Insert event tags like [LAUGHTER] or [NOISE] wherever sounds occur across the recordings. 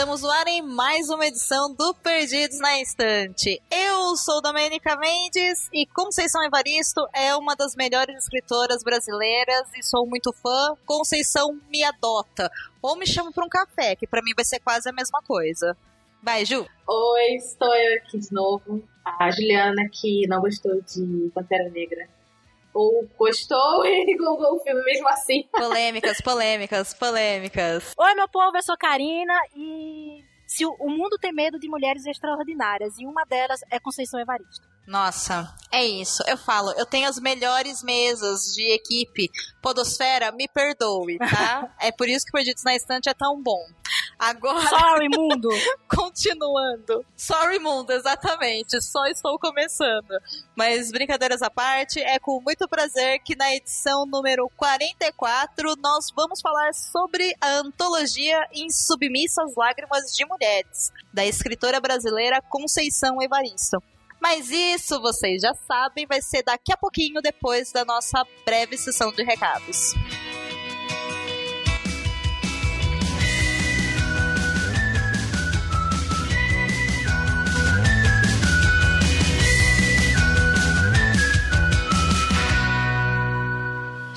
Estamos no ar em mais uma edição do Perdidos na Estante. Eu sou Domênica Mendes e Conceição Evaristo é uma das melhores escritoras brasileiras e sou muito fã. Conceição me adota ou me chama para um café, que para mim vai ser quase a mesma coisa. Vai, Ju. Oi, estou eu aqui de novo. A Juliana que não gostou de Pantera Negra ou gostou e [LAUGHS] googlou o filme mesmo assim. Polêmicas, polêmicas, polêmicas. Oi, meu povo, eu sou Karina e se o, o mundo tem medo de mulheres extraordinárias e uma delas é Conceição Evaristo. Nossa, é isso. Eu falo, eu tenho as melhores mesas de equipe. Podosfera, me perdoe, tá? [LAUGHS] é por isso que Perdidos na Estante é tão bom. Agora. Sorry, mundo! [LAUGHS] continuando. Sorry, mundo, exatamente. Só estou começando. Mas brincadeiras à parte, é com muito prazer que na edição número 44 nós vamos falar sobre a antologia Em Submissas Lágrimas de Mulheres, da escritora brasileira Conceição Evaristo. Mas isso vocês já sabem, vai ser daqui a pouquinho depois da nossa breve sessão de recados.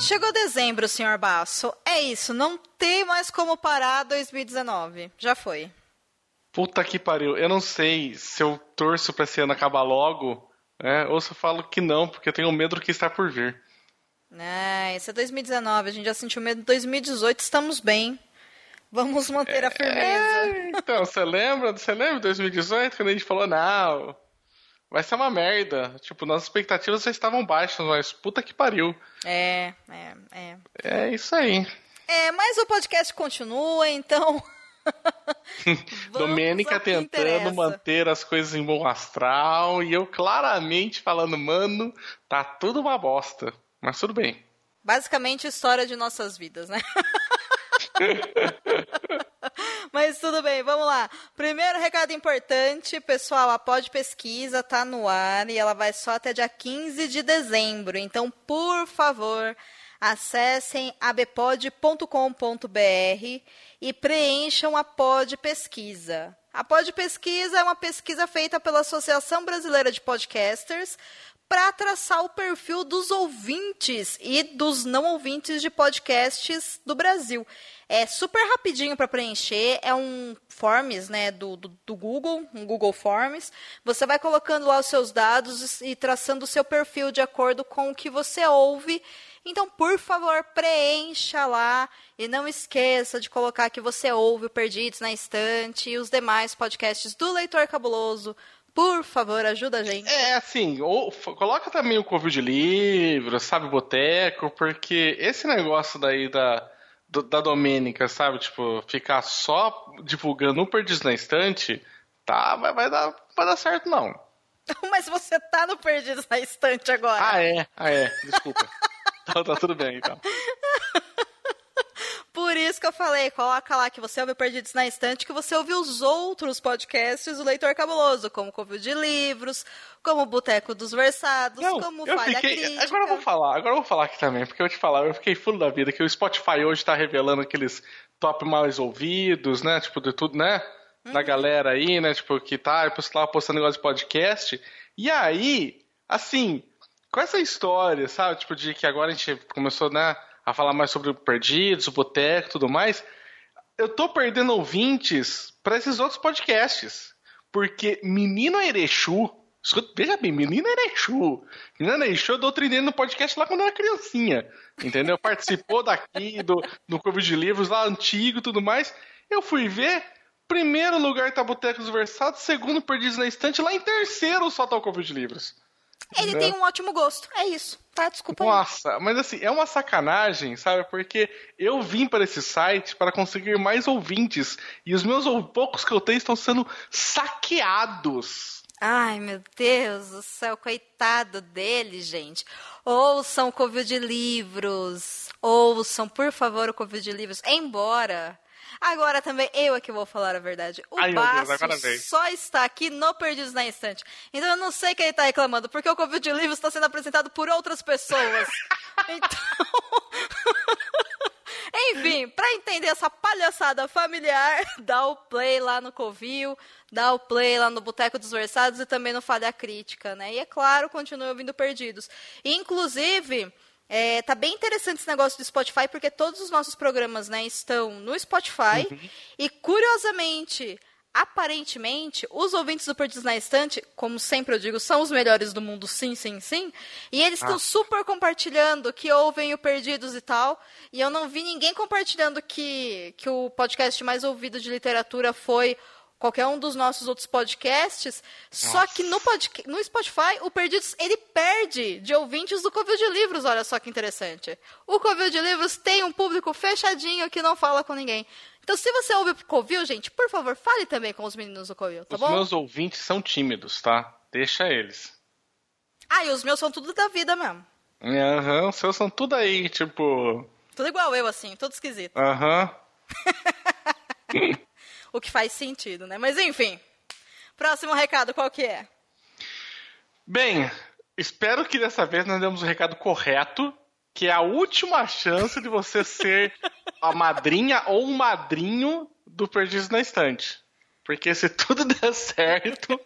Chegou dezembro, senhor Basso. É isso, não tem mais como parar 2019. Já foi. Puta que pariu. Eu não sei se eu torço pra esse ano acabar logo, né? Ou se eu falo que não, porque eu tenho medo do que está por vir. É, isso é 2019. A gente já sentiu medo. 2018 estamos bem. Vamos manter a firmeza. É, então, você lembra? Você lembra de 2018 quando a gente falou, não, vai ser uma merda. Tipo, nossas expectativas já estavam baixas, mas puta que pariu. É, é, é. É isso aí. É, mas o podcast continua, então. [LAUGHS] Domênica tentando manter as coisas em bom astral e eu claramente falando, mano, tá tudo uma bosta. Mas tudo bem. Basicamente, história de nossas vidas, né? [LAUGHS] Mas tudo bem, vamos lá. Primeiro recado importante, pessoal, a Pod Pesquisa tá no ar e ela vai só até dia 15 de dezembro. Então, por favor, acessem abpod.com.br e preencham a Pod Pesquisa. A Pod Pesquisa é uma pesquisa feita pela Associação Brasileira de Podcasters para traçar o perfil dos ouvintes e dos não ouvintes de podcasts do Brasil. É super rapidinho para preencher, é um Forms, né, do, do, do, Google, um Google Forms. Você vai colocando lá os seus dados e traçando o seu perfil de acordo com o que você ouve. Então, por favor, preencha lá e não esqueça de colocar que você ouve o Perdidos na Estante e os demais podcasts do Leitor Cabuloso, por favor, ajuda a gente. É, assim, ou, coloca também o Covil de Livro, sabe, Boteco, porque esse negócio daí da, do, da Domênica, sabe, tipo, ficar só divulgando o Perdidos na Estante, tá, vai, vai, dar, vai dar certo não. [LAUGHS] Mas você tá no Perdidos na Estante agora. Ah, é, ah, é, desculpa. [LAUGHS] tá, tá tudo bem, então. [LAUGHS] Por isso que eu falei, coloca lá que você ouve Perdidos na Estante, que você ouve os outros podcasts do Leitor Cabuloso, como Covil de Livros, como Boteco dos Versados, Não, como Falha fiquei, Crítica. Agora eu vou falar, agora eu vou falar aqui também, porque eu te falar, eu fiquei fulo da vida, que o Spotify hoje tá revelando aqueles top mais ouvidos, né, tipo, de tudo, né, da uhum. galera aí, né, tipo, que tá, eu lá postando negócio de podcast, e aí, assim, com essa história, sabe, tipo, de que agora a gente começou, né, a falar mais sobre o Perdidos, o Boteco e tudo mais, eu tô perdendo ouvintes para esses outros podcasts. Porque Menino Erechu, veja bem, Menino Erechu, Menino Erechu eu doutrinei no podcast lá quando eu era criancinha, entendeu? Participou daqui, do, do Clube de Livros lá antigo e tudo mais. Eu fui ver, primeiro lugar tá Botecos Versados, segundo Perdidos na Estante, lá em terceiro só tá o Clube de Livros. Ele Né? tem um ótimo gosto. É isso. Tá, desculpa aí. Nossa, mas assim, é uma sacanagem, sabe? Porque eu vim para esse site para conseguir mais ouvintes e os meus ou- poucos que eu tenho estão sendo saqueados. Ai, meu Deus do céu, coitado dele, gente. Ouçam o Covil de Livros. Ouçam, por favor, o Covil de Livros. Embora. Agora também eu é que vou falar a verdade. O Ai, Deus, só está aqui no Perdidos na Instante. Então eu não sei quem está reclamando, porque o Covil de Livros está sendo apresentado por outras pessoas. [LAUGHS] então. [LAUGHS] Enfim, pra entender essa palhaçada familiar, [LAUGHS] dá o play lá no Covil, dá o play lá no Boteco dos Versados e também no Falha Crítica, né? E é claro, continue ouvindo Perdidos. Inclusive, é, tá bem interessante esse negócio do Spotify, porque todos os nossos programas, né, estão no Spotify. E, curiosamente, aparentemente, os ouvintes do Perdidos na Estante, como sempre eu digo, são os melhores do mundo, sim, sim, sim. E eles estão super compartilhando que ouvem o Perdidos e tal. E eu não vi ninguém compartilhando que, que o podcast mais ouvido de literatura foi qualquer um dos nossos outros podcasts. Só que no, no Spotify, o Perdidos, ele perde de ouvintes do Covil de Livros. Olha só que interessante. O Covil de Livros tem um público fechadinho que não fala com ninguém. Então, se você ouve o Covil, gente, por favor, fale também com os meninos do Covil, tá os bom? meus ouvintes são tímidos, tá? Deixa eles. Ah, e os meus são tudo da vida mesmo. Aham, os seus são tudo aí, tipo. Tudo igual eu, assim, tudo esquisito. Aham. [LAUGHS] O que faz sentido, né? Mas enfim. Próximo recado, qual que é? Bem, espero que dessa vez nós demos o recado correto, que é a última chance de você ser a madrinha ou um madrinho do Perdidos na Estante. Porque se tudo [LAUGHS] der certo,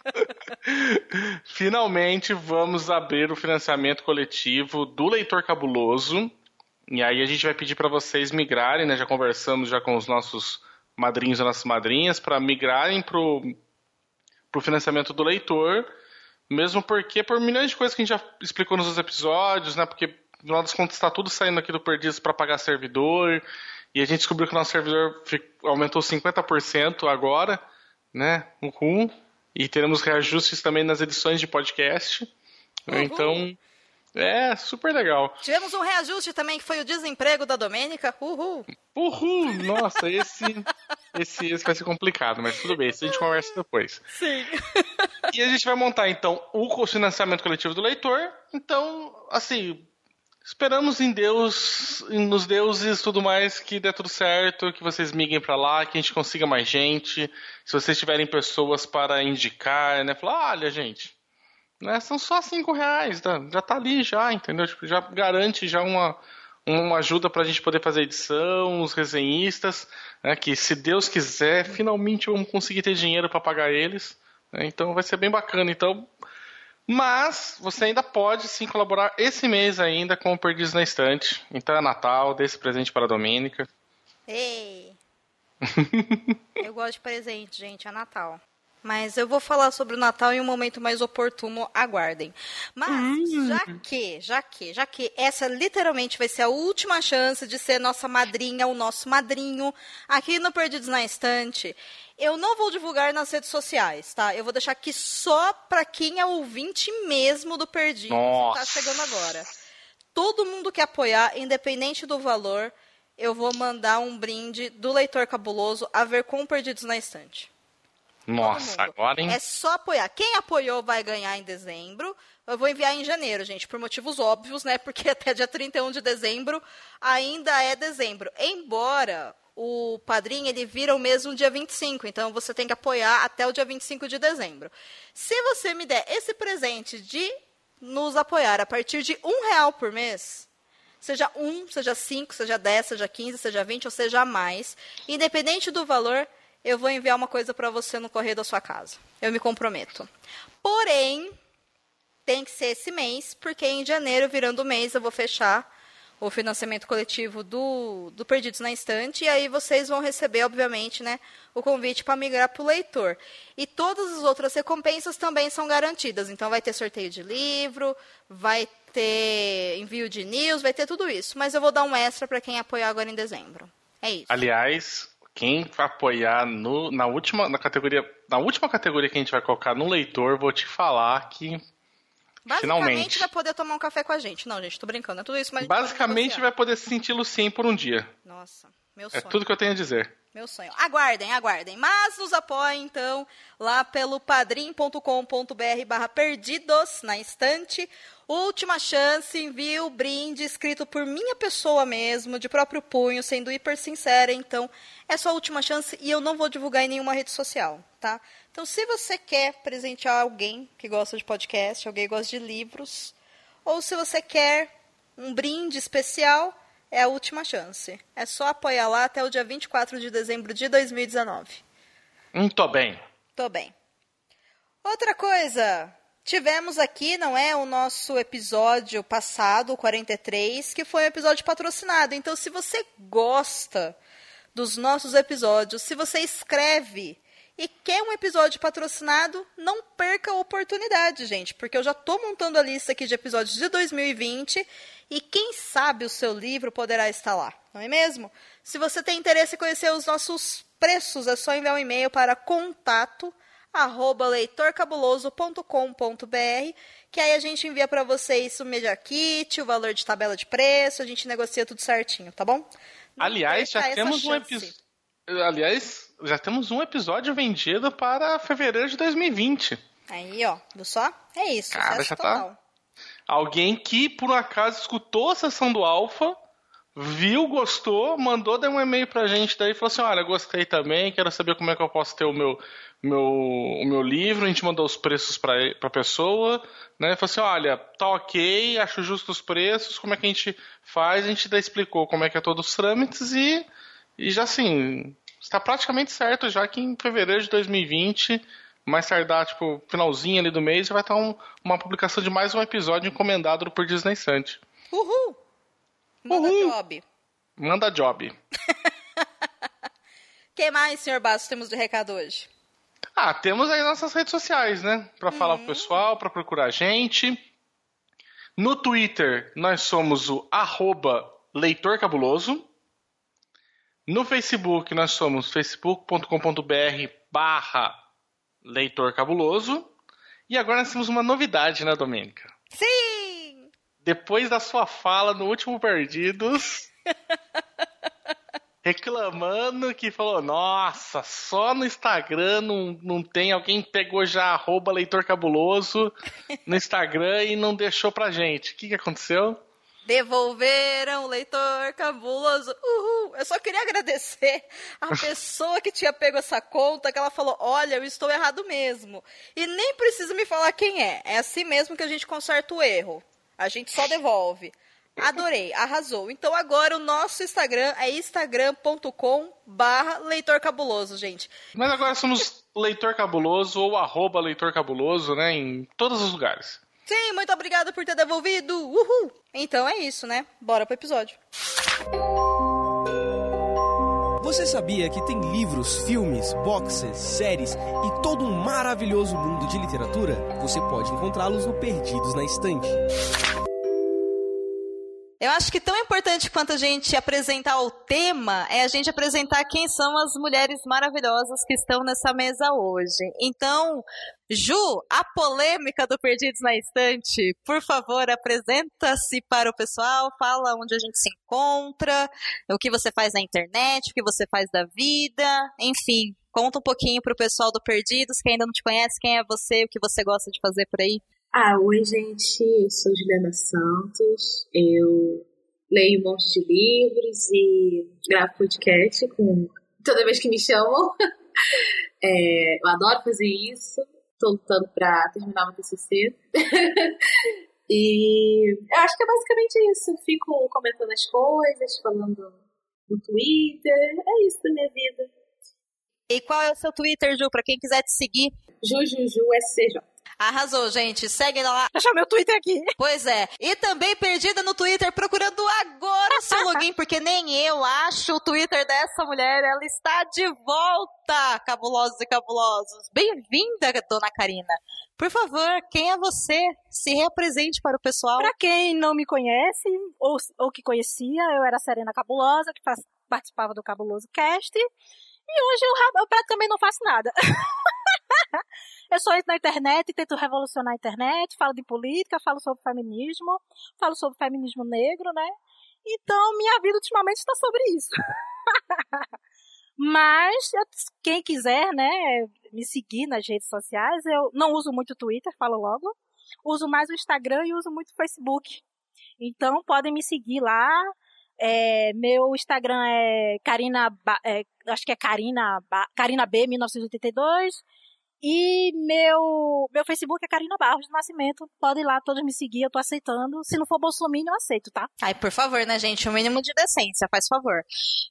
finalmente vamos abrir o financiamento coletivo do Leitor Cabuloso. E aí a gente vai pedir para vocês migrarem, né? Já conversamos já com os nossos madrinhos e nossas madrinhas para migrarem pro pro financiamento do leitor, mesmo porque por milhões de coisas que a gente já explicou nos episódios, né? Porque no final das contas está tudo saindo aqui do Perdidos para pagar servidor, e a gente descobriu que o nosso servidor aumentou 50% agora, né? Uhum. E teremos reajustes também nas edições de podcast. Uhul. Então, é super legal. Tivemos um reajuste também, que foi o desemprego da Domênica. Uhul. Uhul! Nossa, esse, esse, esse vai ser complicado, mas tudo bem, isso a gente conversa depois. Sim. [LAUGHS] E a gente vai montar, então, o financiamento coletivo do leitor. Então, assim, esperamos em Deus, nos deuses tudo mais, que dê tudo certo, que vocês migrem pra lá, que a gente consiga mais gente. Se vocês tiverem pessoas para indicar, né? Falar, olha, gente, né, são só cinco reais, tá? já tá ali já, entendeu? Tipo, já garante já uma, uma ajuda pra gente poder fazer edição, os resenhistas, né, que se Deus quiser, finalmente vamos conseguir ter dinheiro para pagar eles. né, então vai ser bem bacana. Então, mas você ainda pode sim colaborar esse mês ainda com o Perdidos na Estante. Então é Natal, dê esse presente para a Domênica. Ei. [LAUGHS] eu gosto de presente, gente, é Natal. Mas eu vou falar sobre o Natal em um momento mais oportuno, aguardem. Mas, já que, já que, já que essa literalmente vai ser a última chance de ser nossa madrinha, o nosso madrinho, aqui no Perdidos na Estante, eu não vou divulgar nas redes sociais, tá? Eu vou deixar aqui só pra quem é ouvinte mesmo do Perdidos, que tá Nossa. chegando agora. Todo mundo que apoiar, independente do valor, eu vou mandar um brinde do Leitor Cabuloso a ver com Perdidos na Estante. Nossa, agora, hein? É só apoiar. Quem apoiou vai ganhar em dezembro. Eu vou enviar em janeiro, gente, por motivos óbvios, né? Porque [LAUGHS] até dia 31 de dezembro ainda é dezembro. Embora o padrinho ele vira o mesmo dia 25, então você tem que apoiar até o dia 25 de dezembro. Se você me der esse presente de nos apoiar a partir de um real por mês, seja um, seja cinco, seja dez, seja quinze, seja vinte ou seja mais, independente do valor, eu vou enviar uma coisa para você no correio da sua casa. Eu me comprometo. Porém, tem que ser esse mês, porque em janeiro, virando o mês, eu vou fechar o financiamento coletivo do, do Perdidos na Estante, e aí vocês vão receber, obviamente, né, o convite para migrar para o leitor. E todas as outras recompensas também são garantidas. Então, vai ter sorteio de livro, vai ter envio de news, vai ter tudo isso. Mas eu vou dar um extra para quem apoiar agora em dezembro. É isso. Aliás, quem vai apoiar no, na última na categoria, na última categoria que a gente vai colocar no leitor, vou te falar que Basicamente Finalmente. vai poder tomar um café com a gente. Não, gente, tô brincando. É tudo isso, mas. Basicamente negociar. vai poder se sentir Lucien por um dia. Nossa, meu É sonho. tudo que eu tenho a dizer. Meu sonho. Aguardem, aguardem. Mas nos apoiem, então, lá pelo padrim.com.br barra perdidos na estante. Última chance, envie o brinde escrito por minha pessoa mesmo, de próprio punho, sendo hiper sincera. Então, é sua última chance e eu não vou divulgar em nenhuma rede social, tá? Então, se você quer presentear alguém que gosta de podcast, alguém que gosta de livros, ou se você quer um brinde especial, é a última chance. É só apoiar lá até o dia 24 de dezembro de 2019. Muito bem. Tô bem. Outra coisa, tivemos aqui, não é, o nosso episódio passado, o 43, que foi um episódio patrocinado. Então, se você gosta dos nossos episódios, se você escreve e quer um episódio patrocinado, não perca a oportunidade, gente, porque eu já tô montando a lista aqui de episódios de 2020 e quem sabe o seu livro poderá estar lá, não é mesmo? Se você tem interesse em conhecer os nossos preços, é só enviar um e-mail para contato arroba leitorcabuloso.com.br, que aí a gente envia para vocês o Media Kit, o valor de tabela de preço, a gente negocia tudo certinho, tá bom? Não Aliás, já temos um episódio. Aliás, já temos um episódio vendido para fevereiro de 2020. Aí, ó, viu só? É isso, Cara, já tá- total. Alguém que, por um acaso, escutou a sessão do Alpha, viu, gostou, mandou dar um e-mail pra gente daí e falou assim: Olha, gostei também, quero saber como é que eu posso ter o meu, meu, o meu livro. A gente mandou os preços pra, pra pessoa, né? Falou assim: Olha, tá ok, acho justo os preços, como é que a gente faz? A gente daí explicou como é que é todos os trâmites e, e já assim, está praticamente certo já que em fevereiro de 2020 mais tardar, tipo, finalzinho ali do mês, já vai estar um- uma publicação de mais um episódio encomendado por Disney Sante. Uhul! Manda Uhul. job. Manda job. [LAUGHS] que mais, senhor Bastos, temos de recado hoje? Ah, temos aí nossas redes sociais, né? Pra falar pro pessoal, pra procurar a gente. No Twitter, nós somos o arroba Leitor Cabuloso. No Facebook, nós somos facebook.com.br barra Leitor Cabuloso. E agora nós temos uma novidade, né, Domênica? Sim! depois da sua fala no último Perdidos, [LAUGHS] reclamando que falou, nossa, só no Instagram não, não tem, alguém pegou já arroba leitor cabuloso no Instagram e não deixou pra gente. O que, que aconteceu? Devolveram o leitor cabuloso. Uhul! Eu só queria agradecer a [LAUGHS] pessoa que tinha pego essa conta, que ela falou: Olha, eu estou errado mesmo. E nem precisa me falar quem é. É assim mesmo que a gente conserta o erro. A gente só devolve. Adorei, arrasou. Então agora o nosso Instagram é instagram.com barra leitor cabuloso, gente. Mas agora somos leitor cabuloso ou arroba leitor cabuloso, né, em todos os lugares. Sim, muito obrigada por ter devolvido. Uhul! Então é isso, né? Bora pro episódio. Você sabia que tem livros, filmes, boxes, séries e todo um maravilhoso mundo de literatura? Você pode encontrá-los no Perdidos na Estante. Eu acho que tão importante quanto a gente apresentar o tema é a gente apresentar quem são as mulheres maravilhosas que estão nessa mesa hoje. Então, Ju, a polêmica do Perdidos na Estante, por favor, apresenta-se para o pessoal, fala onde a gente se encontra, o que você faz na internet, o que você faz da vida, enfim, conta um pouquinho para o pessoal do Perdidos, que ainda não te conhece, quem é você, o que você gosta de fazer por aí. Ah, oi, gente. Eu sou Juliana Santos. Eu leio um monte de livros e gravo podcast com toda vez que me chamam. [LAUGHS] É, eu adoro fazer isso. Estou lutando para terminar meu TCC. [LAUGHS] e eu acho que é basicamente isso. Eu fico comentando as coisas, falando no Twitter. É isso da minha vida. E qual é o seu Twitter, Ju, para quem quiser te seguir? JujujuSCJ. Arrasou, gente. Segue lá. Deixa meu Twitter aqui. Pois é. E também perdida no Twitter, procurando agora o seu login, porque nem eu acho o Twitter dessa mulher. Ela está de volta, cabulosos e cabulosos. Bem-vinda, dona Karina. Por favor, quem é você? Se represente para o pessoal. Pra quem não me conhece, ou, ou que conhecia, eu era a Serena Cabulosa, que faz- participava do Cabuloso Cast. E hoje eu, eu praticamente não faço nada. [LAUGHS] eu só entro na internet e tento revolucionar a internet, falo de política, falo sobre feminismo, falo sobre feminismo negro, né? Então, minha vida ultimamente está sobre isso. [LAUGHS] Mas, quem quiser, né, me seguir nas redes sociais, eu não uso muito Twitter, falo logo. Uso mais o Instagram e uso muito o Facebook. Então, podem me seguir lá. É, meu Instagram é Karina, é, acho que é Karina, Karina B 1982. E meu, meu Facebook é Karina Barros do Nascimento. Pode ir lá, todos me seguir, eu tô aceitando. Se não for Bolsonaro, eu aceito, tá? Ai, por favor, né, gente? O mínimo de decência, faz favor.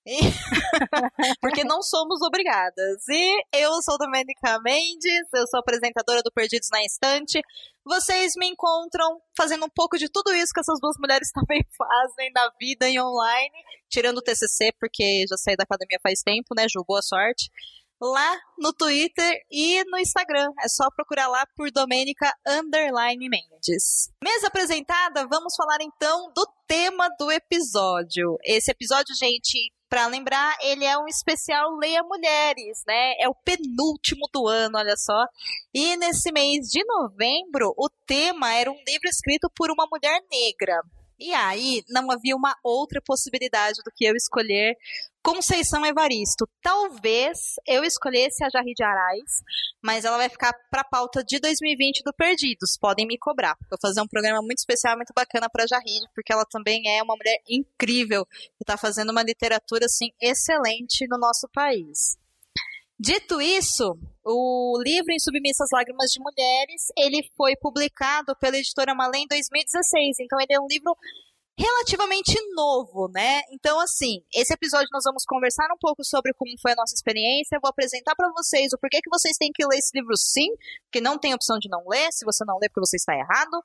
E... [LAUGHS] Porque não somos obrigadas. E eu sou Domenica Mendes, eu sou apresentadora do Perdidos na Instante. Vocês me encontram fazendo um pouco de tudo isso que essas duas mulheres [LAUGHS] também fazem na vida e online, tirando o TCC, porque já saí da academia faz tempo, né, Ju? Boa sorte lá no Twitter e no Instagram. É só procurar lá por Domênica Underline Mendes. Mesa apresentada, vamos falar então do tema do episódio. Esse episódio, gente, para lembrar, ele é um especial Leia Mulheres, né? É o penúltimo do ano, olha só. E nesse mês de novembro, o tema era um livro escrito por uma mulher negra. E aí não havia uma outra possibilidade do que eu escolher Conceição Evaristo. Talvez eu escolhesse a Jarri de Arais, mas ela vai ficar para a pauta de 2020 do Perdidos. Podem me cobrar. Vou fazer um programa muito especial, muito bacana para a Jarri, porque ela também é uma mulher incrível que está fazendo uma literatura assim excelente no nosso país. Dito isso, o livro Em Submissas Lágrimas de Mulheres, ele foi publicado pela editora Malém em 2016. Então ele é um livro relativamente novo, né? Então, assim, esse episódio nós vamos conversar um pouco sobre como foi a nossa experiência. Eu vou apresentar para vocês o porquê que vocês têm que ler esse livro sim, porque não tem opção de não ler, se você não ler porque você está errado.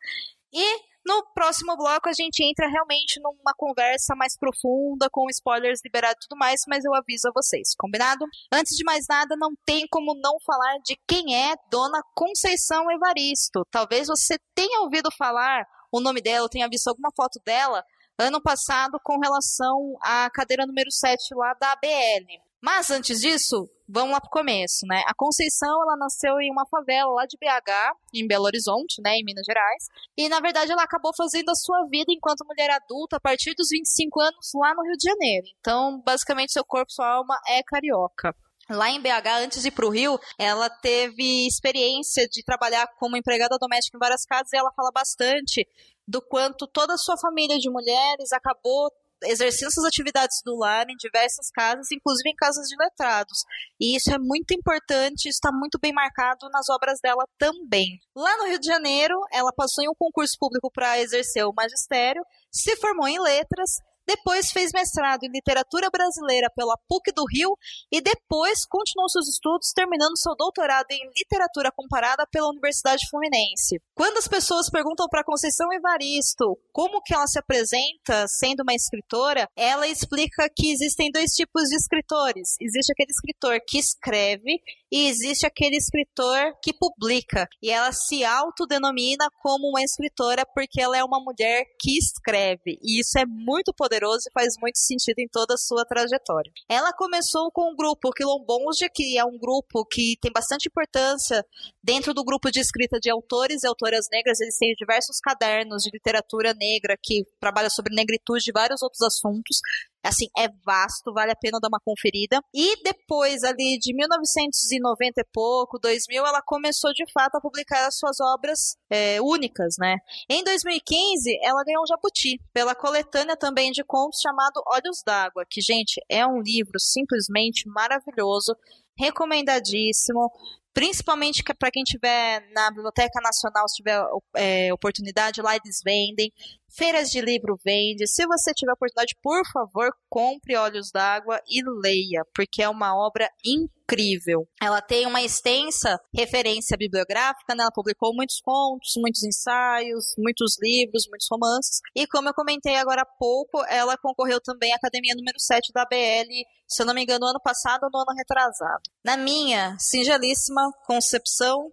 E no próximo bloco a gente entra realmente numa conversa mais profunda, com spoilers liberados e tudo mais, mas eu aviso a vocês, combinado? Antes de mais nada, não tem como não falar de quem é Dona Conceição Evaristo. Talvez você tenha ouvido falar o nome dela, eu tenha visto alguma foto dela ano passado com relação à cadeira número 7 lá da ABL. Mas antes disso, vamos lá pro começo, né? A Conceição, ela nasceu em uma favela lá de BH, em Belo Horizonte, né, em Minas Gerais. E na verdade ela acabou fazendo a sua vida enquanto mulher adulta a partir dos 25 anos lá no Rio de Janeiro. Então, basicamente seu corpo, sua alma é carioca. Lá em BH, antes de ir para o Rio, ela teve experiência de trabalhar como empregada doméstica em várias casas e ela fala bastante do quanto toda a sua família de mulheres acabou exercendo essas atividades do lar em diversas casas, inclusive em casas de letrados. E isso é muito importante, está muito bem marcado nas obras dela também. Lá no Rio de Janeiro, ela passou em um concurso público para exercer o magistério, se formou em letras depois fez mestrado em literatura brasileira pela PUC do Rio e depois continuou seus estudos, terminando seu doutorado em literatura comparada pela Universidade Fluminense. Quando as pessoas perguntam para Conceição Evaristo como que ela se apresenta sendo uma escritora, ela explica que existem dois tipos de escritores. Existe aquele escritor que escreve e existe aquele escritor que publica. E ela se autodenomina como uma escritora porque ela é uma mulher que escreve. E isso é muito poderoso e faz muito sentido em toda a sua trajetória. Ela começou com o grupo Quilombonge, que é um grupo que tem bastante importância dentro do grupo de escrita de autores e autoras negras. Eles têm diversos cadernos de literatura negra que trabalha sobre negritude e vários outros assuntos. Assim, é vasto, vale a pena dar uma conferida. E depois, ali de 1990 e pouco, 2000, ela começou de fato a publicar as suas obras é, únicas, né? Em 2015, ela ganhou um jabuti pela coletânea também de contos chamado Olhos d'Água, que, gente, é um livro simplesmente maravilhoso, recomendadíssimo principalmente para quem tiver na Biblioteca Nacional, se tiver é, oportunidade, lá eles vendem. Feiras de livro vende. Se você tiver oportunidade, por favor, compre Olhos d'Água e leia, porque é uma obra incrível. Ela tem uma extensa referência bibliográfica, né? ela publicou muitos contos, muitos ensaios, muitos livros, muitos romances. E como eu comentei agora há pouco, ela concorreu também à Academia número 7 da BL, se eu não me engano, no ano passado ou no ano retrasado. Na minha singelíssima concepção,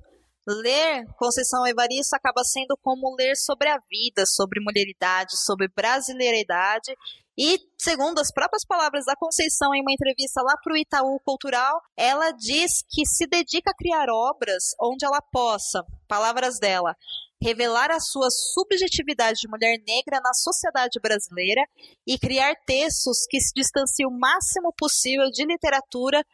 ler Conceição Evaristo acaba sendo como ler sobre a vida, sobre mulheridade, sobre brasileiridade. E, segundo as próprias palavras da Conceição em uma entrevista lá para o Itaú Cultural, ela diz que se dedica a criar obras onde ela possa, palavras dela, revelar a sua subjetividade de mulher negra na sociedade brasileira e criar textos que se distanciem o máximo possível de literatura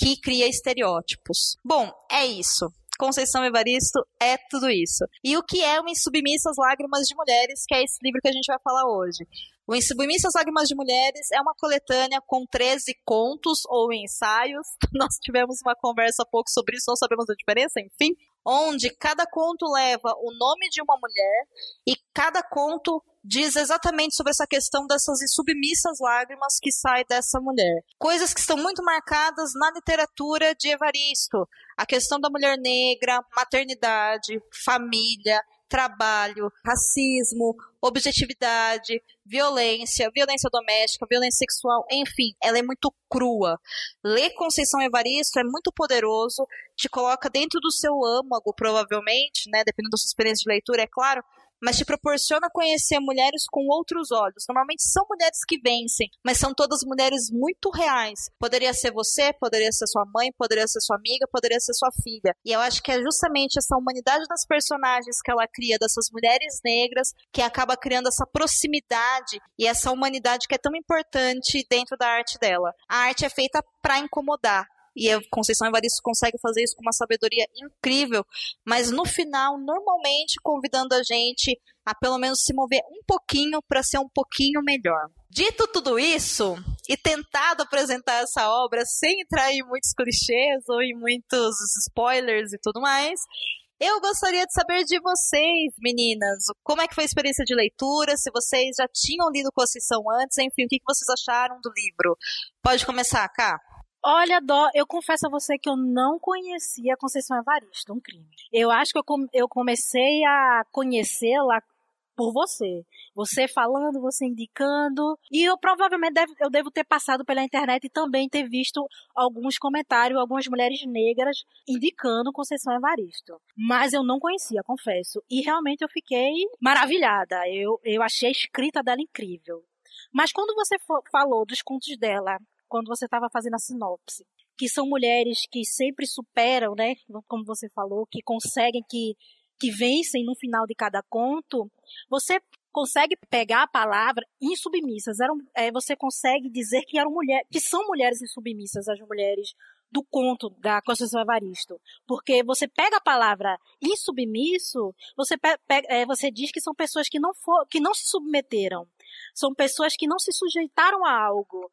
que cria estereótipos. Bom, é isso. Conceição Evaristo é tudo isso. E o que é o Insubmissas Lágrimas de Mulheres, que é esse livro que a gente vai falar hoje? O Insubmissas Lágrimas de Mulheres é uma coletânea com 13 contos ou ensaios. [LAUGHS] Nós tivemos uma conversa há pouco sobre isso, não sabemos a diferença, enfim. Onde cada conto leva o nome de uma mulher e cada conto diz exatamente sobre essa questão dessas submissas lágrimas que saem dessa mulher. Coisas que estão muito marcadas na literatura de Evaristo. A questão da mulher negra, maternidade, família, trabalho, racismo, objetividade, violência, violência doméstica, violência sexual, enfim, ela é muito crua. Ler Conceição Evaristo é muito poderoso, te coloca dentro do seu âmago, provavelmente, né, dependendo da sua experiência de leitura, é claro, mas te proporciona conhecer mulheres com outros olhos. Normalmente são mulheres que vencem, mas são todas mulheres muito reais. Poderia ser você, poderia ser sua mãe, poderia ser sua amiga, poderia ser sua filha. E eu acho que é justamente essa humanidade das personagens que ela cria, dessas mulheres negras, que acaba criando essa proximidade e essa humanidade que é tão importante dentro da arte dela. A arte é feita para incomodar, e a Conceição Evaristo consegue fazer isso com uma sabedoria incrível, mas no final, normalmente convidando a gente a pelo menos se mover um pouquinho para ser um pouquinho melhor. Dito tudo isso, e tentado apresentar essa obra sem entrar em muitos clichês ou em muitos spoilers e tudo mais, eu gostaria de saber de vocês, meninas, como é que foi a experiência de leitura, se vocês já tinham lido Conceição antes, enfim, o que vocês acharam do livro. Pode começar, Cá? Olha, Dó, eu confesso a você que eu não conhecia a Conceição Evaristo, um crime. Eu acho que eu, eu comecei a conhecê-la por você. Você falando, você indicando. E eu provavelmente deve, eu devo ter passado pela internet e também ter visto alguns comentários, algumas mulheres negras indicando Conceição Evaristo. Mas eu não conhecia, confesso. E realmente eu fiquei maravilhada. Eu, eu achei a escrita dela incrível. Mas quando você falou dos contos dela quando você estava fazendo a sinopse, que são mulheres que sempre superam, né, como você falou, que conseguem que que vencem no final de cada conto, você consegue pegar a palavra insubmissas. Eram, é, você consegue dizer que eram mulheres, que são mulheres insubmissas, as mulheres do conto da Conceição Evaristo. Porque você pega a palavra insubmisso, você, pega, é, você diz que são pessoas que não, for, que não se submeteram. São pessoas que não se sujeitaram a algo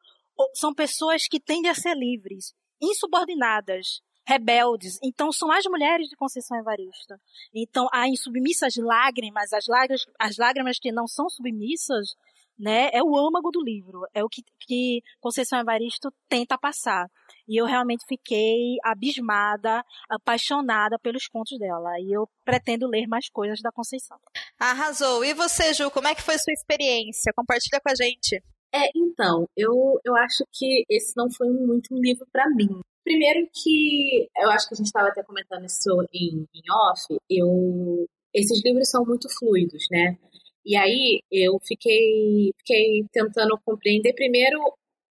são pessoas que tendem a ser livres, insubordinadas, rebeldes. Então, são as mulheres de Conceição Evaristo. Então, há insubmissas lágrimas, as lágrimas, as lágrimas que não são submissas, né, é o âmago do livro, é o que, que Conceição Evaristo tenta passar. E eu realmente fiquei abismada, apaixonada pelos contos dela. E eu pretendo ler mais coisas da Conceição. Arrasou. E você, Ju, como é que foi sua experiência? Compartilha com a gente. É, então, eu, eu acho que esse não foi muito um livro para mim. Primeiro que eu acho que a gente estava até comentando isso em, em off, eu esses livros são muito fluidos, né? E aí eu fiquei, fiquei tentando compreender primeiro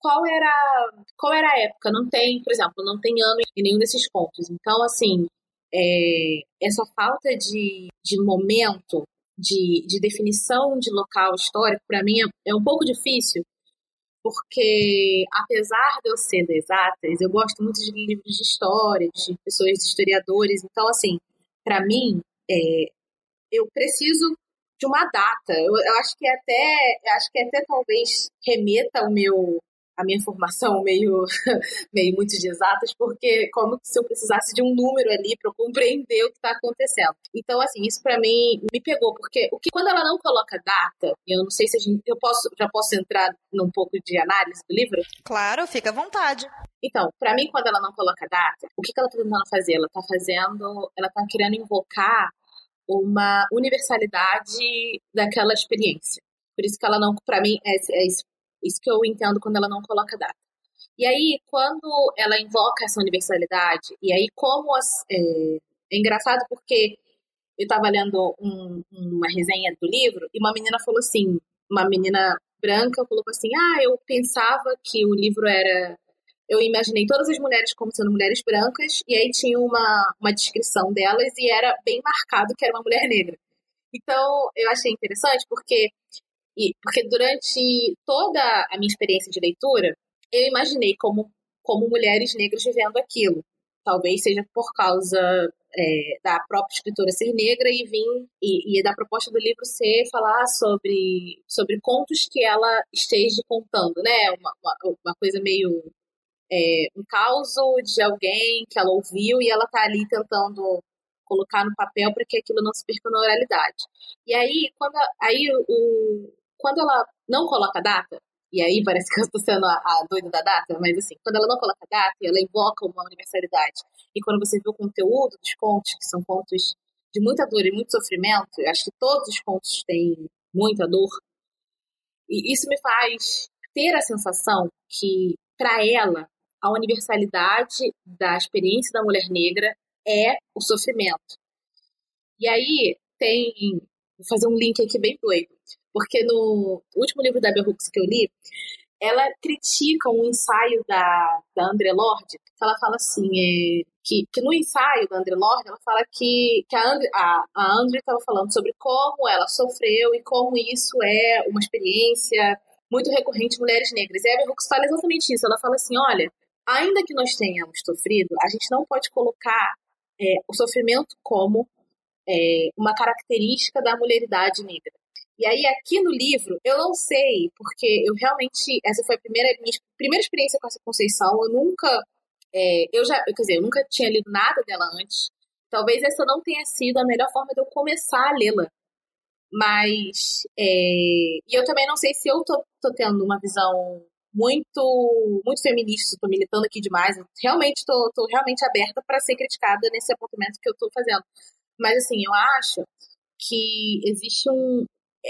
qual era qual era a época. Não tem, por exemplo, não tem ano em nenhum desses contos. Então, assim, é, essa falta de, de momento de, de definição de local histórico, para mim, é, é um pouco difícil, porque apesar de eu ser das exatas, eu gosto muito de livros de história, de pessoas, de historiadores. Então, assim, para mim, é, eu preciso de uma data. Eu, eu, acho que até, acho que até talvez remeta o meu a minha formação meio, [LAUGHS] meio muito de exatas, porque como se eu precisasse de um número ali para compreender o que está acontecendo. Então, assim, isso para mim me pegou, porque o que quando ela não coloca data, eu não sei se a gente, eu posso, já posso entrar num pouco de análise do livro? Claro, fica à vontade. Então, para mim, quando ela não coloca data, o que, que ela está tentando fazer? Ela está fazendo, ela está querendo invocar uma universalidade daquela experiência. Por isso que ela não, para mim, é, é, isso que eu entendo quando ela não coloca data. E aí, quando ela invoca essa universalidade, e aí como as, é, é engraçado porque eu estava lendo um, uma resenha do livro e uma menina falou assim, uma menina branca colocou assim: ah, eu pensava que o livro era. Eu imaginei todas as mulheres como sendo mulheres brancas, e aí tinha uma, uma descrição delas e era bem marcado que era uma mulher negra. Então, eu achei interessante porque, e, porque durante toda a minha experiência de leitura, eu imaginei como, como mulheres negras vivendo aquilo. Talvez seja por causa é, da própria escritora ser negra e vir e, e, da proposta do livro ser falar sobre, sobre contos que ela esteja contando, né? Uma, uma, uma coisa meio é, um caos de alguém que ela ouviu e ela tá ali tentando colocar no papel para que aquilo não se perca na oralidade. E aí, quando, aí o, quando ela não coloca data, e aí parece que eu estou sendo a, a, doida da data, mas assim, quando ela não coloca data, ela invoca uma universalidade. E quando você vê o conteúdo dos contos, que são contos de muita dor e muito sofrimento, eu acho que todos os contos têm muita dor, e isso me faz ter a sensação que, para ela, a universalidade da experiência da mulher negra é o sofrimento. E aí tem. Vou fazer um link aqui bem doido. Porque no último livro da Bell Hooks que eu li, ela critica um ensaio da, da André Lorde, que ela fala assim, é, que, que no ensaio da André Lorde, ela fala que, que a André a, a André estava falando sobre como ela sofreu e como isso é uma experiência muito recorrente em mulheres negras. E a Hooks fala exatamente isso. Ela fala assim, olha, ainda que nós tenhamos sofrido, a gente não pode colocar é, o sofrimento como é, uma característica da mulheridade negra. E aí, aqui no livro, eu não sei, porque eu realmente. Essa foi a primeira, minha primeira experiência com essa Conceição. Eu nunca. É, eu já. Quer dizer, eu nunca tinha lido nada dela antes. Talvez essa não tenha sido a melhor forma de eu começar a lê-la. Mas. É, e eu também não sei se eu tô, tô tendo uma visão muito muito feminista, estou militando aqui demais. Realmente estou realmente aberta para ser criticada nesse apontamento que eu estou fazendo. Mas assim, eu acho que existe um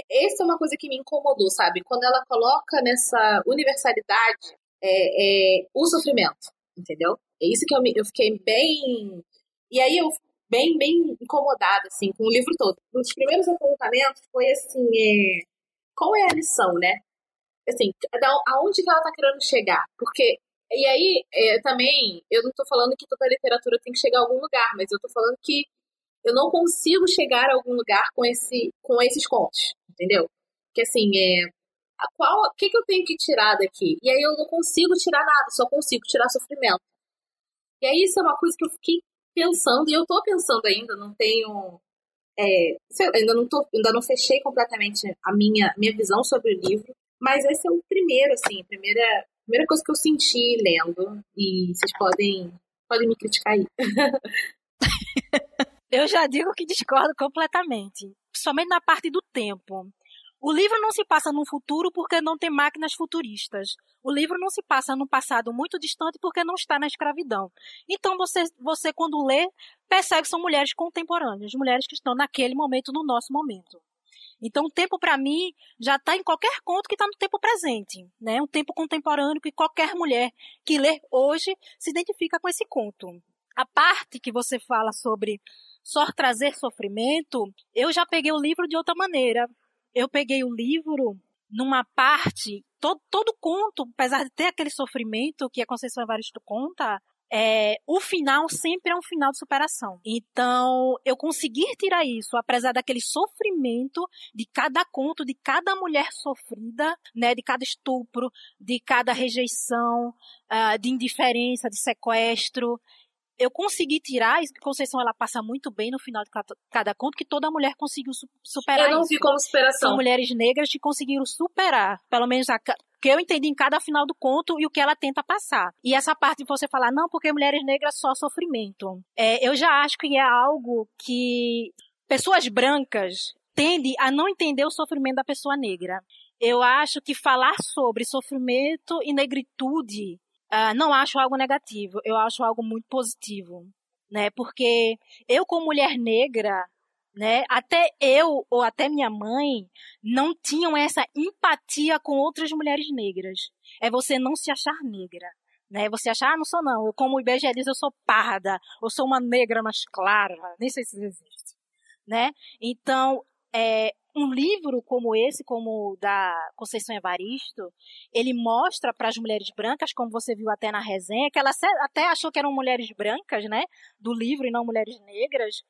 essa é uma coisa que me incomodou, sabe? Quando ela coloca nessa universalidade é, é, o sofrimento, entendeu? É isso que eu, me, eu fiquei bem. E aí eu bem, bem incomodada, assim, com o livro todo. Nos primeiros apontamentos foi assim: é, qual é a lição, né? Assim, aonde que ela tá querendo chegar? Porque. E aí, é, também, eu não tô falando que toda literatura tem que chegar a algum lugar, mas eu tô falando que eu não consigo chegar a algum lugar com, esse, com esses contos, entendeu? Que assim, é. Qual, o que, que eu tenho que tirar daqui? E aí eu não consigo tirar nada, só consigo tirar sofrimento. E aí isso é uma coisa que eu fiquei pensando, e eu tô pensando ainda, não tenho. É, ainda não tô, ainda não fechei completamente a minha, minha visão sobre o livro, mas esse é o primeiro, assim, a primeira, primeira coisa que eu senti lendo, e vocês podem, podem me criticar aí. [LAUGHS] Eu já digo que discordo completamente, somente na parte do tempo. O livro não se passa num futuro porque não tem máquinas futuristas. O livro não se passa num passado muito distante porque não está na escravidão. Então você, você quando lê, percebe que são mulheres contemporâneas, mulheres que estão naquele momento, no nosso momento. Então, o tempo para mim já está em qualquer conto que está no tempo presente, né? Um tempo contemporâneo que qualquer mulher que lê hoje se identifica com esse conto. A parte que você fala sobre só trazer sofrimento, eu já peguei o livro de outra maneira. Eu peguei o livro numa parte, todo, todo conto, apesar de ter aquele sofrimento que a Conceição Evaristo conta, é, o final sempre é um final de superação. Então, eu conseguir tirar isso, apesar daquele sofrimento de cada conto, de cada mulher sofrida, né, de cada estupro, de cada rejeição, uh, de indiferença, de sequestro, eu consegui tirar isso que Conceição ela passa muito bem no final de cada, conto que toda mulher conseguiu superar. Eu não vi como superação. São mulheres negras que conseguiram superar, pelo menos a, que eu entendi em cada final do conto e o que ela tenta passar. E essa parte de você falar, não, porque mulheres negras só sofrimento. É, eu já acho que é algo que pessoas brancas tendem a não entender o sofrimento da pessoa negra. Eu acho que falar sobre sofrimento e negritude uh, não acho algo negativo, eu acho algo muito positivo, né? Porque eu como mulher negra, né? Até eu ou até minha mãe não tinham essa empatia com outras mulheres negras. É você não se achar negra, né? Você achar, ah, não sou não. Eu, como o IBGE diz, eu sou parda, ou sou uma negra mais clara, nem sei se existe, né? Então, é, um livro como esse, como o da Conceição Evaristo, ele mostra para as mulheres brancas, como você viu até na resenha, que ela até achou que eram mulheres brancas, né, do livro e não mulheres negras,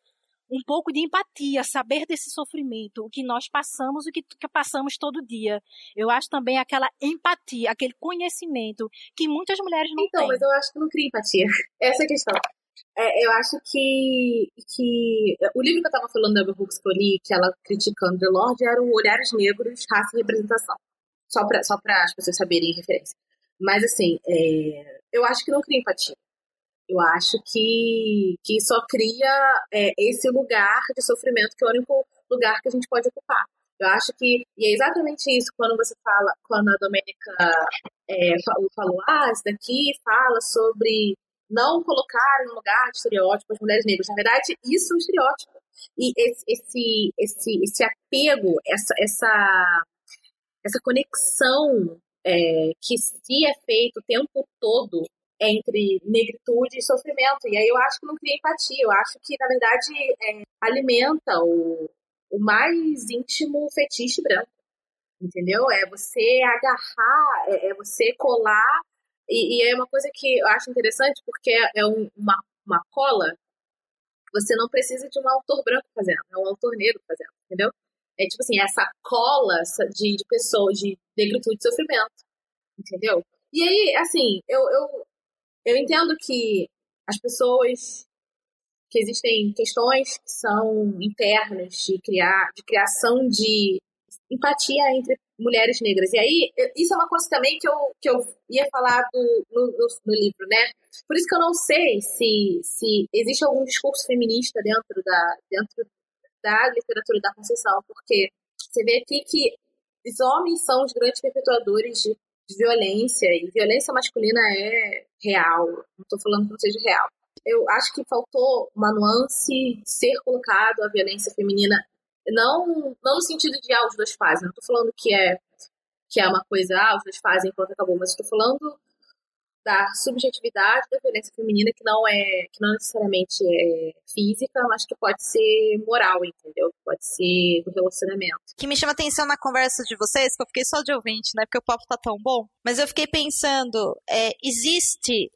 um pouco de empatia, saber desse sofrimento, o que nós passamos, o que, que passamos todo dia. Eu acho também aquela empatia, aquele conhecimento que muitas mulheres não então, têm. Então, mas eu acho que não cria empatia. Essa é a questão. É, eu acho que, que o livro que eu estava falando da Bell Hooks que eu li, que ela critica André Lorde, era o Olhares Negros, Raça e Representação. Só para só as pessoas saberem referência. Mas, assim, é, eu acho que não cria empatia. Eu acho que, que só cria é, esse lugar de sofrimento, que é o único lugar que a gente pode ocupar. Eu acho que, e é exatamente isso, quando você fala, quando a Domênica é, falou, ah, isso daqui fala sobre não colocar em lugar de estereótipo as mulheres negras. Na verdade, isso é um estereótipo. E esse, esse, esse, esse apego, essa, essa, essa conexão é, que se é feito o tempo todo entre negritude e sofrimento. E aí eu acho que não cria empatia. Eu acho que, na verdade, é, alimenta o, o mais íntimo fetiche branco. Entendeu? É você agarrar, é, é você colar e, e, é uma coisa que eu acho interessante, porque é, é um, uma, uma cola, você não precisa de um autor branco fazendo, é um autor negro fazendo, entendeu? É tipo assim, essa cola de, de pessoas, de negritude e sofrimento, entendeu? E aí, assim, eu, eu, eu entendo que as pessoas que existem questões que são internas de criar de criação de empatia entre mulheres negras. E aí, isso é uma coisa também que eu, que eu ia falar do, no, no, no, livro, né? Por isso que eu não sei se, se existe algum discurso feminista dentro da, dentro da literatura da Conceição, porque você vê aqui que os homens são os grandes perpetuadores de, de violência, e violência masculina é real, não estou falando que não seja real. Eu acho que faltou uma nuance ser colocado a violência feminina não, não no sentido de, ah, os dois fazem. Não tô falando que é, que é uma coisa, ah, os dois fazem, pronto, acabou. Mas estou falando da subjetividade da violência feminina que não é que não necessariamente é física, mas que pode ser moral, entendeu? Pode ser do relacionamento. Que me chama atenção na conversa de vocês, que eu fiquei só de ouvinte, né? Porque o papo tá tão bom. Mas eu fiquei pensando, é, existe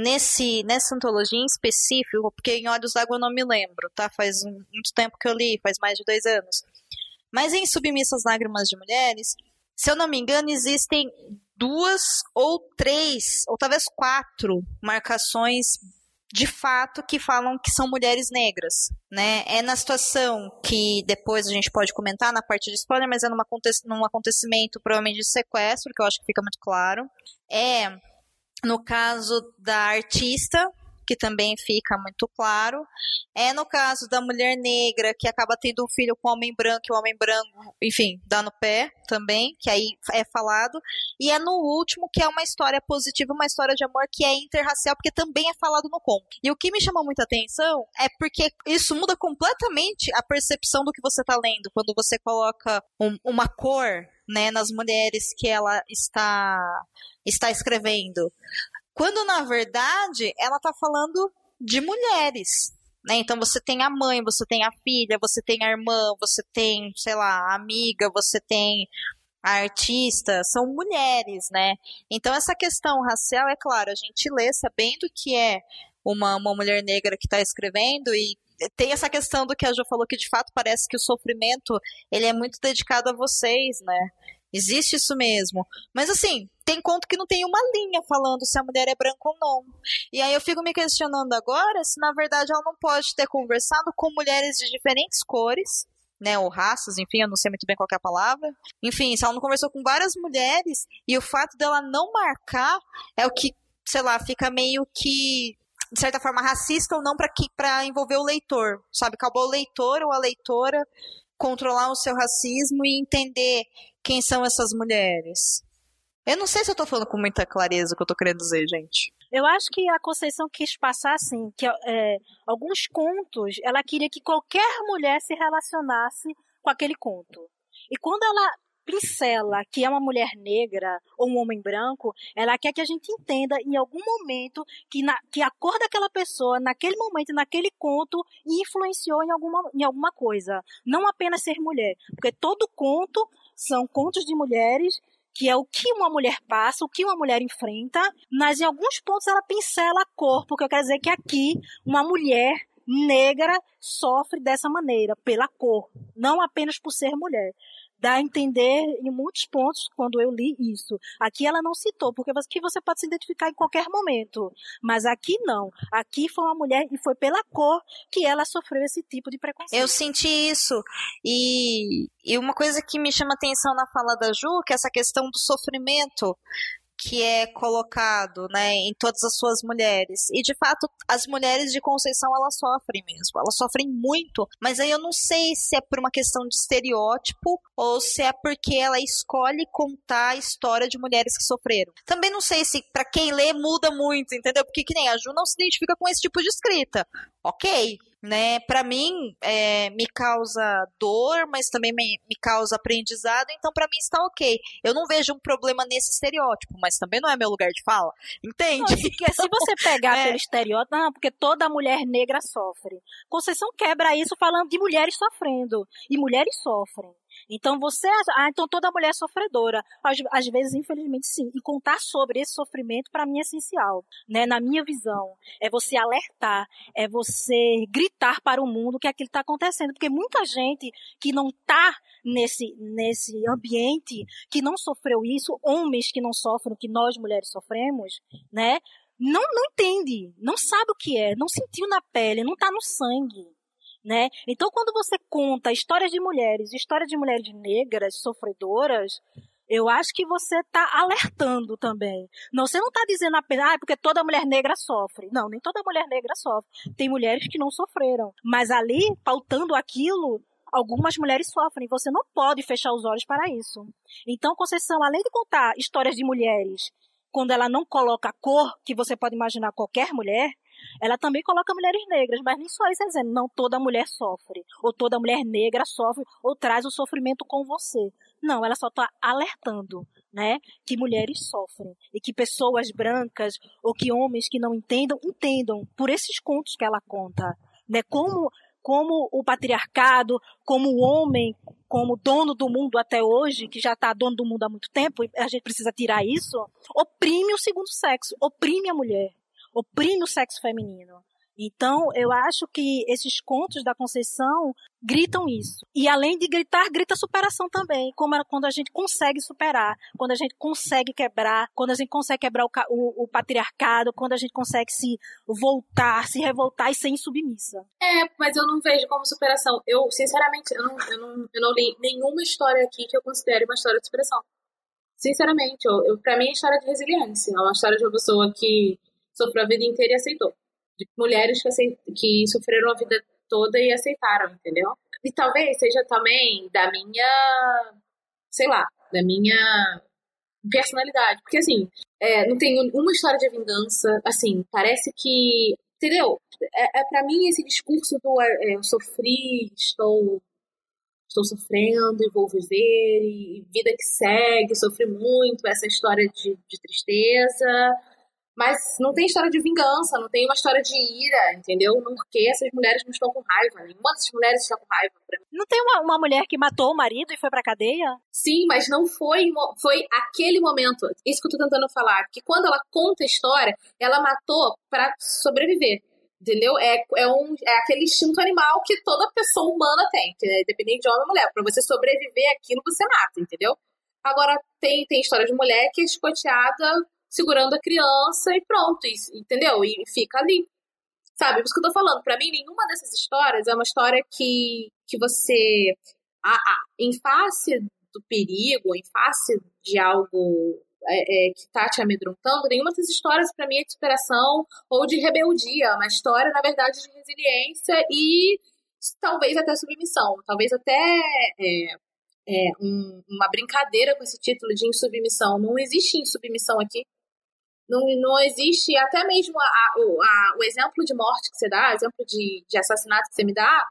nesse nessa antologia em específico, porque em Olhos d'Água eu não me lembro, tá? Faz muito tempo que eu li, faz mais de dois anos. Mas em Submissas Lágrimas de Mulheres, se eu não me engano, existem duas ou três, ou talvez quatro marcações de fato que falam que são mulheres negras, né? É na situação que depois a gente pode comentar na parte de spoiler, mas é numa, num acontecimento provavelmente de sequestro, que eu acho que fica muito claro. É no caso da artista, que também fica muito claro. É no caso da mulher negra, que acaba tendo um filho com um homem branco, e o homem branco, enfim, dá no pé também, que aí é falado. E é no último, que é uma história positiva, uma história de amor que é interracial, porque também é falado no conto. E o que me chamou muita atenção é porque isso muda completamente a percepção do que você está lendo, quando você coloca um, uma cor né, nas mulheres que ela está está escrevendo. Quando, na verdade, ela está falando de mulheres. Né? Então você tem a mãe, você tem a filha, você tem a irmã, você tem, sei lá, a amiga, você tem a artista, são mulheres, né? Então essa questão racial, é claro, a gente lê sabendo que é uma, uma mulher negra que está escrevendo e tem essa questão do que a Jo falou que de fato parece que o sofrimento ele é muito dedicado a vocês, né? Existe isso mesmo. Mas assim, tem conto que não tem uma linha falando se a mulher é branca ou não. E aí eu fico me questionando agora se na verdade ela não pode ter conversado com mulheres de diferentes cores, né, ou raças, enfim, eu não sei muito bem qual é a palavra. Enfim, se ela não conversou com várias mulheres e o fato dela não marcar é o que, sei lá, fica meio que de certa forma racista ou não para envolver o leitor, sabe? Acabou o leitor ou a leitora controlar o seu racismo e entender quem são essas mulheres. Eu não sei se eu tô falando com muita clareza o que eu tô querendo dizer, gente. Eu acho que a Conceição quis passar assim, que é, alguns contos, ela queria que qualquer mulher se relacionasse com aquele conto. E quando ela pincela que é uma mulher negra ou um homem branco, ela quer que a gente entenda em algum momento que, na, que a cor daquela pessoa, naquele momento, naquele conto, influenciou em alguma, em alguma coisa. Não apenas ser mulher. Porque todo conto são contos de mulheres que é o que uma mulher passa, o que uma mulher enfrenta, mas em alguns pontos ela pincela a cor, porque eu quero dizer que aqui uma mulher negra sofre dessa maneira, pela cor, não apenas por ser mulher dá a entender em muitos pontos quando eu li isso. Aqui ela não citou, porque aqui você pode se identificar em qualquer momento. Mas aqui não. Aqui foi uma mulher e foi pela cor que ela sofreu esse tipo de preconceito. Eu senti isso. E, e uma coisa que me chama atenção na fala da Ju, que é essa questão do sofrimento que é colocado, né, em todas as suas mulheres. E de fato, as mulheres de Conceição elas sofrem mesmo, elas sofrem muito, mas aí eu não sei se é por uma questão de estereótipo ou se é porque ela escolhe contar a história de mulheres que sofreram. Também não sei se para quem lê muda muito, entendeu? Porque que nem a Ju não se identifica com esse tipo de escrita. OK, né? Para mim, é, me causa dor, mas também me, me causa aprendizado, então para mim está ok. Eu não vejo um problema nesse estereótipo, mas também não é meu lugar de fala, entende? Não, se, se você pegar [LAUGHS] é. pelo estereótipo, não, porque toda mulher negra sofre. Conceição quebra isso falando de mulheres sofrendo, e mulheres sofrem. Então você, ah, então toda mulher é sofredora. Às, às vezes, infelizmente, sim. E contar sobre esse sofrimento para mim é essencial, né? Na minha visão, é você alertar, é você gritar para o mundo que aquilo está acontecendo, porque muita gente que não está nesse nesse ambiente, que não sofreu isso, homens que não sofrem que nós mulheres sofremos, né? Não, não entende, não sabe o que é, não sentiu na pele, não está no sangue né? Então, quando você conta histórias de mulheres, histórias de mulheres negras, sofredoras, eu acho que você está alertando também. Não, você não está dizendo apenas, ah, é porque toda mulher negra sofre. Não, nem toda mulher negra sofre. Tem mulheres que não sofreram. Mas ali, pautando aquilo, algumas mulheres sofrem. Você não pode fechar os olhos para isso. Então, Conceição, além de contar histórias de mulheres, quando ela não coloca a cor, que você pode imaginar qualquer mulher, ela também coloca mulheres negras, mas nem só isso é não toda mulher sofre, ou toda mulher negra sofre, ou traz o sofrimento com você. Não, ela só está alertando, né, que mulheres sofrem e que pessoas brancas ou que homens que não entendam entendam por esses contos que ela conta, né, como como o patriarcado, como o homem, como dono do mundo até hoje, que já está dono do mundo há muito tempo, a gente precisa tirar isso, oprime o segundo sexo, oprime a mulher oprime o sexo feminino. Então, eu acho que esses contos da Conceição gritam isso. E além de gritar, grita superação também. Como quando a gente consegue superar, quando a gente consegue quebrar, quando a gente consegue quebrar o, o, o patriarcado, quando a gente consegue se voltar, se revoltar e ser insubmissa. É, mas eu não vejo como superação. Eu, sinceramente, eu não, eu não, eu não li nenhuma história aqui que eu considere uma história de superação. Sinceramente, eu, eu, pra mim é história de resiliência. É uma história de uma pessoa que sofreu a vida inteira e aceitou. De mulheres que, aceit... que sofreram a vida toda e aceitaram, entendeu? E talvez seja também da minha, sei lá, da minha personalidade. Porque, assim, é, não tem uma história de vingança, assim, parece que, entendeu? É, é para mim esse discurso do é, eu sofri, estou estou sofrendo e vou viver, e vida que segue, sofri muito, essa história de, de tristeza, mas não tem história de vingança, não tem uma história de ira, entendeu? Porque essas mulheres não estão com raiva. Nenhuma dessas mulheres está com raiva. Não tem uma, uma mulher que matou o marido e foi pra cadeia? Sim, mas não foi, foi aquele momento. Isso que eu tô tentando falar. Que quando ela conta a história, ela matou para sobreviver. Entendeu? É, é, um, é aquele instinto animal que toda pessoa humana tem, independente de homem ou mulher. Para você sobreviver aquilo, você mata, entendeu? Agora, tem, tem história de mulher que é escoteada segurando a criança e pronto, entendeu? E fica ali. Sabe? Por isso que eu tô falando. Para mim, nenhuma dessas histórias é uma história que, que você, a, a, em face do perigo, em face de algo é, é, que tá te amedrontando, nenhuma dessas histórias para mim é de superação ou de rebeldia. É uma história, na verdade, de resiliência e talvez até submissão. Talvez até é, é, um, uma brincadeira com esse título de insubmissão. Não existe insubmissão aqui. Não, não existe, até mesmo a, a, o exemplo de morte que você dá, exemplo de, de assassinato que você me dá,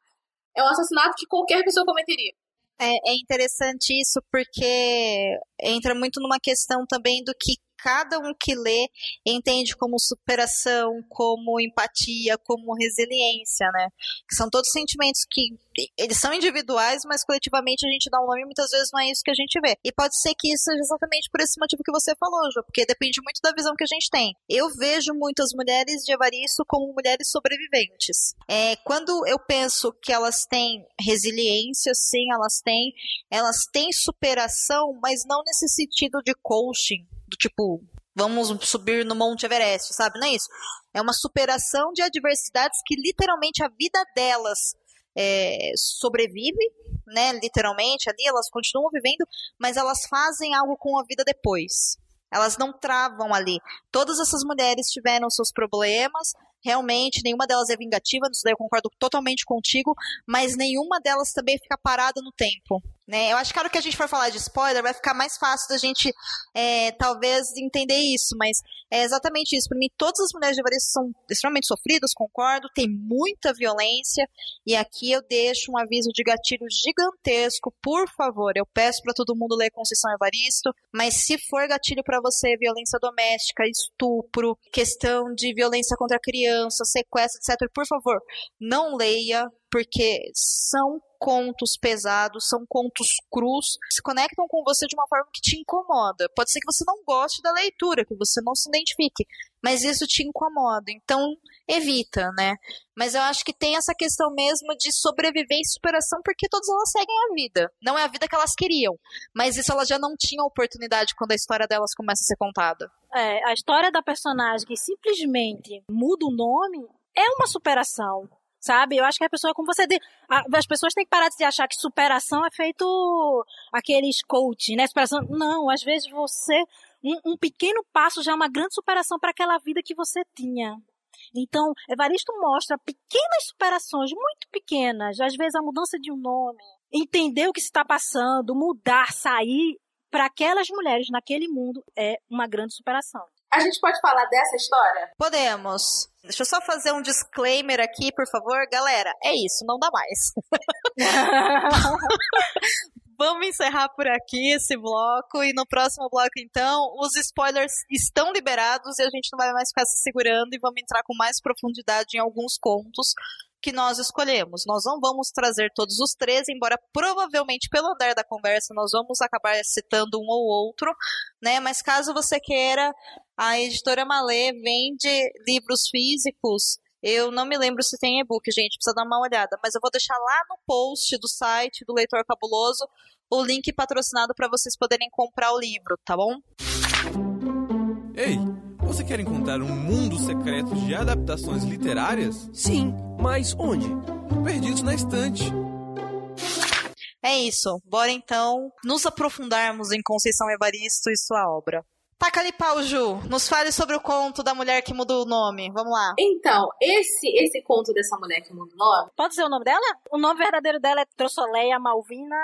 é um assassinato que qualquer pessoa cometeria. É, é interessante isso porque entra muito numa questão também do que cada um que lê entende como superação, como empatia, como resiliência, né? Que são todos sentimentos que eles são individuais, mas coletivamente a gente dá um nome e muitas vezes não é isso que a gente vê. E pode ser que isso seja exatamente por esse motivo que você falou, Jô, porque depende muito da visão que a gente tem. Eu vejo muitas mulheres de Evaristo como mulheres sobreviventes. É, quando eu penso que elas têm resiliência, sim, elas têm, elas têm superação, mas não nesse sentido de coaching, do tipo, vamos subir no Monte Everest, sabe? Não é isso. É uma superação de adversidades que literalmente a vida delas é, sobrevive, né? Literalmente ali, elas continuam vivendo, mas elas fazem algo com a vida depois. Elas não travam ali. Todas essas mulheres tiveram seus problemas, realmente, nenhuma delas é vingativa, nisso daí eu concordo totalmente contigo, mas nenhuma delas também fica parada no tempo. Né? Eu acho que hora que a gente for falar de spoiler, vai ficar mais fácil da gente, é, talvez, entender isso, mas é exatamente isso. Para mim, todas as mulheres de Evaristo são extremamente sofridas, concordo, tem muita violência, e aqui eu deixo um aviso de gatilho gigantesco, por favor, eu peço para todo mundo ler Conceição Evaristo, mas se for gatilho para você, violência doméstica, estupro, questão de violência contra a criança, sequestro, etc., por favor, não leia, porque são contos pesados, são contos crus, se conectam com você de uma forma que te incomoda. Pode ser que você não goste da leitura, que você não se identifique, mas isso te incomoda. Então, evita, né? Mas eu acho que tem essa questão mesmo de sobreviver e superação, porque todas elas seguem a vida. Não é a vida que elas queriam, mas isso elas já não tinham oportunidade quando a história delas começa a ser contada. É, a história da personagem que simplesmente muda o nome é uma superação sabe? Eu acho que a pessoa, como você as pessoas têm que parar de se achar que superação é feito aqueles coaching, né? Superação, não, às vezes você, um, um pequeno passo já é uma grande superação para aquela vida que você tinha. Então, Evaristo mostra pequenas superações, muito pequenas, às vezes a mudança de um nome, entender o que está passando, mudar, sair para aquelas mulheres naquele mundo é uma grande superação. A gente pode falar dessa história? Podemos. Deixa eu só fazer um disclaimer aqui, por favor. Galera, é isso, não dá mais. [LAUGHS] Vamos encerrar por aqui esse bloco e no próximo bloco, então, os spoilers estão liberados e a gente não vai mais ficar se segurando e vamos entrar com mais profundidade em alguns contos que nós escolhemos. Nós não vamos trazer todos os três, embora provavelmente pelo andar da conversa nós vamos acabar citando um ou outro, né? Mas caso você queira, a editora Malê vende livros físicos. Eu não me lembro se tem e-book, gente, precisa dar uma olhada, mas eu vou deixar lá no post do site do Leitor Cabuloso o link patrocinado para vocês poderem comprar o livro, tá bom? Ei, você quer encontrar um mundo secreto de adaptações literárias? Sim, mas onde? Perdidos na estante. É isso. Bora então nos aprofundarmos em Conceição Evaristo e sua obra. Taca ali pau, Ju. Nos fale sobre o conto da mulher que mudou o nome. Vamos lá. Então, esse esse conto dessa mulher que mudou o nome. Pode ser o nome dela? O nome verdadeiro dela é Trossoleia Malvina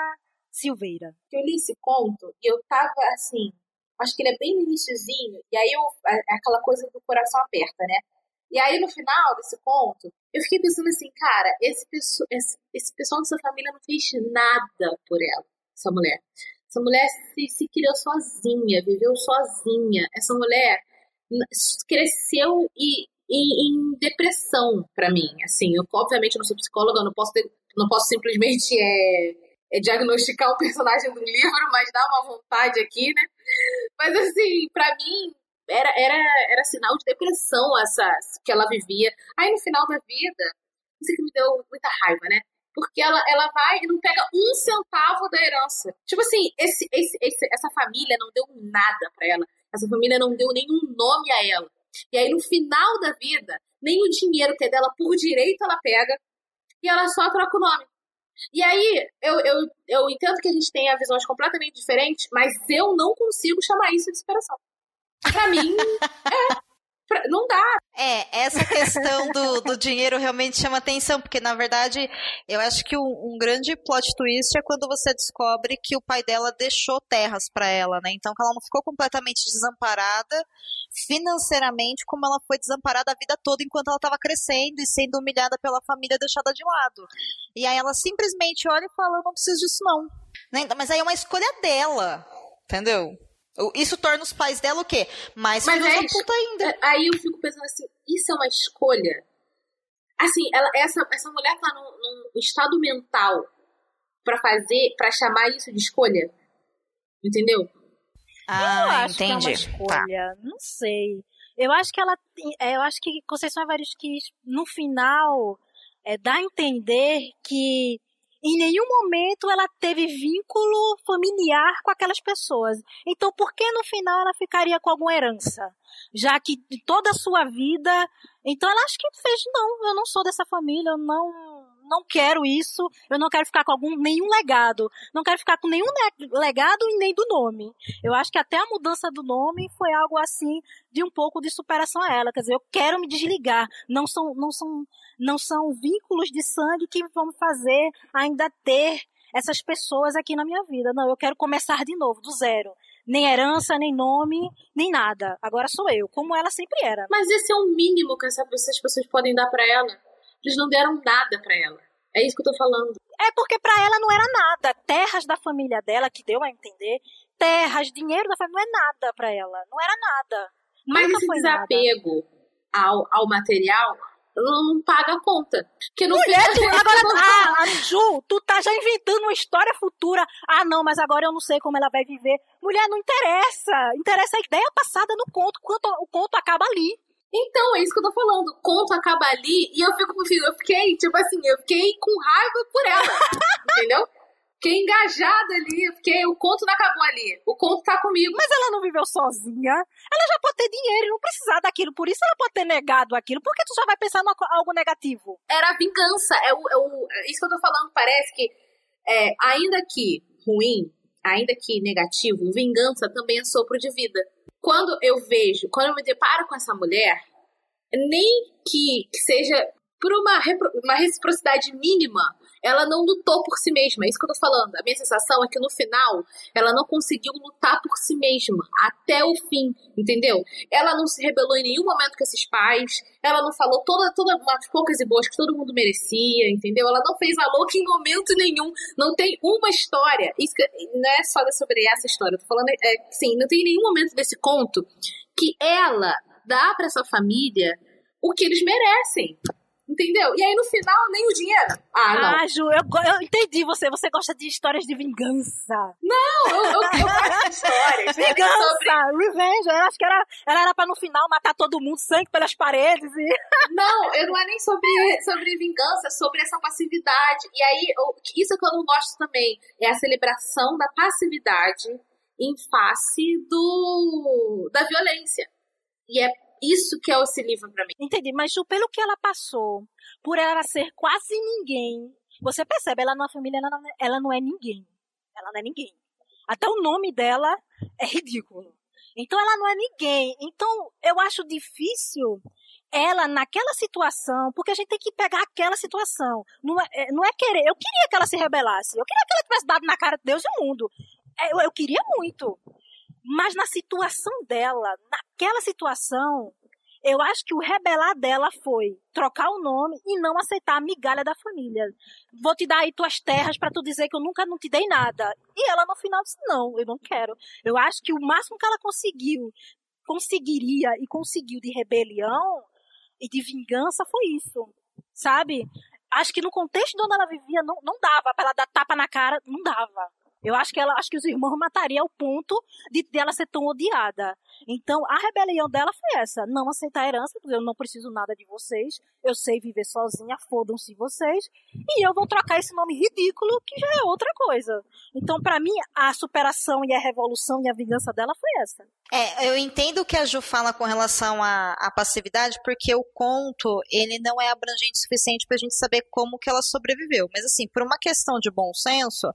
Silveira. Eu li esse conto e eu tava assim, acho que ele é bem no iníciozinho, e aí eu, é aquela coisa do coração aperta, né? E aí no final desse conto, eu fiquei pensando assim, cara, esse, esse, esse pessoal dessa família não fez nada por ela, essa mulher. Essa mulher se, se criou sozinha, viveu sozinha. Essa mulher cresceu e, em, em depressão para mim. Assim, eu obviamente não sou psicóloga, não posso ter, não posso simplesmente é, é diagnosticar o personagem do livro, [LAUGHS] mas dá uma vontade aqui, né? Mas assim, para mim era, era, era sinal de depressão essa que ela vivia. Aí no final da vida, isso que me deu muita raiva, né? Porque ela, ela vai e não pega um centavo da herança. Tipo assim, esse, esse, esse, essa família não deu nada para ela. Essa família não deu nenhum nome a ela. E aí no final da vida, nem o dinheiro que é dela por direito ela pega e ela só troca o nome. E aí, eu, eu, eu entendo que a gente tenha visões completamente diferentes, mas eu não consigo chamar isso de superação. Pra mim, é. [LAUGHS] Não dá. É, essa questão do, do dinheiro realmente chama atenção, porque na verdade eu acho que um, um, grande plot twist é quando você descobre que o pai dela deixou terras para ela, né? Então que ela não ficou completamente desamparada financeiramente como ela foi desamparada a vida toda enquanto ela estava crescendo e sendo humilhada pela família deixada de lado. E aí ela simplesmente olha e fala: Eu não preciso disso, não. Né? Mas aí é uma escolha dela, entendeu? Isso torna os pais dela o quê? Mais Mas filhos é isso. puta ainda. Aí eu fico pensando assim, isso é uma escolha? Assim, ela, essa, essa mulher tá num, num estado mental pra fazer, pra chamar isso de escolha? Entendeu? eu Ah, acho que é uma entendi. Tá. escolha. Não sei. Eu acho que ela. é, Eu acho que Conceição Evaristo quis, no final, é, dar a entender que em nenhum momento ela teve vínculo familiar com aquelas pessoas. Então, por que no final ela ficaria com alguma herança? Já que toda a sua vida. Então, ela acho que fez, não, eu não sou dessa família, eu não. Não quero isso, eu não quero ficar com algum nenhum legado, não quero ficar com nenhum ne- legado e nem do nome. Eu acho que até a mudança do nome foi algo assim de um pouco de superação a ela. Quer dizer, eu quero me desligar. Não são, não são, não são vínculos de sangue que vão fazer ainda ter essas pessoas aqui na minha vida. Não, eu quero começar de novo, do zero. Nem herança, nem nome, nem nada. Agora sou eu, como ela sempre era. Mas esse é o mínimo que essa- essas pessoas podem dar pra ela. Eles não deram nada pra ela. É isso que eu tô falando. É porque pra ela não era nada. Terras da família dela, que deu a entender, terras, dinheiro da família, não é nada pra ela. Não era nada. Mas Nunca esse foi nada. desapego ao, ao material não, não paga a conta. Porque no Mulher, tu, [LAUGHS] agora, ah, [LAUGHS] Ju, tu tá já inventando uma história futura. Ah, não, mas agora eu não sei como ela vai viver. Mulher, não interessa. Interessa a ideia passada no conto. Quanto, o conto acaba ali. Então, é isso que eu tô falando. O conto acaba ali e eu fico, eu fiquei, tipo assim, eu fiquei com raiva por ela. [LAUGHS] entendeu? Fiquei engajada ali, fiquei, o conto não acabou ali. O conto tá comigo. Mas ela não viveu sozinha. Ela já pode ter dinheiro e não precisar daquilo. Por isso ela pode ter negado aquilo. Porque tu já vai pensar em algo negativo. Era a vingança. É, o, é, o, é isso que eu tô falando. Parece que, é, ainda que ruim, ainda que negativo, vingança também é sopro de vida. Quando eu vejo, quando eu me deparo com essa mulher, nem que, que seja por uma, uma reciprocidade mínima, ela não lutou por si mesma. É isso que eu tô falando. A minha sensação é que no final, ela não conseguiu lutar por si mesma até o fim, entendeu? Ela não se rebelou em nenhum momento com esses pais. Ela não falou toda, toda umas poucas e boas que todo mundo merecia, entendeu? Ela não fez a louca em momento nenhum. Não tem uma história. Isso que- não é só sobre essa história. Eu tô falando, é, sim, não tem nenhum momento desse conto que ela dá pra essa família o que eles merecem. Entendeu? E aí no final, nem o dinheiro. Ah, não. Ah, Ju, eu, eu entendi você. Você gosta de histórias de vingança. Não, eu, eu, eu gosto de [LAUGHS] histórias. né, Vingança, sobre- revenge. Eu acho que era, ela era pra no final matar todo mundo, sangue pelas paredes e... [LAUGHS] Não, eu não é nem sobre, sobre vingança, é sobre essa passividade. E aí, eu- isso que eu não gosto também. É a celebração da passividade em face do da violência. E é isso que é esse livro pra mim. Entendi, mas Ju, pelo que ela passou, por ela ser quase ninguém, você percebe, ela numa família, ela não, ela não é ninguém. Ela não é ninguém. Até o nome dela é ridículo. Então ela não é ninguém. Então eu acho difícil ela naquela situação, porque a gente tem que pegar aquela situação. Não é, é- não é querer. Eu queria que ela se rebelasse. Eu queria que ela tivesse dado na cara de Deus e o mundo. É, Eu, eu queria muito. Mas na situação dela, naquela situação, eu acho que o rebelar dela foi trocar o nome e não aceitar a migalha da família. Vou te dar aí tuas terras para tu dizer que eu nunca não te dei nada. E ela no final disse: "Não, eu não quero". Eu acho que o máximo que ela conseguiu, conseguiria e conseguiu de rebelião e de vingança foi isso. Sabe? Acho que no contexto de onde ela vivia não, não dava para ela dar tapa na cara, não dava. Eu acho que ela, acho que os irmãos matariam ao ponto de dela ser tão odiada. Então, a rebelião dela foi essa: não aceitar a herança, eu não preciso nada de vocês, eu sei viver sozinha, fodam-se vocês, e eu vou trocar esse nome ridículo, que já é outra coisa. Então, pra mim, a superação e a revolução e a vingança dela foi essa. É, eu entendo o que a Ju fala com relação à, à passividade, porque o conto, ele não é abrangente o suficiente pra gente saber como que ela sobreviveu. Mas assim, por uma questão de bom senso,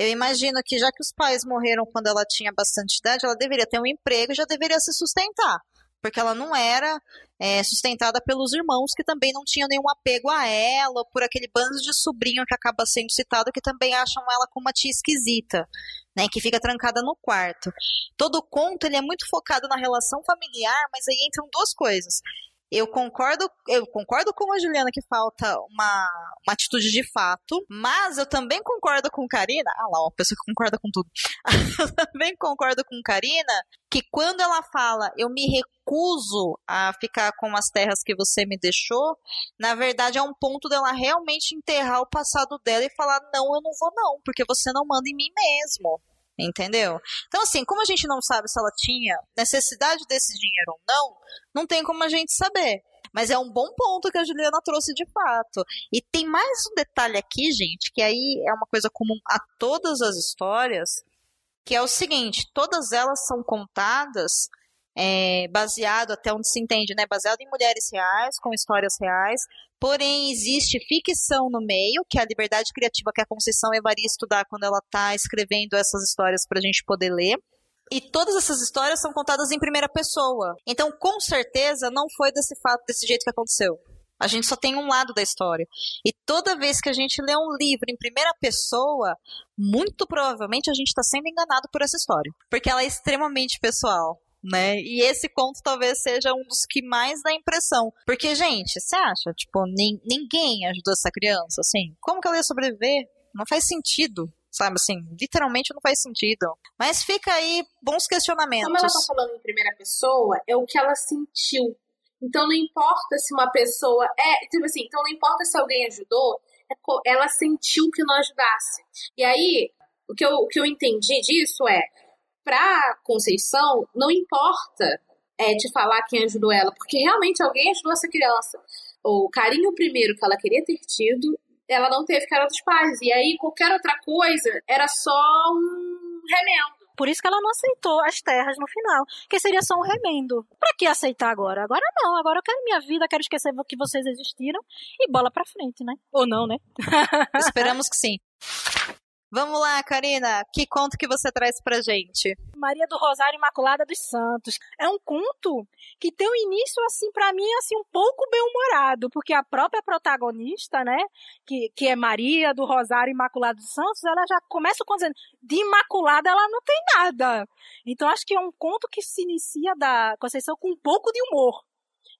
eu imagino que já que os pais morreram quando ela tinha bastante idade, ela deveria ter um emprego e já deveria se sustentar. Porque ela não era é, sustentada pelos irmãos que também não tinham nenhum apego a ela, ou por aquele bando de sobrinho que acaba sendo citado que também acham ela como uma tia esquisita, né, que fica trancada no quarto. Todo o conto ele é muito focado na relação familiar, mas aí entram duas coisas. Eu concordo, eu concordo com a Juliana que falta uma, uma atitude de fato, mas eu também concordo com Karina. Ah lá, uma pessoa que concorda com tudo. [LAUGHS] eu também concordo com Karina que quando ela fala eu me recuso a ficar com as terras que você me deixou, na verdade é um ponto dela realmente enterrar o passado dela e falar: não, eu não vou, não, porque você não manda em mim mesmo. Entendeu? Então, assim, como a gente não sabe se ela tinha necessidade desse dinheiro ou não, não tem como a gente saber. Mas é um bom ponto que a Juliana trouxe de fato. E tem mais um detalhe aqui, gente, que aí é uma coisa comum a todas as histórias, que é o seguinte: todas elas são contadas é, baseado, até onde se entende, né, baseado em mulheres reais, com histórias reais, porém existe ficção no meio, que é a liberdade criativa que a Conceição Evaristo dá quando ela está escrevendo essas histórias para a gente poder ler. E todas essas histórias são contadas em primeira pessoa. Então, com certeza, não foi desse fato, desse jeito que aconteceu. A gente só tem um lado da história. E toda vez que a gente lê um livro em primeira pessoa, muito provavelmente a gente está sendo enganado por essa história. Porque ela é extremamente pessoal né? E esse conto talvez seja um dos que mais dá impressão. Porque, gente, você acha, tipo, ninguém ajudou essa criança, assim? Como que ela ia sobreviver? Não faz sentido. Sabe assim, literalmente não faz sentido. Mas fica aí bons questionamentos. Como ela tá falando em primeira pessoa, é o que ela sentiu. Então não importa se uma pessoa. É, tipo assim, então não importa se alguém ajudou, é ela sentiu que não ajudasse. E aí, o que eu, o que eu entendi disso é para Conceição, não importa é, te falar quem ajudou ela, porque realmente alguém ajudou essa criança. O carinho primeiro que ela queria ter tido, ela não teve que era dos pais. E aí qualquer outra coisa era só um remendo. Por isso que ela não aceitou as terras no final, que seria só um remendo. Pra que aceitar agora? Agora não, agora eu quero minha vida, quero esquecer que vocês existiram e bola pra frente, né? Ou não, né? [LAUGHS] Esperamos que sim. Vamos lá, Karina, que conto que você traz pra gente? Maria do Rosário Imaculada dos Santos. É um conto que tem um início, assim, para mim, assim, um pouco bem-humorado, porque a própria protagonista, né, que, que é Maria do Rosário Imaculada dos Santos, ela já começa com dizendo, de Imaculada ela não tem nada. Então, acho que é um conto que se inicia da Conceição com um pouco de humor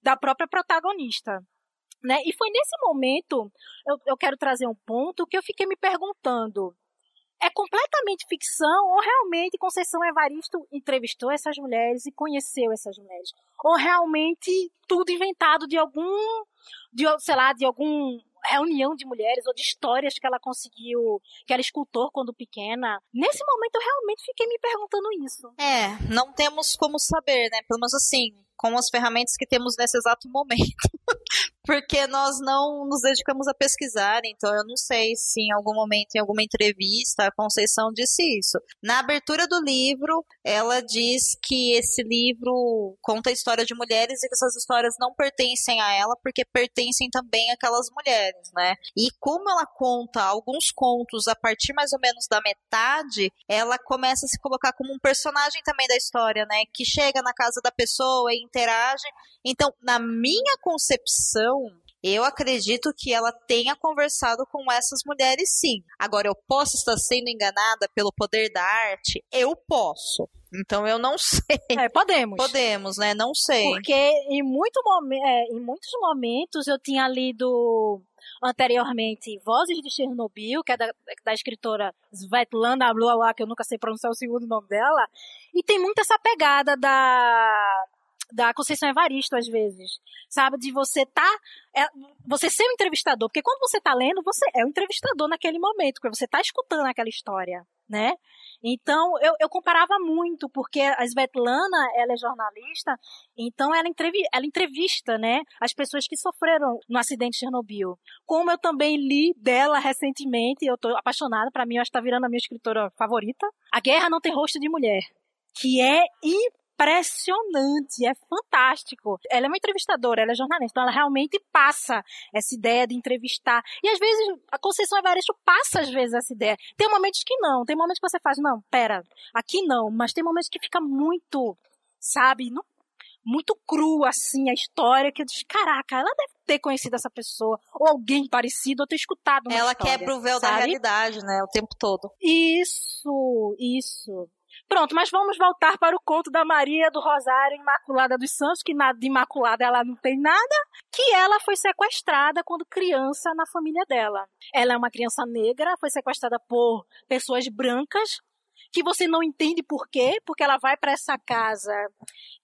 da própria protagonista. Né? E foi nesse momento, eu, eu quero trazer um ponto que eu fiquei me perguntando é completamente ficção ou realmente Conceição Evaristo entrevistou essas mulheres e conheceu essas mulheres? Ou realmente tudo inventado de algum, de, sei lá, de algum reunião de mulheres ou de histórias que ela conseguiu, que ela escutou quando pequena. Nesse momento eu realmente fiquei me perguntando isso. É, não temos como saber, né? Pelo menos assim, com as ferramentas que temos nesse exato momento. [LAUGHS] Porque nós não nos dedicamos a pesquisar, então eu não sei se em algum momento, em alguma entrevista, a Conceição disse isso. Na abertura do livro, ela diz que esse livro conta a história de mulheres e que essas histórias não pertencem a ela, porque pertencem também àquelas mulheres, né? E como ela conta alguns contos a partir mais ou menos da metade, ela começa a se colocar como um personagem também da história, né? Que chega na casa da pessoa e interage. Então, na minha concepção, eu acredito que ela tenha conversado com essas mulheres sim. Agora, eu posso estar sendo enganada pelo poder da arte? Eu posso. Então eu não [LAUGHS] sei. É, podemos. Podemos, né? Não sei. Porque em, muito é, em muitos momentos eu tinha lido anteriormente Vozes de Chernobyl, que é da, da escritora Svetlana Blua, que eu nunca sei pronunciar o segundo nome dela, e tem muito essa pegada da da Conceição Evaristo, às vezes. Sabe? De você tá. É, você ser um entrevistador. Porque quando você tá lendo, você é um entrevistador naquele momento, porque você tá escutando aquela história, né? Então, eu, eu comparava muito, porque a Svetlana, ela é jornalista, então ela, entrevi ela entrevista, né, as pessoas que sofreram no acidente de Chernobyl. Como eu também li dela recentemente, eu tô apaixonada, para mim, eu acho que tá virando a minha escritora favorita. A Guerra Não Tem Rosto de Mulher que é impressionante, é fantástico. Ela é uma entrevistadora, ela é jornalista, então ela realmente passa essa ideia de entrevistar. E às vezes a Conceição Evaristo passa às vezes essa ideia. Tem momentos que não, tem momentos que você faz, não, pera, aqui não, mas tem momentos que fica muito, sabe, não muito crua, assim, a história, que eu disse, caraca, ela deve ter conhecido essa pessoa, ou alguém parecido, ou ter escutado uma Ela história, quebra o véu sabe? da realidade, né? O tempo todo. Isso, isso. Pronto, mas vamos voltar para o conto da Maria do Rosário Imaculada dos Santos, que nada de imaculada ela não tem nada, que ela foi sequestrada quando criança na família dela. Ela é uma criança negra, foi sequestrada por pessoas brancas, que você não entende por quê, porque ela vai para essa casa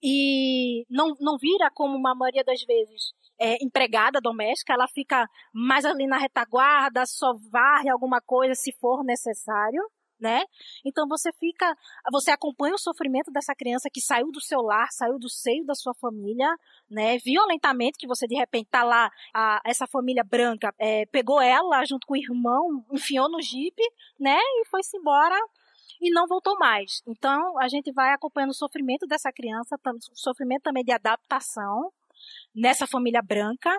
e não, não vira como uma maioria das vezes é, empregada doméstica, ela fica mais ali na retaguarda, só varre alguma coisa se for necessário né? Então você fica, você acompanha o sofrimento dessa criança que saiu do seu lar, saiu do seio da sua família, né? Violentamente, que você de repente tá lá, a, essa família branca é, pegou ela junto com o irmão, enfiou no jipe, né? E foi-se embora e não voltou mais. Então a gente vai acompanhando o sofrimento dessa criança, o sofrimento também de adaptação nessa família branca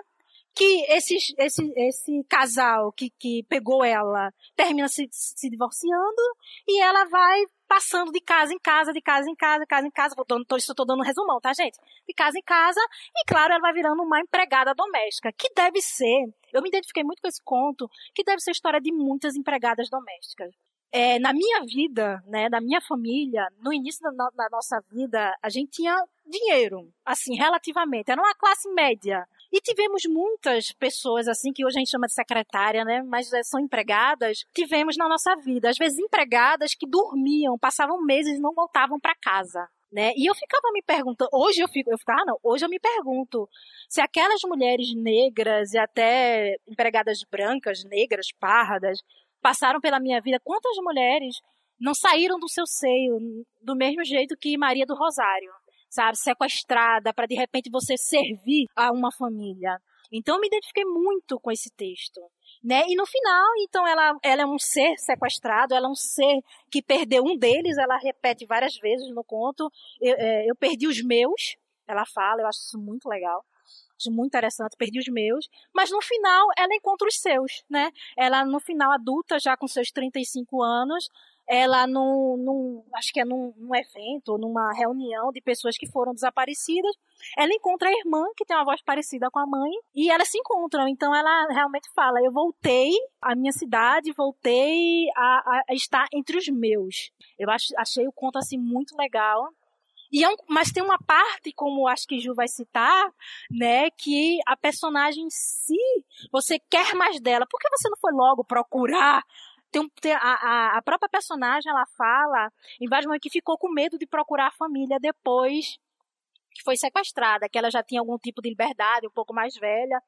que esse, esse, esse casal que, que pegou ela termina se, se divorciando e ela vai passando de casa em casa, de casa em casa, de casa em casa. Tô, tô dando um resumão, tá, gente? De casa em casa. E, claro, ela vai virando uma empregada doméstica, que deve ser, eu me identifiquei muito com esse conto, que deve ser a história de muitas empregadas domésticas. É, na minha vida, né, na minha família, no início da, no, da nossa vida, a gente tinha dinheiro, assim, relativamente. Era uma classe média. E tivemos muitas pessoas, assim, que hoje a gente chama de secretária, né? Mas é, são empregadas. Tivemos na nossa vida. Às vezes, empregadas que dormiam, passavam meses e não voltavam para casa. Né? E eu ficava me perguntando, hoje eu fico, eu ficava, ah, não, hoje eu me pergunto se aquelas mulheres negras e até empregadas brancas, negras, pardas, passaram pela minha vida, quantas mulheres não saíram do seu seio do mesmo jeito que Maria do Rosário? Sabe, sequestrada para de repente você servir a uma família. Então eu me identifiquei muito com esse texto. Né? E no final, então, ela, ela é um ser sequestrado, ela é um ser que perdeu um deles, ela repete várias vezes no conto. Eu, é, eu perdi os meus, ela fala, eu acho isso muito legal. Muito interessante, perdi os meus. Mas no final, ela encontra os seus, né? Ela, no final, adulta, já com seus 35 anos, ela num, num acho que é num, num, evento, numa reunião de pessoas que foram desaparecidas, ela encontra a irmã que tem uma voz parecida com a mãe e elas se encontram. Então ela realmente fala: eu voltei à minha cidade, voltei a, a estar entre os meus. Eu ach, achei o conto assim muito legal. E é um, mas tem uma parte, como acho que Ju vai citar, né, que a personagem em si, você quer mais dela. Por que você não foi logo procurar tem, tem a, a, própria personagem, ela fala em vários momentos que ficou com medo de procurar a família depois que foi sequestrada, que ela já tinha algum tipo de liberdade, um pouco mais velha,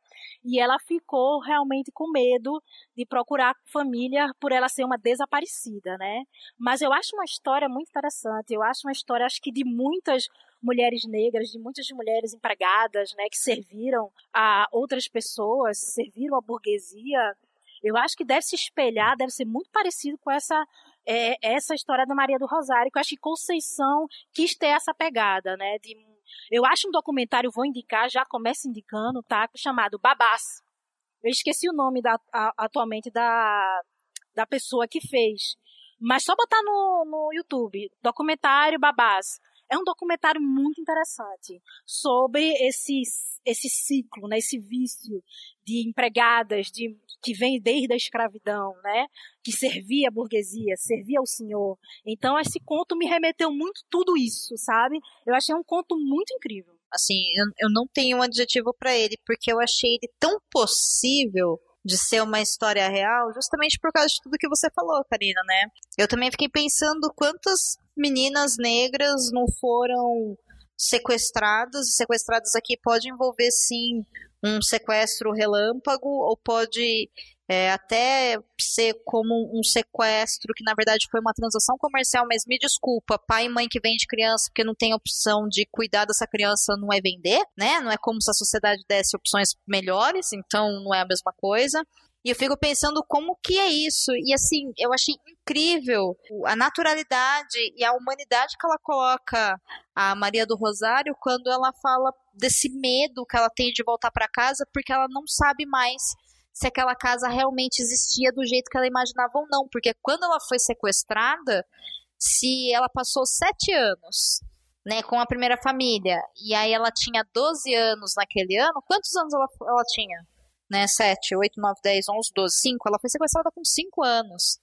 e ela ficou realmente com medo de procurar família por ela ser uma desaparecida, né? Mas eu acho uma história muito interessante, eu acho uma história, acho que de muitas mulheres negras, de muitas mulheres empregadas, né, que serviram a outras pessoas, serviram a burguesia, eu acho que deve se espelhar, deve ser muito parecido com essa é, essa história da Maria do Rosário, que eu acho que Conceição quis ter essa pegada, né? De, eu acho um documentário, vou indicar, já começa indicando, tá? Chamado Babás. Eu esqueci o nome da, a, atualmente da, da pessoa que fez. Mas só botar no, no YouTube, documentário Babás. É um documentário muito interessante sobre esse, esse ciclo, né, esse vício de empregadas de, que vem desde a escravidão, né, que servia a burguesia, servia ao senhor. Então esse conto me remeteu muito tudo isso, sabe? Eu achei um conto muito incrível. Assim, eu, eu não tenho um adjetivo para ele, porque eu achei ele tão possível de ser uma história real, justamente por causa de tudo que você falou, Karina, né? Eu também fiquei pensando quantas meninas negras não foram sequestradas. Sequestradas aqui pode envolver sim um sequestro relâmpago ou pode é, até ser como um sequestro que na verdade foi uma transação comercial, mas me desculpa, pai e mãe que vende criança porque não tem opção de cuidar dessa criança não é vender, né? Não é como se a sociedade desse opções melhores, então não é a mesma coisa. E eu fico pensando como que é isso. E assim, eu achei incrível a naturalidade e a humanidade que ela coloca a Maria do Rosário quando ela fala desse medo que ela tem de voltar para casa porque ela não sabe mais se aquela casa realmente existia do jeito que ela imaginava ou não. Porque quando ela foi sequestrada, se ela passou sete anos né, com a primeira família. E aí ela tinha 12 anos naquele ano. Quantos anos ela, ela tinha? Né, 7, 8, 9, 10, 11, 12, 5. Ela foi sequestrada com 5 anos.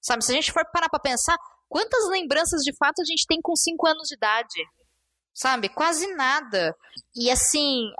Sabe, se a gente for parar pra pensar, quantas lembranças de fato a gente tem com 5 anos de idade? Sabe, quase nada. E assim,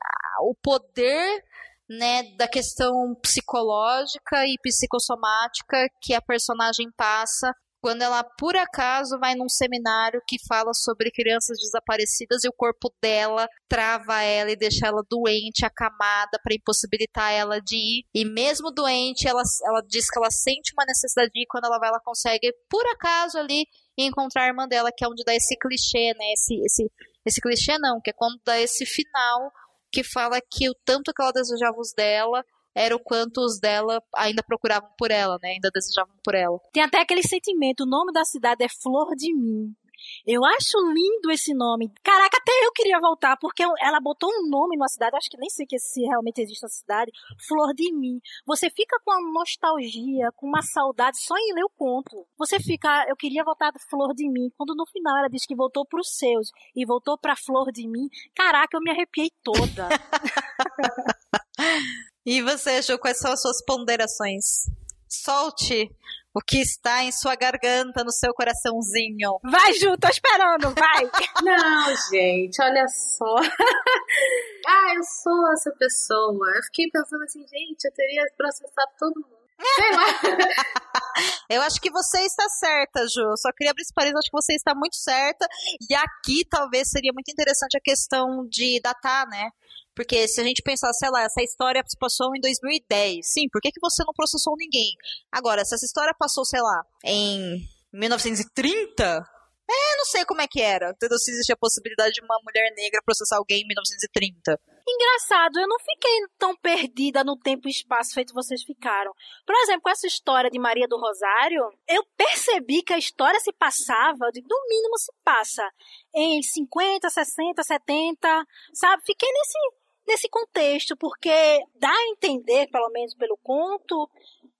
o poder né, da questão psicológica e psicossomática que a personagem passa quando ela por acaso vai num seminário que fala sobre crianças desaparecidas e o corpo dela trava ela e deixa ela doente, acamada para impossibilitar ela de ir. E mesmo doente, ela, ela diz que ela sente uma necessidade de ir quando ela vai, ela consegue por acaso ali encontrar a irmã dela, que é onde dá esse clichê, né? Esse, esse, esse clichê não, que é quando dá esse final que fala que o tanto que ela desejava os dela era o quanto os dela ainda procuravam por ela, né? Ainda desejavam por ela. Tem até aquele sentimento, o nome da cidade é Flor de Mim. Eu acho lindo esse nome. Caraca, até eu queria voltar, porque ela botou um nome numa cidade, acho que nem sei se realmente existe a cidade, Flor de Mim. Você fica com uma nostalgia, com uma saudade só em ler o conto. Você fica, eu queria voltar para Flor de Mim, quando no final ela diz que voltou para os seus e voltou para Flor de Mim. Caraca, eu me arrepiei toda. [LAUGHS] E você, Ju, quais são as suas ponderações? Solte o que está em sua garganta, no seu coraçãozinho. Vai, Ju, tô esperando, vai! [LAUGHS] Não, gente, olha só. [LAUGHS] ah, eu sou essa pessoa. Eu fiquei pensando assim, gente, eu teria processado todo mundo. Sei lá. [LAUGHS] eu acho que você está certa, Ju. Só queria abrir esse parênteses, acho que você está muito certa. E aqui talvez seria muito interessante a questão de datar, né? Porque se a gente pensar, sei lá, essa história se passou em 2010, sim, por que, que você não processou ninguém? Agora, se essa história passou, sei lá, em 1930, é, não sei como é que era. Entendeu? Se existia a possibilidade de uma mulher negra processar alguém em 1930. Engraçado, eu não fiquei tão perdida no tempo e espaço feito vocês ficaram. Por exemplo, com essa história de Maria do Rosário, eu percebi que a história se passava, no mínimo se passa, em 50, 60, 70, sabe? Fiquei nesse, nesse contexto, porque dá a entender, pelo menos pelo conto,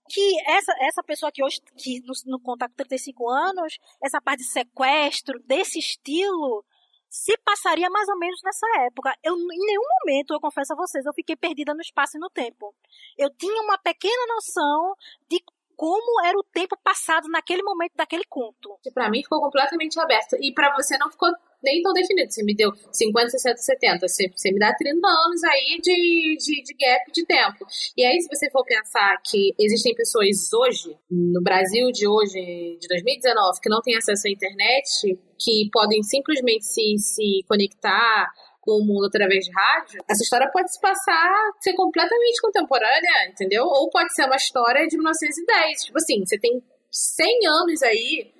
que essa, essa pessoa que hoje, que no, no contato 35 anos, essa parte de sequestro, desse estilo, se passaria mais ou menos nessa época. Eu, em nenhum momento, eu confesso a vocês, eu fiquei perdida no espaço e no tempo. Eu tinha uma pequena noção de como era o tempo passado naquele momento daquele conto. Para mim ficou completamente aberto. E para você não ficou nem tão definido. Você me deu 50, 60, 70. Você, você me dá 30 anos aí de, de, de gap de tempo. E aí, se você for pensar que existem pessoas hoje, no Brasil de hoje, de 2019, que não têm acesso à internet, que podem simplesmente se, se conectar com o mundo através de rádio, essa história pode se passar, ser completamente contemporânea, entendeu? Ou pode ser uma história de 1910. Tipo assim, você tem 100 anos aí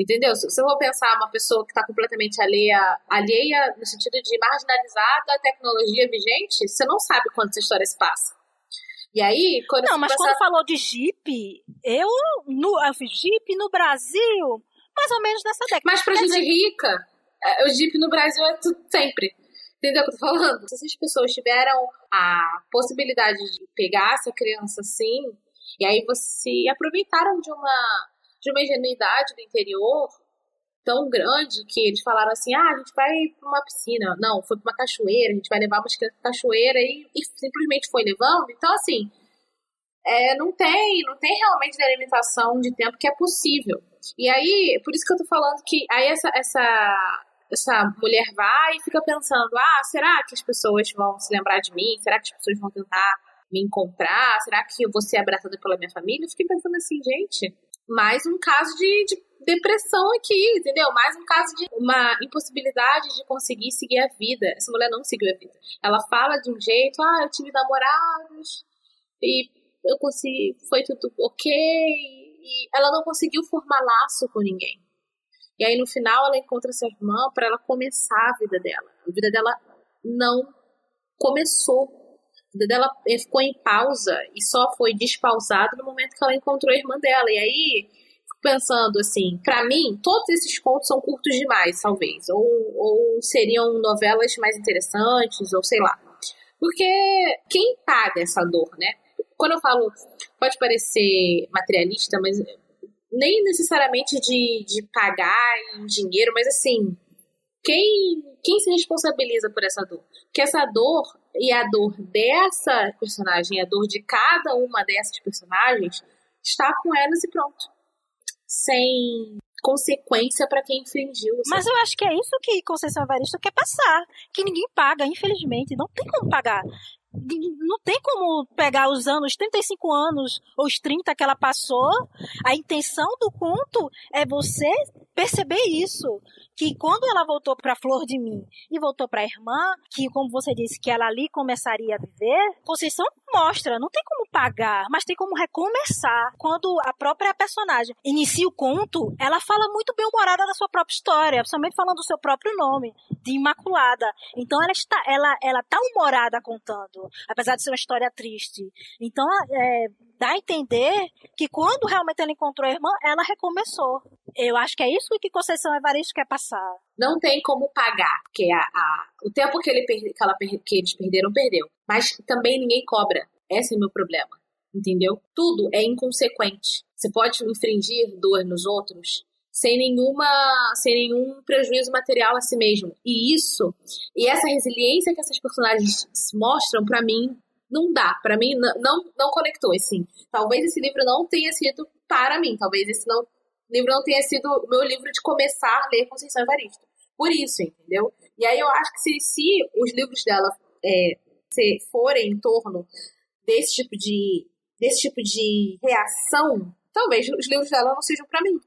Entendeu? Se, se eu vou pensar uma pessoa que está completamente alheia, alheia no sentido de marginalizada à tecnologia vigente, você não sabe quando essa história se passa. E aí, quando Não, mas quando falou de Jeep, eu, no, eu fiz Jeep no Brasil, mais ou menos nessa década. Mas pra gente dizer... rica, é, o Jeep no Brasil é tudo sempre. Entendeu o que eu tô falando? Se essas pessoas tiveram a possibilidade de pegar essa criança assim, e aí você aproveitaram de uma de uma ingenuidade do interior tão grande que eles falaram assim: ah, a gente vai para uma piscina. Não, foi para uma cachoeira, a gente vai levar uma cachoeira e, e simplesmente foi levando. Então, assim, é, não tem, não tem realmente delimitação de tempo que é possível. E aí, por isso que eu tô falando que aí essa, essa, essa mulher vai e fica pensando: ah, será que as pessoas vão se lembrar de mim? Será que as pessoas vão tentar me encontrar? Será que eu vou ser abraçada pela minha família? Eu fiquei pensando assim, gente mais um caso de, de depressão aqui, entendeu? Mais um caso de uma impossibilidade de conseguir seguir a vida. Essa mulher não seguiu a vida. Ela fala de um jeito, ah, eu tive namorados e eu consegui, foi tudo ok. E ela não conseguiu formar laço com ninguém. E aí no final ela encontra sua irmã para ela começar a vida dela. A vida dela não começou. Dela ficou em pausa e só foi despausado no momento que ela encontrou a irmã dela. E aí, pensando assim, para mim, todos esses contos são curtos demais, talvez. Ou, ou seriam novelas mais interessantes, ou sei lá. Porque quem paga essa dor, né? Quando eu falo, pode parecer materialista, mas nem necessariamente de, de pagar em dinheiro, mas assim, quem, quem se responsabiliza por essa dor? Porque essa dor e a dor dessa personagem, a dor de cada uma dessas personagens, está com elas e pronto. Sem consequência para quem infringiu. Sabe? Mas eu acho que é isso que Conceição Evaristo quer passar. Que ninguém paga, infelizmente. Não tem como pagar. Não tem como pegar os anos, 35 anos ou os 30 que ela passou. A intenção do conto é você perceber isso que quando ela voltou para Flor de Mim e voltou para a irmã, que como você disse que ela ali começaria a viver, Conceição mostra, não tem como pagar, mas tem como recomeçar. Quando a própria personagem inicia o conto, ela fala muito bem humorada da sua própria história, principalmente falando do seu próprio nome, de Imaculada. Então ela está, ela, ela tá humorada contando, apesar de ser uma história triste. Então é, dá a entender que quando realmente ela encontrou a irmã, ela recomeçou. Eu acho que é isso que Conceição Evaristo quer passar. Não tem como pagar, porque a, a o tempo que, ele que, ela, que eles perderam, perdeu. Mas também ninguém cobra. Esse é o meu problema. Entendeu? Tudo é inconsequente. Você pode infringir dor nos outros sem nenhuma sem nenhum prejuízo material a si mesmo. E isso, e essa resiliência que essas personagens mostram para mim não dá. para mim, não, não conectou, assim. Talvez esse livro não tenha sido para mim. Talvez esse não, livro não tenha sido o meu livro de começar a ler Conceição Evaristo. Por isso, entendeu? E aí eu acho que se, se os livros dela é, se forem em torno desse tipo de desse tipo de reação, talvez os livros dela não sejam para mim.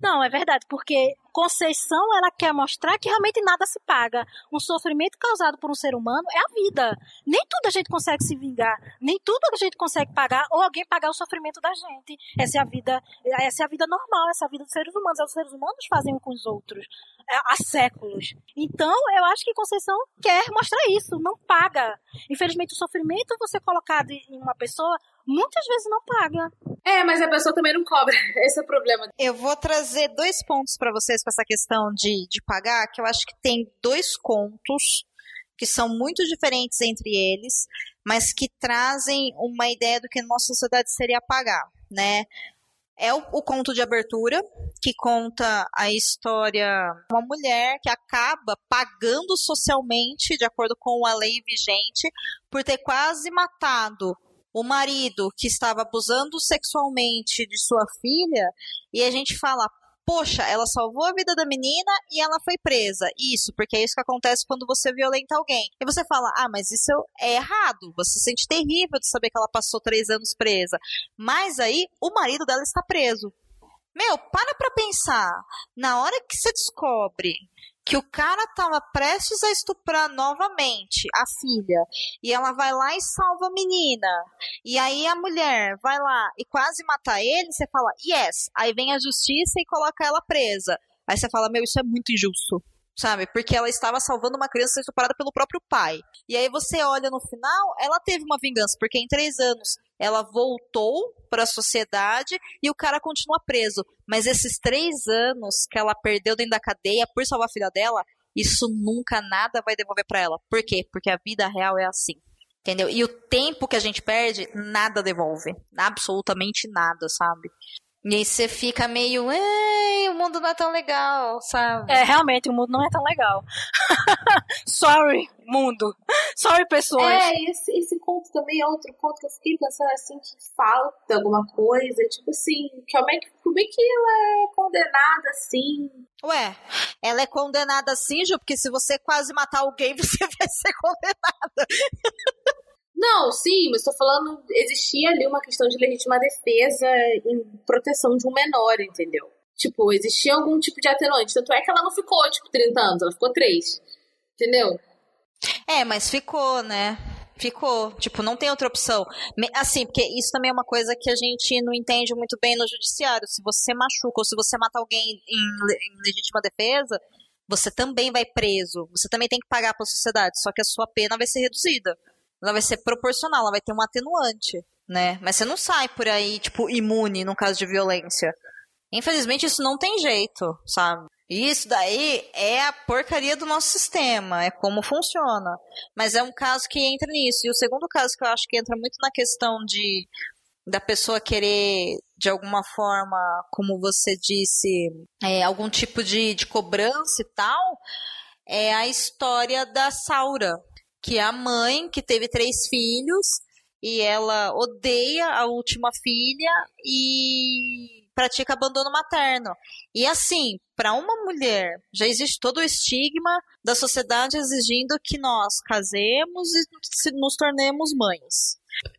Não, é verdade, porque Conceição ela quer mostrar que realmente nada se paga. Um sofrimento causado por um ser humano é a vida. Nem tudo a gente consegue se vingar, nem tudo a gente consegue pagar ou alguém pagar o sofrimento da gente. Essa é a vida, essa é a vida normal, essa é a vida dos seres humanos. Os seres humanos fazem um com os outros é, há séculos. Então, eu acho que Conceição quer mostrar isso, não paga. Infelizmente, o sofrimento você colocado em uma pessoa muitas vezes não paga. É, mas a pessoa também não cobra. [LAUGHS] Esse é o problema. Eu vou trazer dois pontos para vocês com essa questão de, de pagar, que eu acho que tem dois contos que são muito diferentes entre eles, mas que trazem uma ideia do que a nossa sociedade seria pagar, né? É o, o, conto de abertura, que conta a história de uma mulher que acaba pagando socialmente, de acordo com a lei vigente, por ter quase matado o marido que estava abusando sexualmente de sua filha, e a gente fala, poxa, ela salvou a vida da menina e ela foi presa. Isso, porque é isso que acontece quando você violenta alguém. E você fala, ah, mas isso é errado. Você se sente terrível de saber que ela passou três anos presa. Mas aí, o marido dela está preso. Meu, para pra pensar. Na hora que você descobre que o cara estava prestes a estuprar novamente a filha. E ela vai lá e salva a menina. E aí a mulher vai lá e quase mata ele, você fala yes, aí vem a justiça e coloca ela presa. Aí você fala, meu, isso é muito injusto sabe? Porque ela estava salvando uma criança estuprada pelo próprio pai. E aí você olha no final, ela teve uma vingança, porque em três anos ela voltou para a sociedade e o cara continua preso. Mas esses três anos que ela perdeu dentro da cadeia por salvar a filha dela, isso nunca nada vai devolver para ela. Por quê? Porque a vida real é assim. Entendeu? E o tempo que a gente perde, nada devolve. Absolutamente nada, sabe? E aí você fica meio, ei, o mundo não é tão legal, sabe? É, realmente, o mundo não é tão legal. [LAUGHS] Sorry, mundo. Sorry, pessoas. É, esse, esse conto também é outro conto que eu fiquei pensando assim, que falta alguma coisa. Tipo assim, como é que, como é que ela é condenada assim? Ué, ela é condenada assim, Ju, porque se você quase matar alguém, [LAUGHS] você vai ser condenada. Não, sim, mas estou falando, existia ali uma questão de legítima defesa em proteção de um menor, entendeu? Tipo, existia algum tipo de atenuante. Tanto é que ela não ficou, tipo, 30 anos, ela ficou 3. Entendeu? É, mas ficou, né? Ficou. Tipo, não tem outra opção. Assim, porque isso também é uma coisa que a gente não entende muito bem no judiciário. Se você machuca ou se você mata alguém em, legítima defesa, você também vai preso. Você também tem que pagar para a sociedade. Só que a sua pena vai ser reduzida ela vai ser proporcional, ela vai ter um atenuante, né? Mas você não sai por aí, tipo, imune no caso de violência. Infelizmente, isso não tem jeito, sabe? Isso daí é a porcaria do nosso sistema, é como funciona. Mas é um caso que entra nisso. E o segundo caso que eu acho que entra muito na questão de da pessoa querer, de alguma forma, como você disse, é, algum tipo de, de cobrança e tal, é a história da Saura, que é a mãe que teve três filhos e ela odeia a última filha e pratica abandono materno. E assim, para uma mulher, já existe todo o estigma da sociedade exigindo que nós casemos e nos tornemos mães.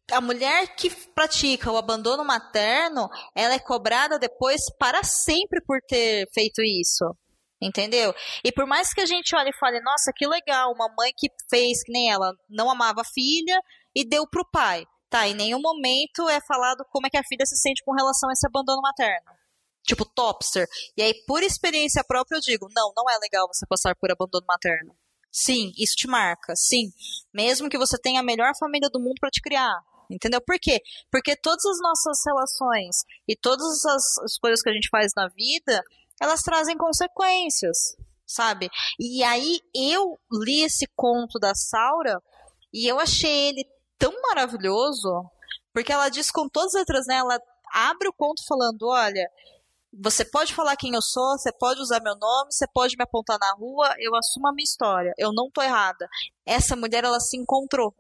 A mulher que pratica o abandono materno, ela é cobrada depois para sempre por ter feito isso. Entendeu? E por mais que a gente olhe e fale, nossa, que legal, uma mãe que fez que nem ela, não amava a filha e deu pro pai. Tá, em nenhum momento é falado como é que a filha se sente com relação a esse abandono materno. Tipo, topster. E aí, por experiência própria, eu digo, não, não é legal você passar por abandono materno. Sim, isso te marca, sim. Mesmo que você tenha a melhor família do mundo para te criar. Entendeu? Por quê? Porque todas as nossas relações e todas as, as coisas que a gente faz na vida, elas trazem consequências, sabe? E aí eu li esse conto da Saura e eu achei ele tão maravilhoso, porque ela diz com todas as letras, né? Ela abre o conto falando: olha, você pode falar quem eu sou, você pode usar meu nome, você pode me apontar na rua, eu assumo a minha história, eu não tô errada. Essa mulher, ela se encontrou.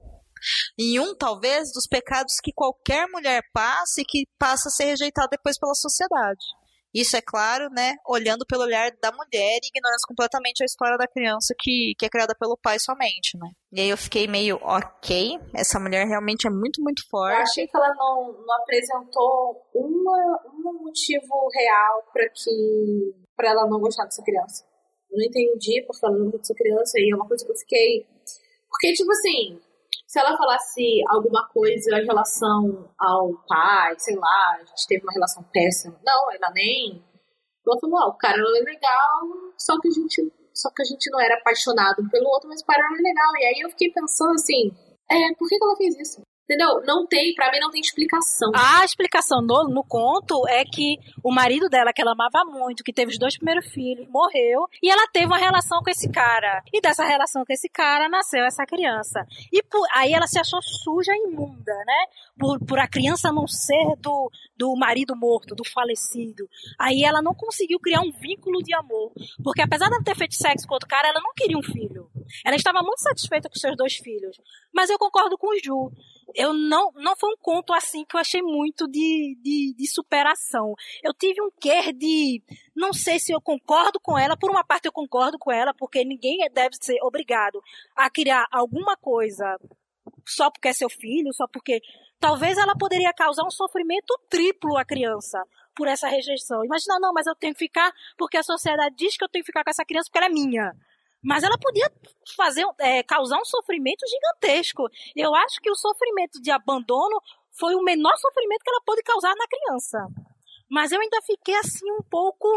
Em um, talvez, dos pecados que qualquer mulher passa e que passa a ser rejeitada depois pela sociedade. Isso é claro, né? Olhando pelo olhar da mulher e ignorando completamente a história da criança que, que é criada pelo pai somente, né? E aí eu fiquei meio, ok, essa mulher realmente é muito, muito forte. Eu achei que ela não, não apresentou uma, um motivo real para que para ela não gostar dessa criança. Eu não entendi porque ela não gostou dessa criança e é uma coisa que eu fiquei. Porque, tipo assim, se ela falasse alguma coisa em relação ao pai, sei lá, a gente teve uma relação péssima. Não, ela nem. Ela falou, ó, o cara era legal, só que a gente. Só que a gente não era apaixonado pelo outro, mas o pai era legal. E aí eu fiquei pensando assim, é, por que, que ela fez isso? Entendeu? Não tem, para mim não tem explicação. A explicação no, no conto é que o marido dela, que ela amava muito, que teve os dois primeiros filhos, morreu, e ela teve uma relação com esse cara. E dessa relação com esse cara nasceu essa criança. E por, aí ela se achou suja e imunda, né? Por, por a criança não ser do, do marido morto, do falecido. Aí ela não conseguiu criar um vínculo de amor. Porque apesar de ter feito sexo com outro cara, ela não queria um filho. Ela estava muito satisfeita com seus dois filhos. Mas eu concordo com o Ju eu não, não foi um conto assim que eu achei muito de, de, de, superação. Eu tive um quer de, não sei se eu concordo com ela, por uma parte eu concordo com ela, porque ninguém deve ser obrigado a criar alguma coisa só porque é seu filho, só porque talvez ela poderia causar um sofrimento triplo à criança por essa rejeição. Imagina, não, mas eu tenho que ficar porque a sociedade diz que eu tenho que ficar com essa criança porque ela é minha. Mas ela podia fazer, é, causar um sofrimento gigantesco. Eu acho que o sofrimento de abandono foi o menor sofrimento que ela pôde causar na criança. Mas eu ainda fiquei assim um pouco,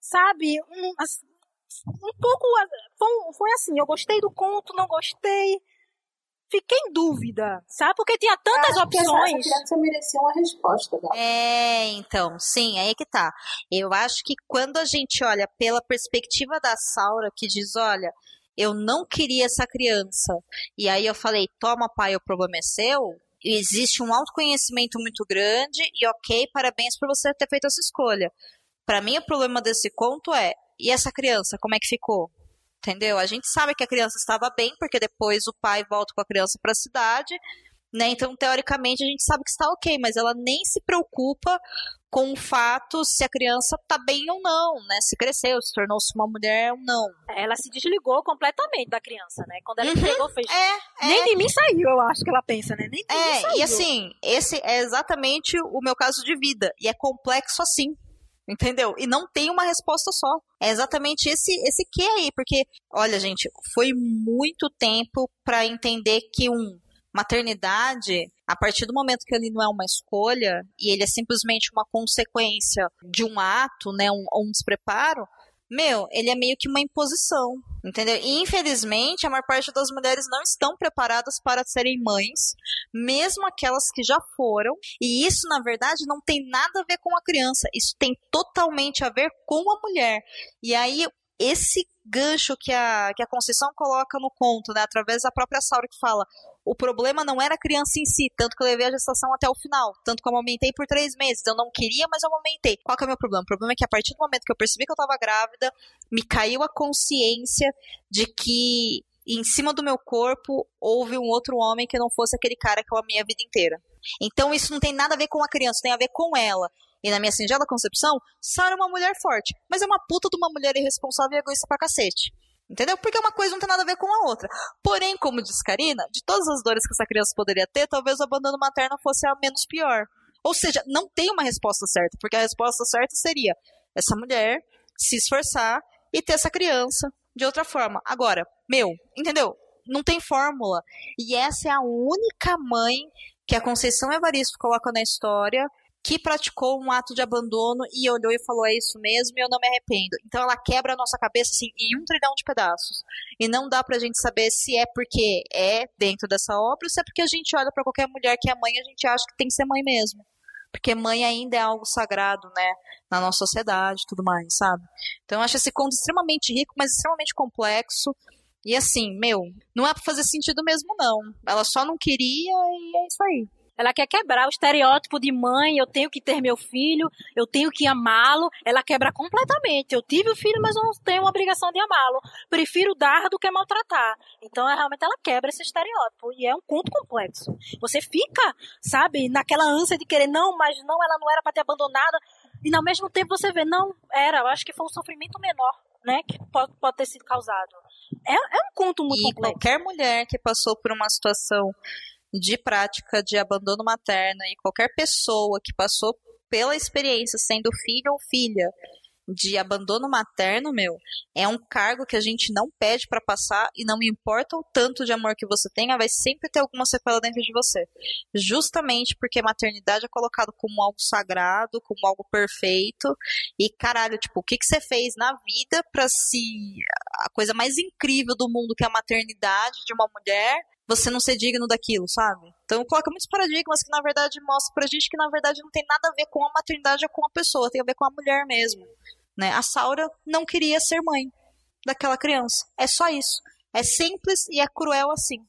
sabe, um, um pouco. Foi, foi assim, eu gostei do conto, não gostei fiquei em dúvida, sabe? Porque tinha tantas opções. essa criança merecia uma resposta. Dela. É, então, sim, aí que tá. Eu acho que quando a gente olha pela perspectiva da Saura, que diz, olha, eu não queria essa criança, e aí eu falei, toma pai, o problema é seu, existe um autoconhecimento muito grande, e ok, parabéns por você ter feito essa escolha. Para mim, o problema desse conto é, e essa criança, como é que ficou? Entendeu? A gente sabe que a criança estava bem, porque depois o pai volta com a criança para a cidade, né? Então, teoricamente, a gente sabe que está ok, mas ela nem se preocupa com o fato se a criança está bem ou não, né? Se cresceu, se tornou-se uma mulher ou não. Ela se desligou completamente da criança, né? Quando ela uhum. fez. É, Nem é. de mim saiu, eu acho que ela pensa, né? Nem de é, mim saiu. E assim, esse é exatamente o meu caso de vida. E é complexo assim entendeu? E não tem uma resposta só. É exatamente esse esse que aí, porque olha, gente, foi muito tempo para entender que um maternidade, a partir do momento que ele não é uma escolha e ele é simplesmente uma consequência de um ato, né, um, um despreparo, meu, ele é meio que uma imposição, entendeu? E infelizmente a maior parte das mulheres não estão preparadas para serem mães, mesmo aquelas que já foram. E isso, na verdade, não tem nada a ver com a criança, isso tem totalmente a ver com a mulher. E aí esse gancho que a, que a Conceição coloca no conto, né, através da própria Saura que fala: o problema não era a criança em si, tanto que eu levei a gestação até o final, tanto que eu amamentei por três meses. Eu não queria, mas eu amamentei. Qual que é o meu problema? O problema é que a partir do momento que eu percebi que eu estava grávida, me caiu a consciência de que em cima do meu corpo houve um outro homem que não fosse aquele cara que eu amei a vida inteira. Então isso não tem nada a ver com a criança, tem a ver com ela. E na minha singela concepção, Sara é uma mulher forte, mas é uma puta de uma mulher irresponsável e egoísta pra cacete. Entendeu? Porque uma coisa não tem nada a ver com a outra. Porém, como diz Karina, de todas as dores que essa criança poderia ter, talvez o abandono materno fosse a menos pior. Ou seja, não tem uma resposta certa, porque a resposta certa seria essa mulher se esforçar e ter essa criança de outra forma. Agora, meu, entendeu? Não tem fórmula. E essa é a única mãe que a Conceição Evaristo coloca na história que praticou um ato de abandono e olhou e falou: é isso mesmo e eu não me arrependo. Então ela quebra a nossa cabeça assim, em um trilhão de pedaços. E não dá pra gente saber se é porque é dentro dessa obra ou se é porque a gente olha para qualquer mulher que é mãe e a gente acha que tem que ser mãe mesmo. Porque mãe ainda é algo sagrado, né? Na nossa sociedade e tudo mais, sabe? Então eu acho esse conto extremamente rico, mas extremamente complexo. E assim, meu, não é pra fazer sentido mesmo, não. Ela só não queria e é isso aí. Ela quer quebrar o estereótipo de mãe, eu tenho que ter meu filho, eu tenho que amá-lo. Ela quebra completamente. Eu tive o filho, mas não tenho a obrigação de amá-lo. Prefiro dar do que maltratar. Então, é, realmente, ela quebra esse estereótipo. E é um conto complexo. Você fica, sabe, naquela ânsia de querer, não, mas não, ela não era para ter abandonado. E ao mesmo tempo você vê, não, era, eu acho que foi um sofrimento menor, né, que pode, pode ter sido causado. É, é um conto muito e complexo. qualquer mulher que passou por uma situação de prática de abandono materno e qualquer pessoa que passou pela experiência sendo filho ou filha de abandono materno, meu, é um cargo que a gente não pede para passar e não importa o tanto de amor que você tenha, vai sempre ter alguma sequela dentro de você. Justamente porque maternidade é colocado como algo sagrado, como algo perfeito. E caralho, tipo, o que, que você fez na vida para se a coisa mais incrível do mundo que é a maternidade de uma mulher você não ser digno daquilo, sabe? Então coloca muitos paradigmas que na verdade mostram pra gente que na verdade não tem nada a ver com a maternidade ou com a pessoa, tem a ver com a mulher mesmo. Né? A Saura não queria ser mãe daquela criança. É só isso. É simples e é cruel assim.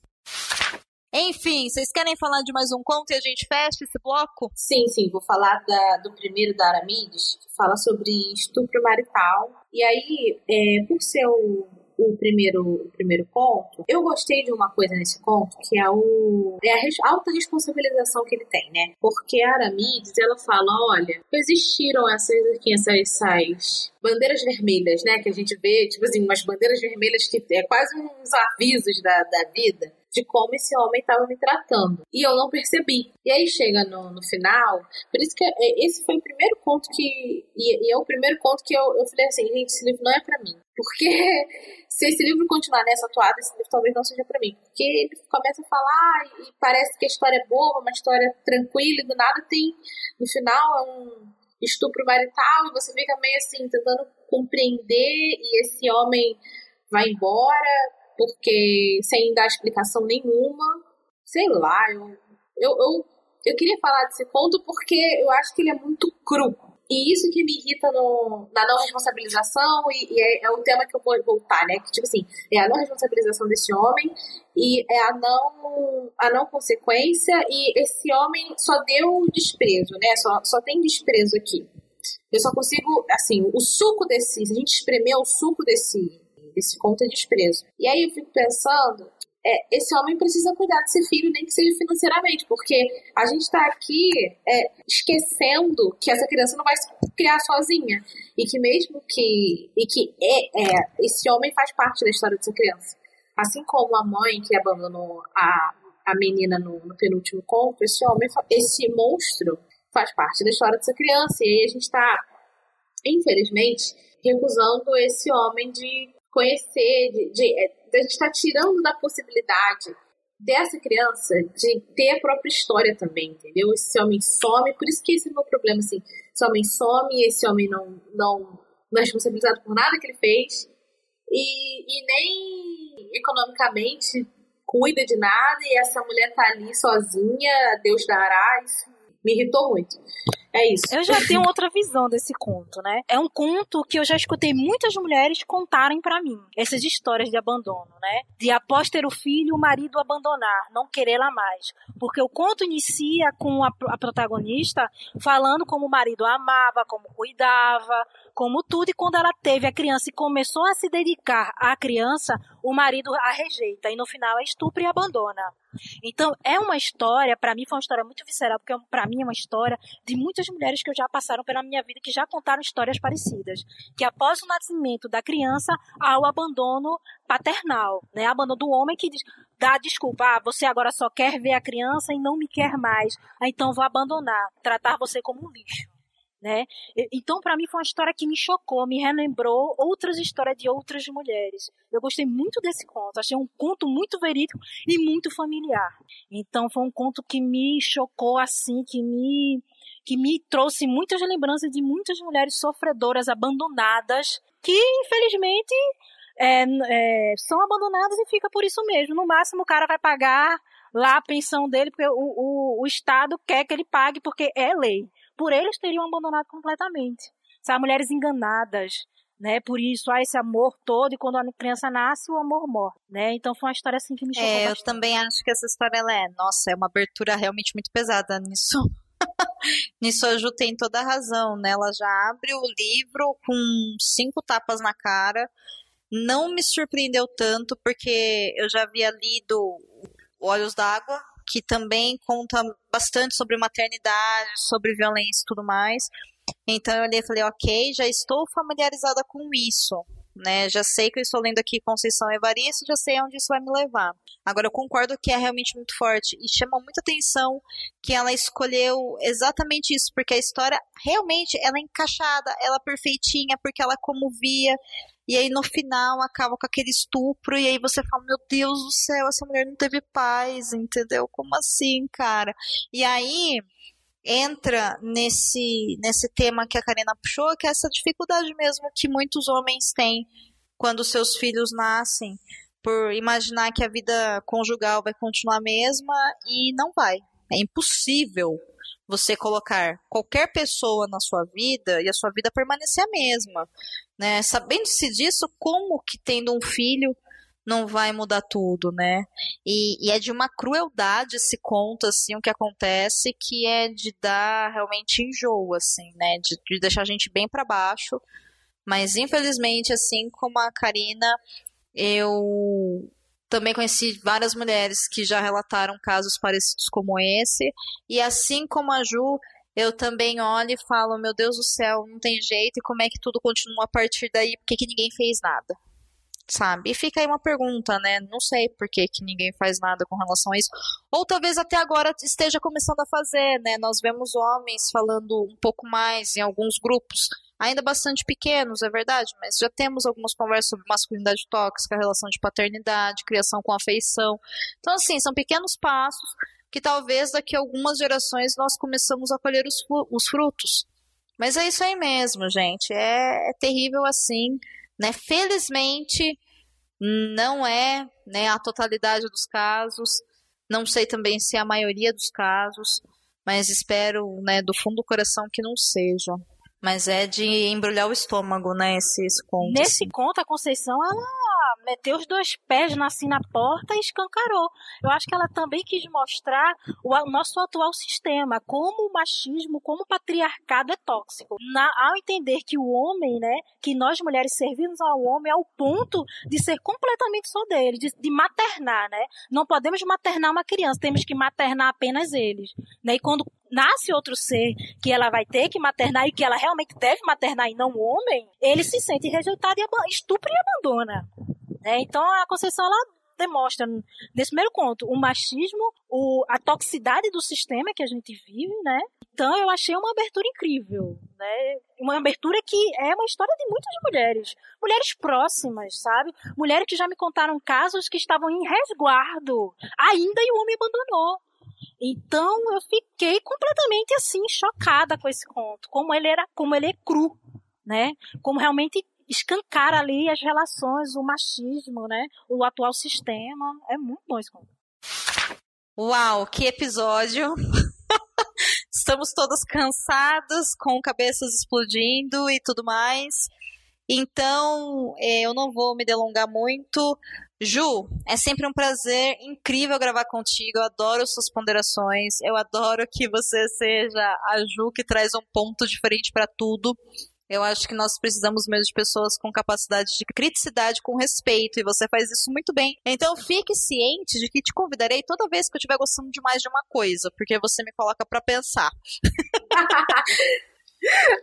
Enfim, vocês querem falar de mais um conto e a gente fecha esse bloco? Sim, sim, vou falar da, do primeiro da Aramides, que fala sobre estupro marital. E aí, é, por ser o o primeiro, o primeiro conto, eu gostei de uma coisa nesse conto, que é, o, é a alta responsabilização que ele tem, né? Porque a Aramides, ela fala, olha, existiram essas, aqui, essas, essas bandeiras vermelhas, né? Que a gente vê, tipo assim, umas bandeiras vermelhas que é quase uns avisos da, da vida de como esse homem estava me tratando. E eu não percebi. E aí chega no, no final, por isso que é, esse foi o primeiro conto que. E, e é o primeiro conto que eu, eu falei assim, gente, esse livro não é para mim. Porque [LAUGHS] se esse livro continuar nessa toada, esse livro talvez não seja para mim. Porque ele começa a falar e parece que a história é boa, uma história tranquila, e do nada tem. No final é um estupro marital, e você fica meio assim, tentando compreender, e esse homem vai embora, porque sem dar explicação nenhuma. Sei lá, eu, eu, eu, eu queria falar desse conto porque eu acho que ele é muito cru. E isso que me irrita no, na não responsabilização, e, e é, é, o tema que eu vou voltar, né? Que, tipo assim, é a não responsabilização desse homem e é a não, a não consequência, e esse homem só deu desprezo, né? Só, só tem desprezo aqui. Eu só consigo, assim, o suco desse, se a gente espremer o suco desse, desse conto é desprezo. E aí eu fico pensando, é, esse homem precisa cuidar desse filho, nem que seja financeiramente, porque a gente está aqui é, esquecendo que essa criança não vai se criar sozinha. E que mesmo que e que é, é, esse homem faz parte da história dessa criança, assim como a mãe que abandonou a, a menina no, no penúltimo conto, esse homem, esse monstro faz parte da história dessa criança. E aí a gente está, infelizmente, recusando esse homem de conhecer, de, de, é, de a gente está tirando da possibilidade dessa criança de ter a própria história também, entendeu? Esse homem some, por isso que esse é o meu problema, assim, esse homem some, esse homem não, não, não é responsabilizado por nada que ele fez e, e nem economicamente cuida de nada e essa mulher tá ali sozinha, Deus dará, isso me irritou muito. É isso. Eu já tenho outra visão desse conto, né? É um conto que eu já escutei muitas mulheres contarem para mim. Essas histórias de abandono, né? De após ter o filho, o marido abandonar, não querê-la mais. Porque o conto inicia com a, a protagonista falando como o marido a amava, como cuidava, como tudo, e quando ela teve a criança e começou a se dedicar à criança, o marido a rejeita, e no final a estupra e abandona. Então, é uma história, para mim foi uma história muito visceral, porque para mim é uma história de muitas mulheres que já passaram pela minha vida, que já contaram histórias parecidas. Que após o nascimento da criança, há o abandono paternal, né? Abandono do homem que diz, dá desculpa, ah, você agora só quer ver a criança e não me quer mais, ah, então vou abandonar, tratar você como um lixo né? Então, para mim, foi uma história que me chocou, me relembrou outras histórias de outras mulheres. Eu gostei muito desse conto, achei um conto muito verídico e muito familiar. Então, foi um conto que me chocou assim, que me que me trouxe muitas lembranças de muitas mulheres sofredoras, abandonadas, que infelizmente é, é, são abandonadas e fica por isso mesmo. No máximo, o cara vai pagar lá a pensão dele, porque o, o, o Estado quer que ele pague, porque é lei por eles teriam abandonado completamente. Sabe, mulheres enganadas, né? Por isso há esse amor todo e quando a criança nasce, o amor morre, né? Então foi uma história assim que me chocou É, bastante. eu também acho que essa história ela é, nossa, é uma abertura realmente muito pesada nisso. [LAUGHS] nisso a Ju tem toda a razão, né? Ela já abre o livro com cinco tapas na cara. Não me surpreendeu tanto porque eu já havia lido Olhos d'Água, que também conta bastante sobre maternidade, sobre violência e tudo mais. Então eu olhei e falei, ok, já estou familiarizada com isso. Né? Já sei que eu estou lendo aqui Conceição Evaristo, já sei onde isso vai me levar. Agora eu concordo que é realmente muito forte e chama muita atenção que ela escolheu exatamente isso, porque a história realmente ela é encaixada, ela é perfeitinha, porque ela comovia, e aí no final acaba com aquele estupro, e aí você fala, meu Deus do céu, essa mulher não teve paz, entendeu? Como assim, cara? E aí entra nesse, nesse tema que a Karina puxou, que é essa dificuldade mesmo que muitos homens têm quando seus filhos nascem, por imaginar que a vida conjugal vai continuar a mesma e não vai. É impossível você colocar qualquer pessoa na sua vida e a sua vida permanecer a mesma. Né? Sabendo-se disso, como que tendo um filho não vai mudar tudo, né? E, e, é de uma crueldade esse conto, assim, o que acontece, que é de dar realmente enjoo, assim, né? De, de deixar a gente bem para baixo. Mas, infelizmente, assim como a Karina, eu também conheci várias mulheres que já relataram casos parecidos como esse. E assim como a Ju, eu também olho e falo: meu Deus do céu, não tem jeito, e como é que tudo continua a partir daí? Por que, que ninguém fez nada? Sabe? E fica aí uma pergunta, né? Não sei por que, que ninguém faz nada com relação a isso. Ou talvez até agora esteja começando a fazer, né? Nós vemos homens falando um pouco mais em alguns grupos ainda bastante pequenos, é verdade, mas já temos algumas conversas sobre masculinidade tóxica, relação de paternidade, criação com afeição. Então, assim, são pequenos passos que talvez daqui a algumas gerações nós começamos a colher os, os frutos. Mas é isso aí mesmo, gente. É, é terrível assim, né? Felizmente, não é né, a totalidade dos casos. Não sei também se é a maioria dos casos, mas espero, né, do fundo do coração que não seja. Mas é de embrulhar o estômago, né, esse, esse conto. Nesse assim. conto, a Conceição, ela meteu os dois pés assim na porta e escancarou. Eu acho que ela também quis mostrar o, o nosso atual sistema, como o machismo, como o patriarcado é tóxico. Na, ao entender que o homem, né, que nós mulheres servimos ao homem ao ponto de ser completamente só dele, de, de maternar, né? Não podemos maternar uma criança, temos que maternar apenas eles. Né? E quando nasce outro ser que ela vai ter que maternar e que ela realmente deve maternar e não o homem, ele se sente rejeitado e estupra e abandona. É, então a Conceição ela demonstra nesse primeiro conto o machismo, o, a toxicidade do sistema que a gente vive, né? Então eu achei uma abertura incrível, né? Uma abertura que é uma história de muitas mulheres, mulheres próximas, sabe? Mulheres que já me contaram casos que estavam em resguardo ainda e o homem abandonou. Então eu fiquei completamente assim chocada com esse conto, como ele era, como ele é cru, né? Como realmente escancar ali as relações, o machismo, né? O atual sistema. É muito bom esse conto. Uau, que episódio! [LAUGHS] Estamos todos cansados, com cabeças explodindo e tudo mais. Então, eh, eu não vou me delongar muito. Ju, é sempre um prazer incrível gravar contigo. Eu adoro suas ponderações. Eu adoro que você seja a Ju que traz um ponto diferente para tudo. Eu acho que nós precisamos mesmo de pessoas com capacidade de criticidade, com respeito, e você faz isso muito bem. Então fique ciente de que te convidarei toda vez que eu estiver gostando demais de uma coisa, porque você me coloca para pensar. [LAUGHS]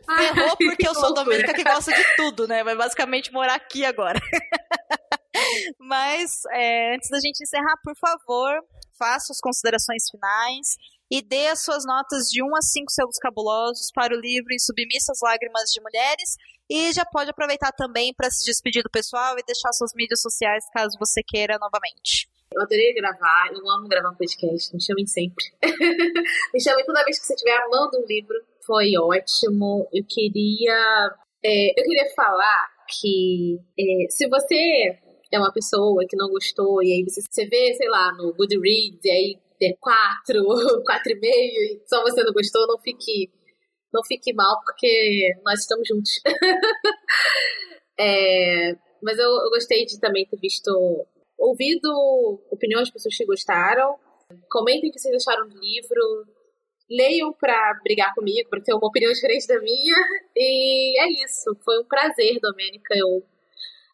Ferrou porque eu sou a Domênica que gosta de tudo, né? Vai basicamente morar aqui agora. [LAUGHS] Mas é, antes da gente encerrar, por favor, faça as considerações finais e dê as suas notas de 1 a 5 selos cabulosos para o livro Submissas Lágrimas de Mulheres. E já pode aproveitar também para se despedir do pessoal e deixar suas mídias sociais caso você queira novamente. Eu adorei gravar, eu amo gravar um podcast, me chamem sempre. [LAUGHS] me chamem toda vez que você estiver amando um livro, foi ótimo. Eu queria. É, eu queria falar que é, se você é uma pessoa que não gostou, e aí você, você vê, sei lá, no Goodreads, e aí é quatro, [LAUGHS] quatro e meio, e só você não gostou, não fique, não fique mal, porque nós estamos juntos. [LAUGHS] é, mas eu, eu gostei de também ter visto, ouvido opiniões de pessoas que gostaram. Comentem o que vocês acharam do livro. Leiam para brigar comigo, para ter uma opinião diferente da minha. E é isso. Foi um prazer, Domênica. Eu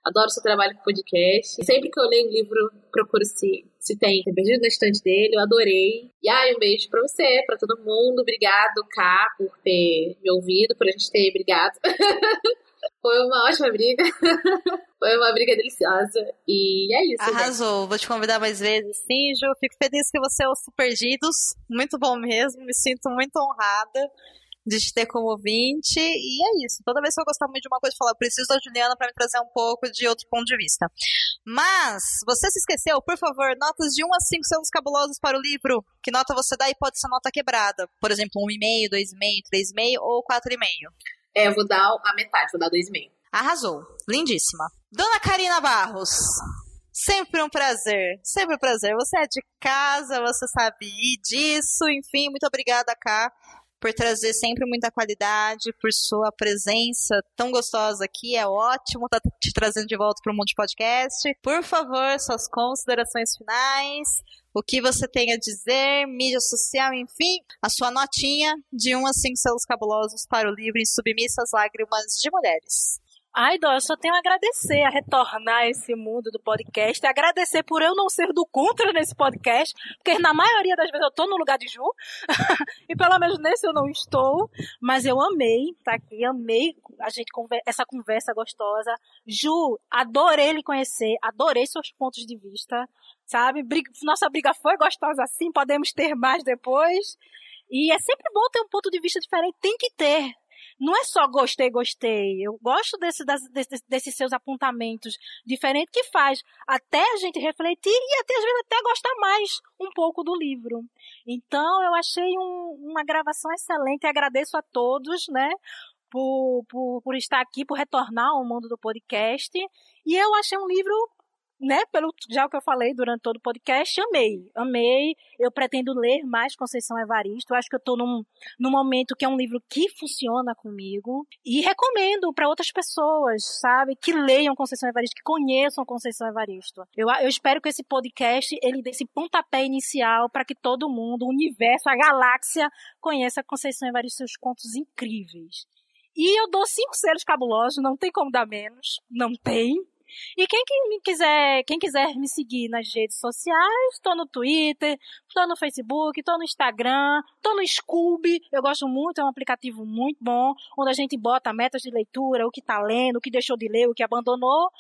Adoro seu trabalho com podcast. Sempre que eu leio um livro, procuro se, se tem, tem perdido na estante dele. Eu adorei. E ai, um beijo pra você, pra todo mundo. Obrigado, Ká, por ter me ouvido, por a gente ter brigado. [LAUGHS] Foi uma ótima briga. [LAUGHS] Foi uma briga deliciosa. E é isso. Arrasou. Vou te convidar mais vezes. Sim, Ju. Fico feliz que você ouça o Perdidos. Muito bom mesmo. Me sinto muito honrada de te ter como ouvinte. E é isso. Toda vez que eu gostar muito de uma coisa, eu falo, eu preciso da Juliana para me trazer um pouco de outro ponto de vista. Mas, você se esqueceu, por favor, notas de 1 a 5 selos cabulosos para o livro. Que nota você dá e pode ser nota quebrada. Por exemplo, 1,5, 2,5, 3,5 ou 4,5. É, eu vou dar a metade, vou dar 2,5. Arrasou. Lindíssima. Dona Karina Barros. Sempre um prazer, sempre um prazer. Você é de casa, você sabe disso, enfim, muito obrigada, Cá, por trazer sempre muita qualidade, por sua presença tão gostosa aqui. É ótimo estar tá te trazendo de volta para o Mundo Podcast. Por favor, suas considerações finais, o que você tem a dizer, mídia social, enfim, a sua notinha de 1 a 5 selos cabulosos para o livro Submissas Lágrimas de Mulheres. Ai, Dó, eu só tenho a agradecer a retornar a esse mundo do podcast, agradecer por eu não ser do contra nesse podcast, porque na maioria das vezes eu tô no lugar de Ju, [LAUGHS] e pelo menos nesse eu não estou, mas eu amei tá aqui, amei a gente essa conversa gostosa. Ju, adorei lhe conhecer, adorei seus pontos de vista, sabe? Nossa briga foi gostosa assim, podemos ter mais depois. E é sempre bom ter um ponto de vista diferente, tem que ter, não é só gostei, gostei. Eu gosto desse, desse, desses seus apontamentos diferentes que faz até a gente refletir e até às vezes até gostar mais um pouco do livro. Então eu achei um, uma gravação excelente. Agradeço a todos, né? Por, por, por estar aqui, por retornar ao mundo do podcast. E eu achei um livro né, pelo já o que eu falei durante todo o podcast, amei, amei. Eu pretendo ler mais Conceição Evaristo. Eu acho que eu estou num, num momento que é um livro que funciona comigo e recomendo para outras pessoas, sabe, que leiam Conceição Evaristo, que conheçam Conceição Evaristo. Eu, eu espero que esse podcast ele dê esse pontapé inicial para que todo mundo, o universo, a galáxia conheça Conceição Evaristo seus contos incríveis. E eu dou cinco selos cabulosos, não tem como dar menos, não tem. E quem que quiser, quem quiser me seguir nas redes sociais, estou no Twitter, estou no Facebook, estou no Instagram, estou no Scooby. Eu gosto muito, é um aplicativo muito bom, onde a gente bota metas de leitura, o que está lendo, o que deixou de ler, o que abandonou.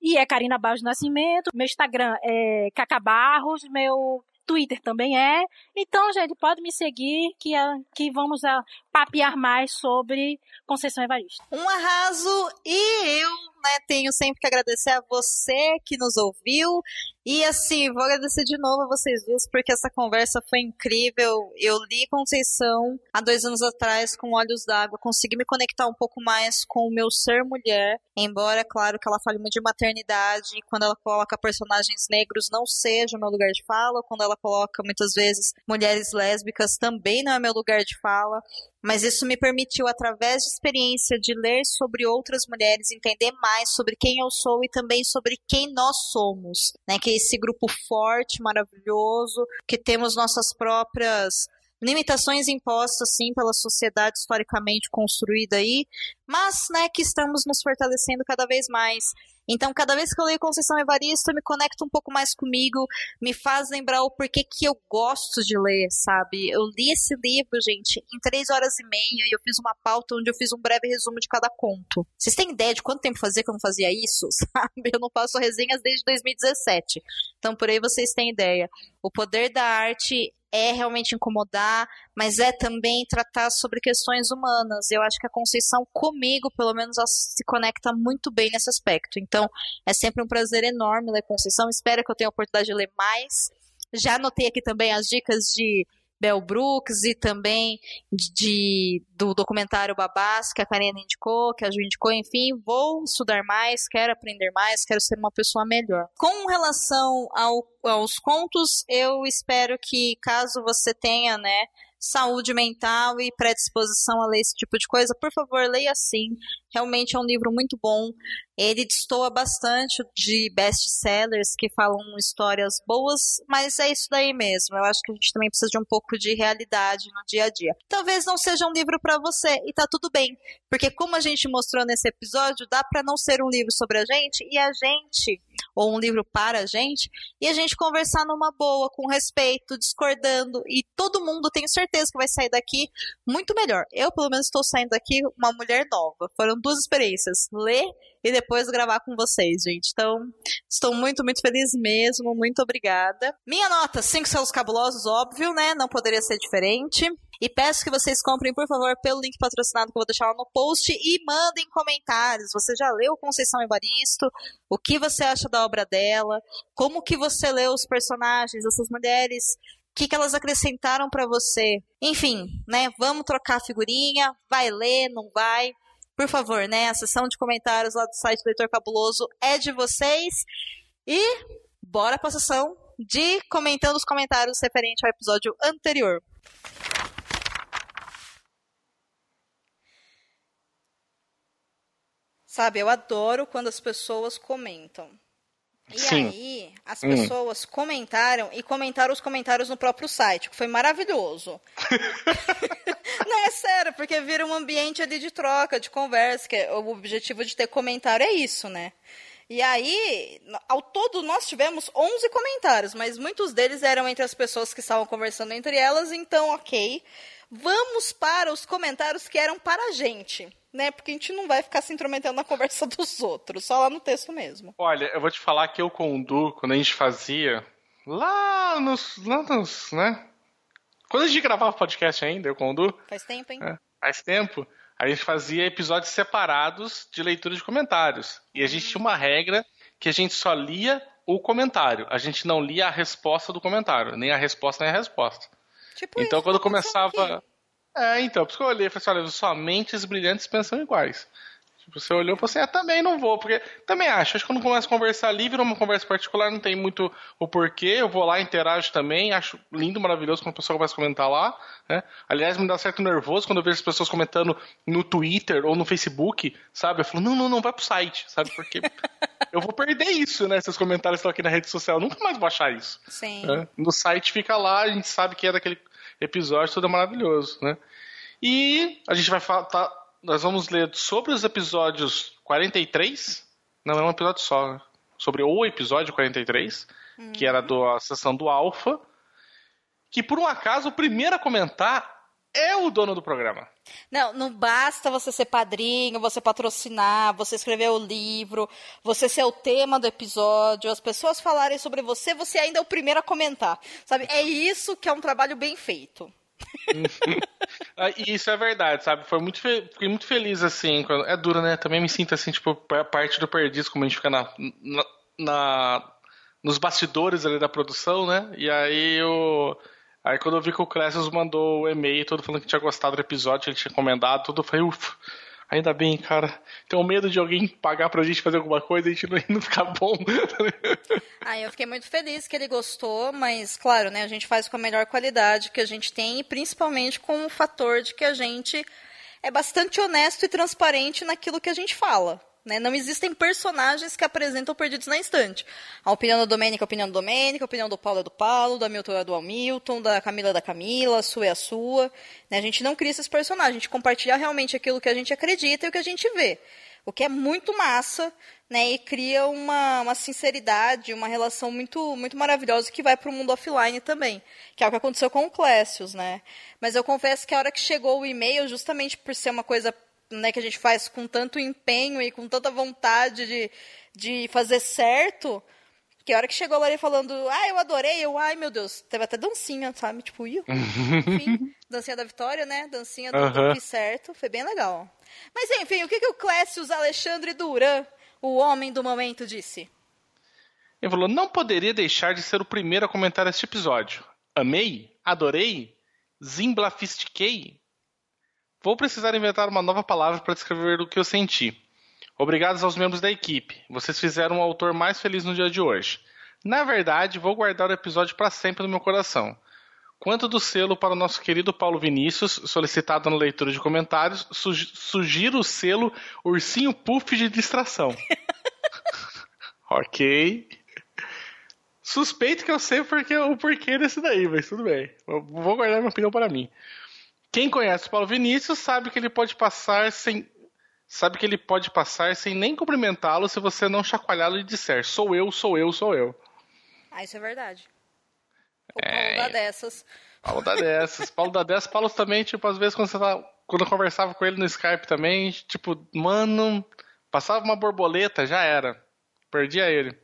E é Karina Barros Nascimento. Meu Instagram é Cacabarros, meu Twitter também é. Então, gente, pode me seguir que, que vamos a papear mais sobre Conceição Evaristo. Um arraso e eu né, tenho sempre que agradecer a você que nos ouviu. E assim, vou agradecer de novo a vocês duas, porque essa conversa foi incrível. Eu li Conceição há dois anos atrás com Olhos d'Água, consegui me conectar um pouco mais com o meu ser mulher, embora, claro, que ela fale muito de maternidade, e quando ela coloca personagens negros não seja o meu lugar de fala, quando ela coloca muitas vezes mulheres lésbicas também não é meu lugar de fala. Mas isso me permitiu, através de experiência de ler sobre outras mulheres, entender mais sobre quem eu sou e também sobre quem nós somos, né? Que é esse grupo forte, maravilhoso, que temos nossas próprias limitações impostas sim pela sociedade historicamente construída aí, mas né, que estamos nos fortalecendo cada vez mais. Então, cada vez que eu leio Conceição Evaristo, eu me conecto um pouco mais comigo, me faz lembrar o porquê que eu gosto de ler, sabe? Eu li esse livro, gente, em três horas e meia, e eu fiz uma pauta onde eu fiz um breve resumo de cada conto. Vocês têm ideia de quanto tempo fazia que eu não fazia isso, [LAUGHS] sabe? Eu não faço resenhas desde 2017. Então, por aí vocês têm ideia. O poder da arte é realmente incomodar, mas é também tratar sobre questões humanas. Eu acho que a Conceição, comigo, pelo menos, ela se conecta muito bem nesse aspecto. Então, é sempre um prazer enorme ler Conceição. Espero que eu tenha a oportunidade de ler mais. Já anotei aqui também as dicas de Bell Brooks e também de, do documentário Babás, que a Karina indicou, que a Ju indicou, enfim, vou estudar mais, quero aprender mais, quero ser uma pessoa melhor. Com relação ao, aos contos, eu espero que caso você tenha, né, saúde mental e predisposição a ler esse tipo de coisa, por favor, leia sim. Realmente é um livro muito bom. Ele destoa bastante de best-sellers que falam histórias boas, mas é isso daí mesmo. Eu acho que a gente também precisa de um pouco de realidade no dia a dia. Talvez não seja um livro para você e tá tudo bem, porque como a gente mostrou nesse episódio, dá para não ser um livro sobre a gente e a gente ou um livro para a gente e a gente conversar numa boa, com respeito, discordando e todo mundo tenho certeza que vai sair daqui muito melhor. Eu pelo menos estou saindo daqui uma mulher nova. Foram duas experiências: ler e depois gravar com vocês, gente. Então, estou muito, muito feliz mesmo. Muito obrigada. Minha nota: 5 selos cabulosos, óbvio, né? Não poderia ser diferente. E peço que vocês comprem, por favor, pelo link patrocinado que eu vou deixar lá no post e mandem comentários. Você já leu Conceição Evaristo? O que você acha da obra dela? Como que você leu os personagens, essas mulheres? O que, que elas acrescentaram para você? Enfim, né? Vamos trocar figurinha. Vai ler, não vai? Por favor, né? A sessão de comentários lá do site Leitor Cabuloso é de vocês. E bora pra sessão de comentando os comentários referente ao episódio anterior. Sabe, eu adoro quando as pessoas comentam. E Sim. aí, as Hum. pessoas comentaram e comentaram os comentários no próprio site, que foi maravilhoso. [LAUGHS] Não, é sério, porque vira um ambiente ali de troca, de conversa, que é- o objetivo de ter comentário é isso, né? E aí, ao todo, nós tivemos 11 comentários, mas muitos deles eram entre as pessoas que estavam conversando entre elas, então, ok. Vamos para os comentários que eram para a gente, né? Porque a gente não vai ficar se intrometendo na conversa [LAUGHS] dos outros, só lá no texto mesmo. Olha, eu vou te falar que eu com o Du, quando a gente fazia lá nos. lá nos. né? Quando a gente gravava podcast ainda, eu com o Du, Faz tempo, hein? É. faz tempo, a gente fazia episódios separados de leitura de comentários. E a gente tinha uma regra que a gente só lia o comentário. A gente não lia a resposta do comentário, nem a resposta nem a resposta. Tipo Então isso, quando começava. É, então, por isso que eu olhei e falei assim, olha, somente os brilhantes pensam iguais. Tipo, você olhou e falou assim, ah, também não vou, porque também acho, acho que quando começa a conversar livre, uma conversa particular, não tem muito o porquê, eu vou lá, interajo também, acho lindo, maravilhoso quando a pessoa começa a comentar lá, né? Aliás, me dá certo nervoso quando eu vejo as pessoas comentando no Twitter ou no Facebook, sabe? Eu falo, não, não, não, vai pro site, sabe? Porque [LAUGHS] eu vou perder isso, né? Esses comentários estão aqui na rede social, eu nunca mais vou achar isso. Sim. né? No site fica lá, a gente sabe que é daquele episódio, tudo é maravilhoso, né? E a gente vai falar, tá, nós vamos ler sobre os episódios 43, não é um episódio só, né? sobre o episódio 43, que era do, a sessão do Alpha, que por um acaso o primeiro a comentar é o dono do programa. Não, não basta você ser padrinho, você patrocinar, você escrever o livro, você ser o tema do episódio, as pessoas falarem sobre você, você ainda é o primeiro a comentar. Sabe? É isso que é um trabalho bem feito. [LAUGHS] Ah, isso é verdade, sabe? Foi muito. Fiquei muito feliz, assim. Quando... É duro, né? Também me sinto assim, tipo, parte do Perdiz, como a gente fica na, na, na, nos bastidores ali da produção, né? E aí eu. Aí quando eu vi que o Clécio mandou o e-mail todo falando que tinha gostado do episódio, ele tinha comentado tudo, eu falei, ufa, ainda bem, cara. Tenho medo de alguém pagar pra gente fazer alguma coisa e a gente não, [LAUGHS] não ficar bom. [LAUGHS] Ah, eu fiquei muito feliz que ele gostou, mas claro, né, a gente faz com a melhor qualidade que a gente tem e principalmente com o fator de que a gente é bastante honesto e transparente naquilo que a gente fala. Né? Não existem personagens que apresentam perdidos na instante. A opinião do Domênico é a opinião do Domênico, a opinião do Paulo é do Paulo, do Hamilton é do Hamilton, da Camila é da Camila, a sua é a sua. Né? A gente não cria esses personagens, a gente compartilha realmente aquilo que a gente acredita e o que a gente vê. O que é muito massa, né? E cria uma, uma sinceridade, uma relação muito, muito maravilhosa que vai para o mundo offline também. Que é o que aconteceu com o Clécius, né? Mas eu confesso que a hora que chegou o e-mail, justamente por ser uma coisa né, que a gente faz com tanto empenho e com tanta vontade de, de fazer certo, que a hora que chegou lá ele falando, ah, eu adorei, eu, ai meu Deus, teve até dancinha, sabe? Tipo, iu, [LAUGHS] enfim, dancinha da vitória, né? Dancinha do uhum. certo, foi bem legal. Mas enfim, o que, que o Clécius Alexandre Duran, o homem do momento, disse? Ele falou: não poderia deixar de ser o primeiro a comentar este episódio. Amei, adorei, zimplafistiquei. Vou precisar inventar uma nova palavra para descrever o que eu senti. Obrigados aos membros da equipe. Vocês fizeram o autor mais feliz no dia de hoje. Na verdade, vou guardar o episódio para sempre no meu coração. Quanto do selo para o nosso querido Paulo Vinícius, solicitado na leitura de comentários, su sugiro o selo Ursinho Puff de distração. [LAUGHS] ok. Suspeito que eu sei porque, o porquê desse daí, mas tudo bem. Eu vou guardar minha opinião para mim. Quem conhece o Paulo Vinícius sabe que ele pode passar sem. Sabe que ele pode passar sem nem cumprimentá-lo se você não chacoalhá-lo e disser sou eu, sou eu, sou eu. Ah, isso é verdade. O É, Paulo dá dessas. Paulo da dessas. Paulo da dessas. Paulo também, tipo, às vezes quando você tá. Quando eu conversava com ele no Skype também, tipo, mano, passava uma borboleta, já era. Perdia ele.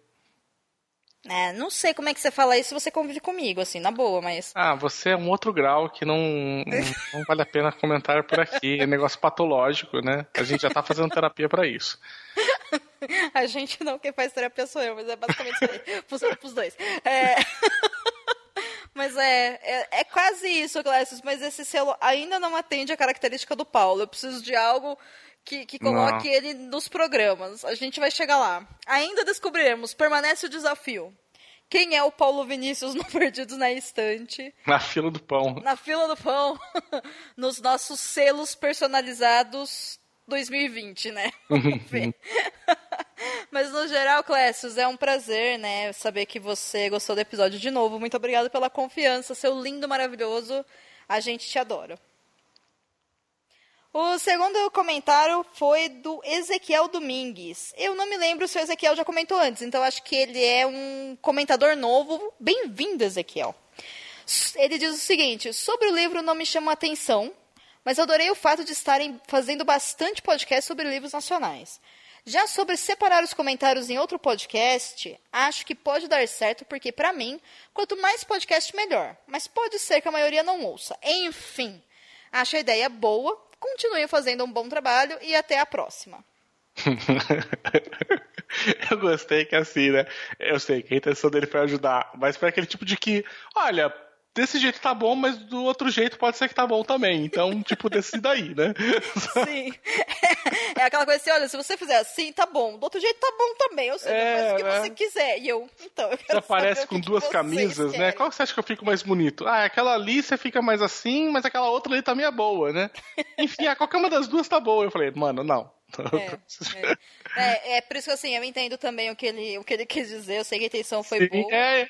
É, não sei como é que você fala isso se você convive comigo, assim, na boa, mas. Ah, você é um outro grau que não, [LAUGHS] não, vale a pena comentar por aqui. É negócio patológico, né? A gente já tá fazendo terapia pra isso. [LAUGHS] A gente não, quem faz terapia sou eu, mas é basicamente isso aí. [LAUGHS] Funciona pros dois. É... mas é, é, é quase isso, Glécius, mas esse selo ainda não atende a característica do Paulo. Eu preciso de algo que, que coloque Não. ele nos programas. A gente vai chegar lá. Ainda descobriremos, permanece o desafio. Quem é o Paulo Vinícius no [LAUGHS] Perdidos na Estante? Na fila do pão. Na fila do pão, [LAUGHS] nos nossos selos personalizados 2020, né? [LAUGHS] Vamos ver. Mas no geral, Clécius, é um prazer, né, saber que você gostou do episódio de novo. Muito obrigada pela confiança, seu lindo, maravilhoso. A gente te adora. O segundo comentário foi do Ezequiel Domingues. Eu não me lembro se o Ezequiel já comentou antes, então acho que ele é um comentador novo. Bem-vindo, Ezequiel. Ele diz o seguinte: sobre o livro não me chama a atenção, mas adorei o fato de estarem fazendo bastante podcast sobre livros nacionais. Já sobre separar os comentários em outro podcast, acho que pode dar certo, porque para mim, quanto mais podcast, melhor. Mas pode ser que a maioria não ouça. Enfim, acho a ideia boa, continue fazendo um bom trabalho e até a próxima. [LAUGHS] Eu gostei que assim, né? Eu sei que a intenção dele foi ajudar, mas foi aquele tipo de que, olha, desse jeito tá bom, mas do outro jeito pode ser que tá bom também. Então, [LAUGHS] tipo, decida aí, né? Sim. [LAUGHS] É aquela coisa assim, olha, se você fizer assim, tá bom. Do outro jeito tá bom também. Ou seja, É, faz o que né? você quiser. E eu, então, eu Você aparece com duas camisas, né? querem. Qual que você acha que eu fico mais bonito? Ah, aquela ali você fica mais assim, mas aquela outra ali também é boa, né? [LAUGHS] Enfim, ah, qualquer uma das duas tá boa. Eu falei, mano, não. É, é. É, é por isso que assim, eu entendo também o que ele, o que ele quis dizer. Eu sei que a intenção foi Sim, boa. é,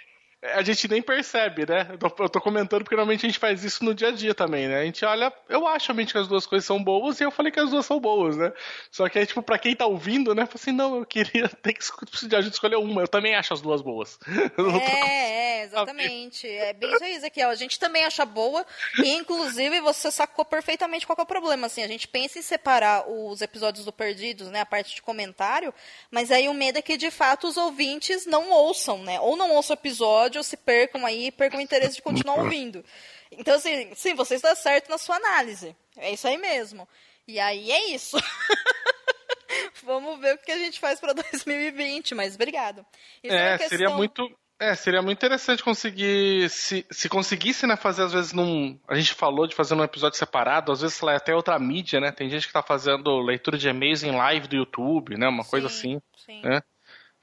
a gente nem percebe, né? Eu tô, eu tô comentando porque normalmente a gente faz isso no dia a dia também, né? A gente olha, eu acho realmente que as duas coisas são boas e eu falei que as duas são boas, né? Só que aí, tipo, pra quem tá ouvindo, né? Fala assim, não, eu queria [LAUGHS] ter que de ajuda escolher uma. Eu também acho as duas boas. [LAUGHS] É, é, exatamente. É bem isso aí, Ezequiel. A gente também acha boa. E, inclusive, você sacou perfeitamente qual é o problema. Assim, a gente pensa em separar os episódios do Perdidos, né? A parte de comentário. Mas aí o medo é que, de fato, os ouvintes não ouçam, né? Ou não ouçam o episódio, episódio se percam aí, percam o interesse de continuar ouvindo. Então, assim, sim, você está certo na sua análise. É isso aí mesmo. E aí é isso. [LAUGHS] Vamos ver o que a gente faz para 2020, [LAUGHS] mas obrigado. Isso é, questão... seria muito. É, seria muito interessante conseguir. Se, se conseguisse, né, fazer, às vezes, num. A gente falou de fazer num episódio separado, às vezes, lá, até outra mídia, né? Tem gente que tá fazendo leitura de e-mails em live do YouTube, né? Uma sim, coisa assim. Sim. Né?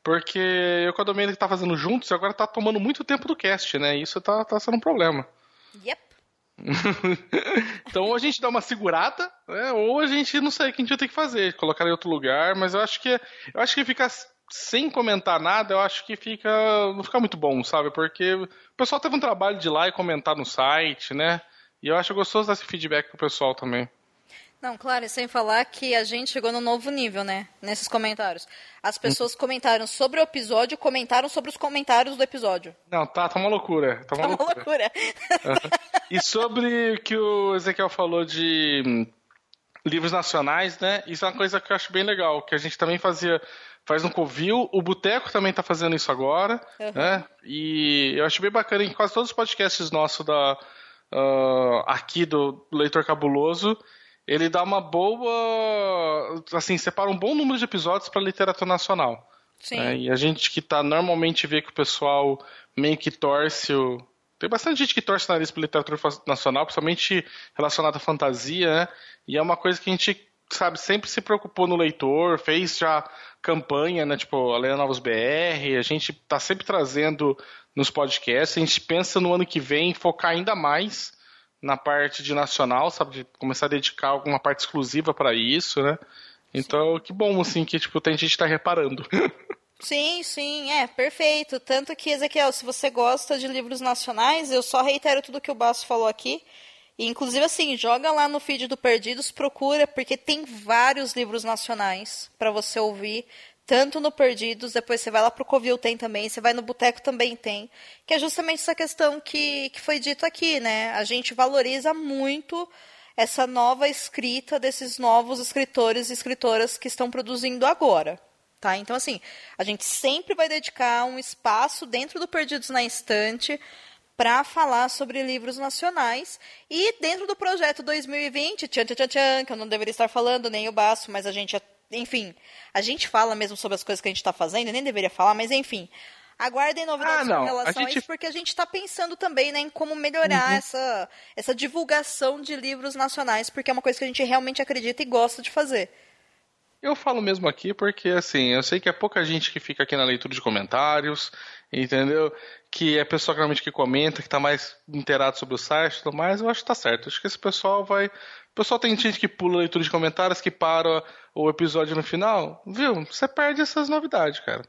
Porque eu com a Domênica tá fazendo juntos agora tá tomando muito tempo do cast, né? Isso tá, tá sendo um problema. Yep. [LAUGHS] então ou a gente dá uma segurada, né? ou a gente não sei o que a gente vai ter que fazer, colocar em outro lugar, mas eu acho que eu acho que ficar sem comentar nada, eu acho que fica não fica muito bom, sabe? Porque o pessoal teve um trabalho de ir lá e comentar no site, né? E eu acho gostoso dar esse feedback pro pessoal também. Não, claro, e sem falar que a gente chegou no novo nível, né? Nesses comentários. As pessoas comentaram sobre o episódio, comentaram sobre os comentários do episódio. Não, tá, tá uma loucura. Tá uma, tá loucura. Uma loucura. E sobre o que o Ezequiel falou de hum, livros nacionais, né? Isso é uma coisa que eu acho bem legal, que a gente também fazia faz no Covil, o Boteco também tá fazendo isso agora, uhum. né? E eu acho bem bacana em quase todos os podcasts nossos da uh, aqui do Leitor Cabuloso, ele dá uma boa. Assim, separa um bom número de episódios para literatura nacional. Sim. É, e a gente que tá normalmente vê que o pessoal meio que torce o. Tem bastante gente que torce o nariz para literatura nacional, principalmente relacionada à fantasia, né? E é uma coisa que a gente, sabe, sempre se preocupou no leitor, fez já campanha, né? Tipo, a Leia Novos BR, a gente tá sempre trazendo nos podcasts, a gente pensa no ano que vem focar ainda mais na parte de nacional, sabe, de começar a dedicar alguma parte exclusiva para isso, né? Então, sim. que bom, assim, que, tipo, tem gente que tá reparando. [LAUGHS] Sim, sim, é, perfeito. Tanto que, Ezequiel, se você gosta de livros nacionais, eu só reitero tudo que o Basso falou aqui. E, inclusive, assim, joga lá no feed do Perdidos, procura, porque tem vários livros nacionais para você ouvir tanto no Perdidos, depois você vai lá pro Covil, tem também, você vai no Boteco, também tem, que é justamente essa questão que, que foi dito aqui, né? A gente valoriza muito essa nova escrita desses novos escritores e escritoras que estão produzindo agora. Tá? Então, assim, a gente sempre vai dedicar um espaço dentro do Perdidos na Estante para falar sobre livros nacionais. E dentro do projeto 2020, tchan, tchan, tchan, que eu não deveria estar falando, nem o Baço, mas a gente enfim, a gente fala mesmo sobre as coisas que a gente está fazendo, nem deveria falar, mas enfim. Aguardem novidades ah, com relação a, gente... a, isso, porque a gente está pensando também né, em como melhorar uhum. essa, essa divulgação de livros nacionais, porque é uma coisa que a gente realmente acredita e gosta de fazer. Eu falo mesmo aqui porque, assim, eu sei que é pouca gente que fica aqui na leitura de comentários, entendeu? Que é pessoa realmente que comenta, que está mais inteirado sobre o site e tudo mais, eu acho que tá certo. Acho que esse pessoal vai. O pessoal tem gente que pula a leitura de comentários, que para o episódio no final, viu? Você perde essas novidades, cara.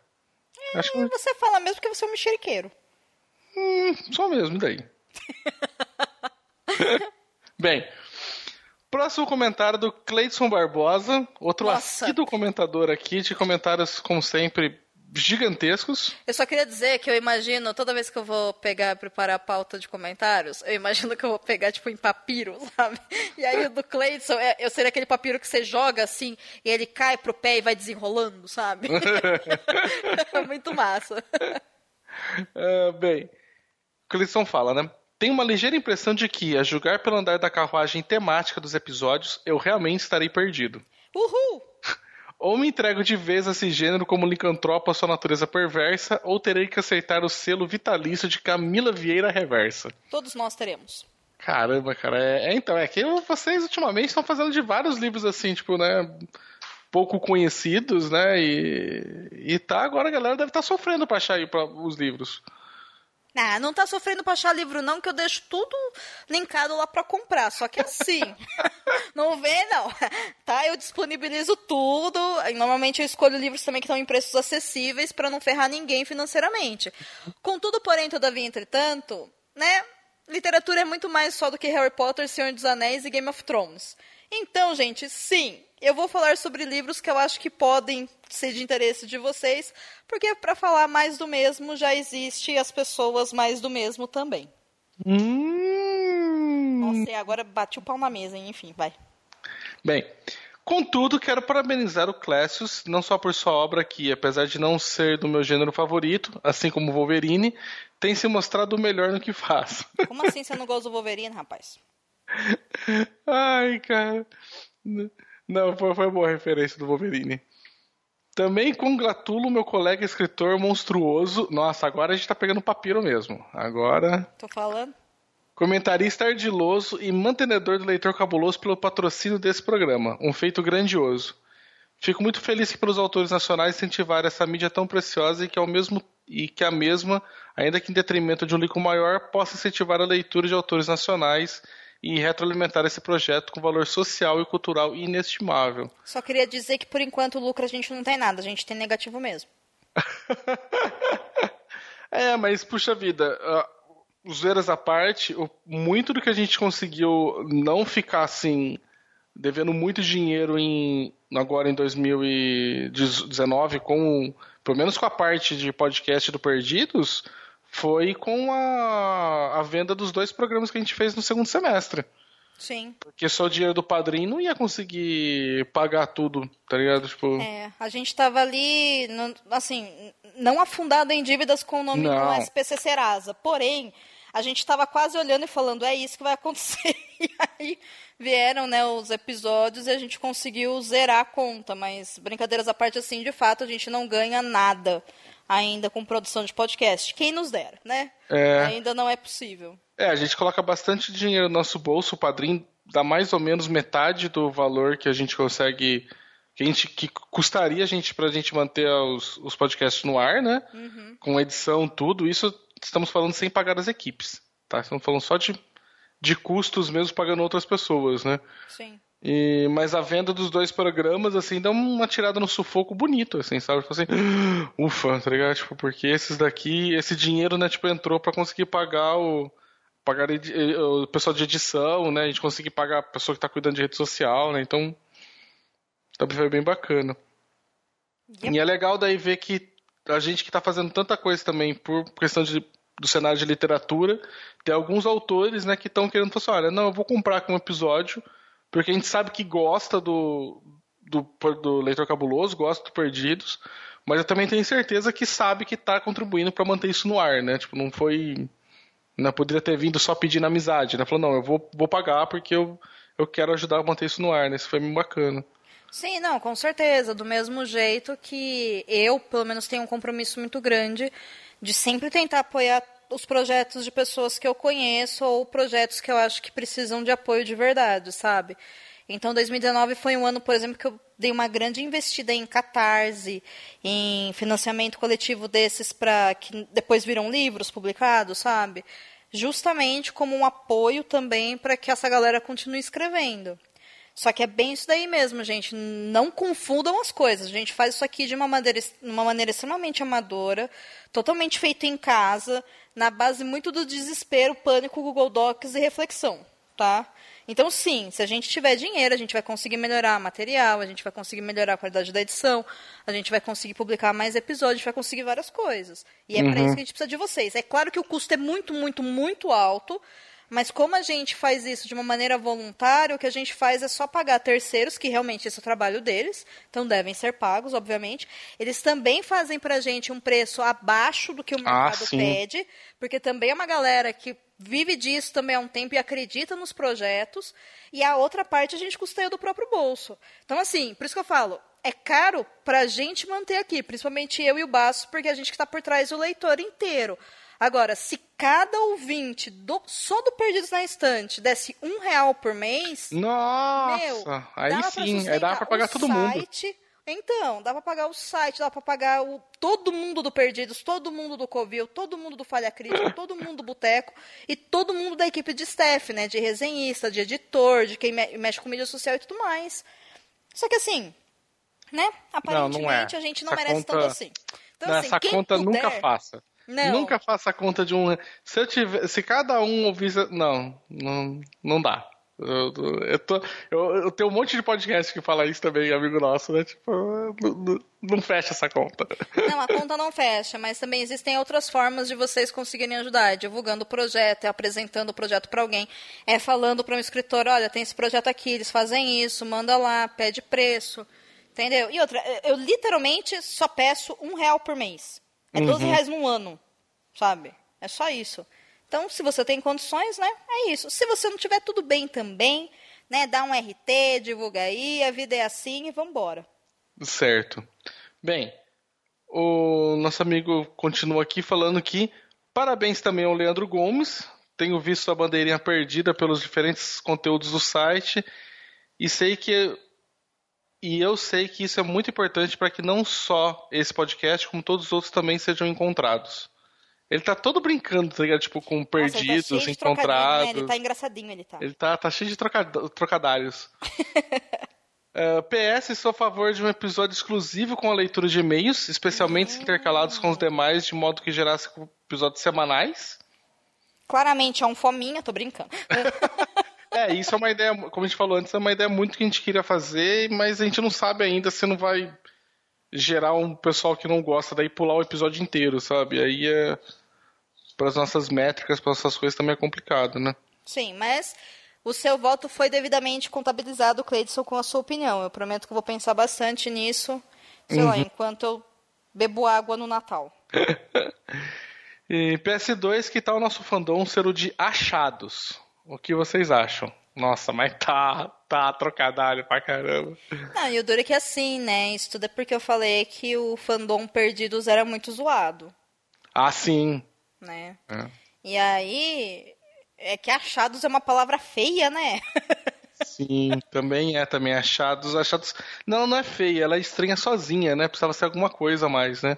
É, Acho que... Você fala mesmo que você é um mexeriqueiro. Hum, só mesmo, daí. [LAUGHS] Bem, próximo comentário do Cleidson Barbosa, outro Nossa. assíduo comentador aqui, de comentários, como sempre, gigantescos. Eu só queria dizer que eu imagino, toda vez que eu vou pegar, preparar a pauta de comentários, eu imagino que eu vou pegar, tipo, em papiro, [LAUGHS] sabe? E aí o do Cleidson, é, eu seria aquele papiro que você joga assim, e ele cai pro pé e vai desenrolando, sabe? [LAUGHS] Muito massa. Uh, bem, o Cleidson fala, né? Tenho uma ligeira impressão de que, a julgar pelo andar da carruagem temática dos episódios, eu realmente estarei perdido. Uhul! Ou me entrego de vez a esse gênero como licantropo à sua natureza perversa, ou terei que aceitar o selo vitalício de Camila Vieira Reversa. Todos nós teremos. Caramba, cara. É, é então, é que vocês ultimamente estão fazendo de vários livros assim, tipo, né? Pouco conhecidos, né? E, e tá, agora a galera deve estar tá sofrendo pra achar aí pra, os livros. Ah, não tá sofrendo pra achar livro, não, que eu deixo tudo linkado lá pra comprar. Só que assim, [LAUGHS] não vê, não. Tá? Eu disponibilizo tudo. Normalmente eu escolho livros também que estão em preços acessíveis para não ferrar ninguém financeiramente. Contudo, porém, todavia, entretanto, né? Literatura é muito mais só do que Harry Potter, Senhor dos Anéis e Game of Thrones. Então, gente, sim, eu vou falar sobre livros que eu acho que podem ser de interesse de vocês, porque para falar mais do mesmo já existe as pessoas mais do mesmo também. Hum. Nossa, e agora bati o pau na mesa, hein? enfim, vai. Bem, Contudo, quero parabenizar o Clécius, não só por sua obra que, apesar de não ser do meu gênero favorito, assim como Wolverine, tem se mostrado o melhor no que faz. [LAUGHS] Como assim você não gosta do Wolverine, rapaz? Ai, cara. Não, foi, foi boa a referência do Wolverine. Também congratulo meu colega escritor monstruoso. Nossa, agora a gente tá pegando papiro mesmo. Agora. Tô falando. Comentarista ardiloso e mantenedor do leitor cabuloso pelo patrocínio desse programa. Um feito grandioso. Fico muito feliz que pelos autores nacionais incentivar essa mídia tão preciosa e que ao mesmo e que a mesma, ainda que em detrimento de um líquido maior, possa incentivar a leitura de autores nacionais e retroalimentar esse projeto com valor social e cultural inestimável. Só queria dizer que por enquanto lucro a gente não tem nada, a gente tem negativo mesmo. [LAUGHS] é, mas puxa vida, uh, zoeiras à parte, muito do que a gente conseguiu não ficar assim devendo muito dinheiro em agora em 2019 com pelo menos com a parte de podcast do Perdidos foi com a, a venda dos dois programas que a gente fez no segundo semestre. Sim. Porque só o dinheiro do padrinho não ia conseguir pagar tudo, tá ligado? Tipo... É, a gente tava ali, assim, não afundado em dívidas com o nome não. do SPC Serasa. Porém, a gente tava quase olhando e falando, é isso que vai acontecer. [LAUGHS] E aí vieram, né, os episódios e a gente conseguiu zerar a conta. Mas, brincadeiras à parte, assim, de fato, a gente não ganha nada ainda com produção de podcast. Quem nos dera, né? É. Ainda não é possível. É, a gente coloca bastante dinheiro no nosso bolso, o padrinho dá mais ou menos metade do valor que a gente consegue. Que, a gente, que custaria a gente pra gente manter os, os podcasts no ar, né? Uhum. Com edição, tudo. Isso estamos falando sem pagar as equipes. Tá? Estamos falando só de, de custos mesmo pagando outras pessoas, né? Sim. E, mas a venda dos dois programas, assim, dá uma tirada no sufoco bonito, assim, sabe? Tipo assim, [GASPS] ufa, tá ligado? Tipo, porque esses daqui, esse dinheiro, né, tipo, entrou para conseguir pagar o. Pagar o pessoal de edição, né? A gente conseguir pagar a pessoa que tá cuidando de rede social, né? Então. Também foi bem bacana. Yep. E é legal daí ver que a gente que tá fazendo tanta coisa também por questão de, do cenário de literatura, tem alguns autores, né, que estão querendo falar assim, olha, não, eu vou comprar aqui um episódio porque a gente sabe que gosta do, do, do Leitor Cabuloso, gosta do Perdidos, mas eu também tenho certeza que sabe que está contribuindo para manter isso no ar, né? Tipo, não foi. Não poderia ter vindo só pedindo amizade, né? Falou, não, eu vou, vou pagar porque eu, eu quero ajudar a manter isso no ar, né? Isso foi muito bacana. Sim, não, com certeza. Do mesmo jeito que eu, pelo menos, tenho um compromisso muito grande de sempre tentar apoiar os projetos de pessoas que eu conheço ou projetos que eu acho que precisam de apoio de verdade, sabe? Então, 2019 foi um ano, por exemplo, que eu dei uma grande investida em catarse, em financiamento coletivo desses para que depois viram livros publicados, sabe? Justamente como um apoio também para que essa galera continue escrevendo. Só que é bem isso daí mesmo, gente. Não confundam as coisas. A gente faz isso aqui de uma maneira, uma maneira extremamente amadora, totalmente feito em casa, na base muito do desespero, pânico, Google Docs e reflexão, tá? Então, sim, se a gente tiver dinheiro, a gente vai conseguir melhorar material, a gente vai conseguir melhorar a qualidade da edição, a gente vai conseguir publicar mais episódios, a gente vai conseguir várias coisas. E é uhum. para isso que a gente precisa de vocês. É claro que o custo é muito, muito, muito alto, mas como a gente faz isso de uma maneira voluntária, o que a gente faz é só pagar terceiros, que realmente esse é o trabalho deles, então devem ser pagos, obviamente. Eles também fazem para a gente um preço abaixo do que o ah, mercado ah, pede, porque também é uma galera que vive disso também há um tempo e acredita nos projetos, e a outra parte a gente custeia do próprio bolso. Então, assim, por isso que eu falo, é caro para a gente manter aqui, principalmente eu e o Baço, porque a gente que está por trás do leitor inteiro. Agora, se cada ouvinte do, só do Perdidos na Estante desse um real por mês. Nossa! Meu, aí sim, aí dá pra pagar todo site, mundo. Então, dá pra pagar o site, dá pra pagar o, todo mundo do Perdidos, todo mundo do Covil, todo mundo do Falha Crítica, [COUGHS] todo mundo do Boteco e todo mundo da equipe de staff, né? De resenhista, de editor, de quem me, mexe com mídia social e tudo mais. Só que assim, né? Aparentemente não, não é. a gente não essa merece conta... tanto assim. Então, não, assim, essa conta puder, nunca faça. Não. Nunca faça a conta de um. Se eu tiver, se cada um ouvisse, não, não, não dá. Eu, eu, tô, eu, eu, tenho um monte de podcast que fala isso também, amigo nosso, né? Tipo, não, não, fecha essa conta. Não, a conta não fecha, mas também existem outras formas de vocês conseguirem ajudar. Divulgando o projeto, é apresentando o projeto para alguém, é falando para um escritor, olha, tem esse projeto aqui, eles fazem isso, manda lá, pede preço. Entendeu? E outra, eu literalmente só peço um real por mês. É 12 uhum. reais no ano, sabe? É só isso. Então, se você tem condições, né, é isso. Se você não tiver tudo bem também, né, dá um RT, divulga aí, a vida é assim e vamos embora. Certo. Bem, o nosso amigo continua aqui falando que parabéns também ao Leandro Gomes. Tenho visto a bandeirinha perdida pelos diferentes conteúdos do site e sei que e eu sei que isso é muito importante para que não só esse podcast, como todos os outros também sejam encontrados. Ele tá todo brincando, tá ligado? Tipo, com perdidos, Nossa, ele tá encontrados. Né? Ele tá engraçadinho, ele tá. Ele tá, tá cheio de trocadários. uh, [LAUGHS] PS, sou a favor de um episódio exclusivo com a leitura de e-mails, especialmente uhum. intercalados com os demais, de modo que gerasse episódios semanais. Claramente é um fominha, tô brincando. [LAUGHS] é, isso é uma ideia, como a gente falou antes, é uma ideia muito que a gente queria fazer, mas a gente não sabe ainda se não vai gerar um pessoal que não gosta, daí pular o episódio inteiro, sabe? Aí é para as nossas métricas, para essas coisas também é complicado, né? Sim, mas o seu voto foi devidamente contabilizado, Cleidson, com a sua opinião. Eu prometo que vou pensar bastante nisso, sei uhum. lá, enquanto eu bebo água no Natal. [LAUGHS] e PS2, que tal o nosso fandom ser o de achados? O que vocês acham? Nossa, mas tá, tá trocadalho pra caramba. Não, e o duro é que assim, né? Isso tudo é porque eu falei que o fandom Perdidos era muito zoado. Ah, sim né? É. E aí é que achados é uma palavra feia, né? [LAUGHS] Sim, também é, também achados, achados. Não, não é feia, ela é estranha sozinha, né? Precisava ser alguma coisa a mais, né?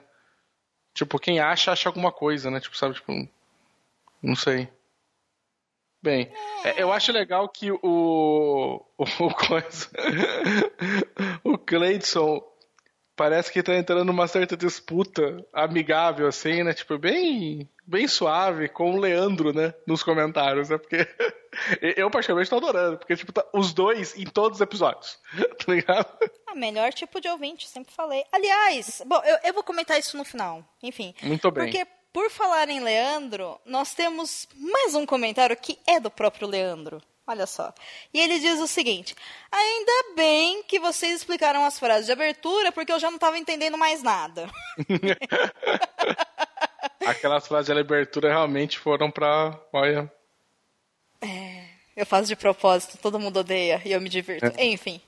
Tipo, quem acha, acha alguma coisa, né? Tipo, sabe, tipo. Não sei. Bem, é. eu acho legal que o. O, [LAUGHS] o coisa. o Cleidson parece que tá entrando numa certa disputa amigável, assim, né? Tipo, bem bem suave com o Leandro, né? Nos comentários, né? Porque [LAUGHS] eu particularmente tô adorando, porque, tipo, tá os dois em todos os episódios, [LAUGHS] tá ligado? Ah, melhor tipo de ouvinte, sempre falei. Aliás, bom, eu, eu vou comentar isso no final, enfim. Muito bem. Porque, por falar em Leandro, nós temos mais um comentário que é do próprio Leandro. Olha só. E ele diz o seguinte: Ainda bem que vocês explicaram as frases de abertura, porque eu já não estava entendendo mais nada. [LAUGHS] Aquelas frases de abertura realmente foram pra. Olha. É, eu faço de propósito, todo mundo odeia e eu me divirto. É. Enfim.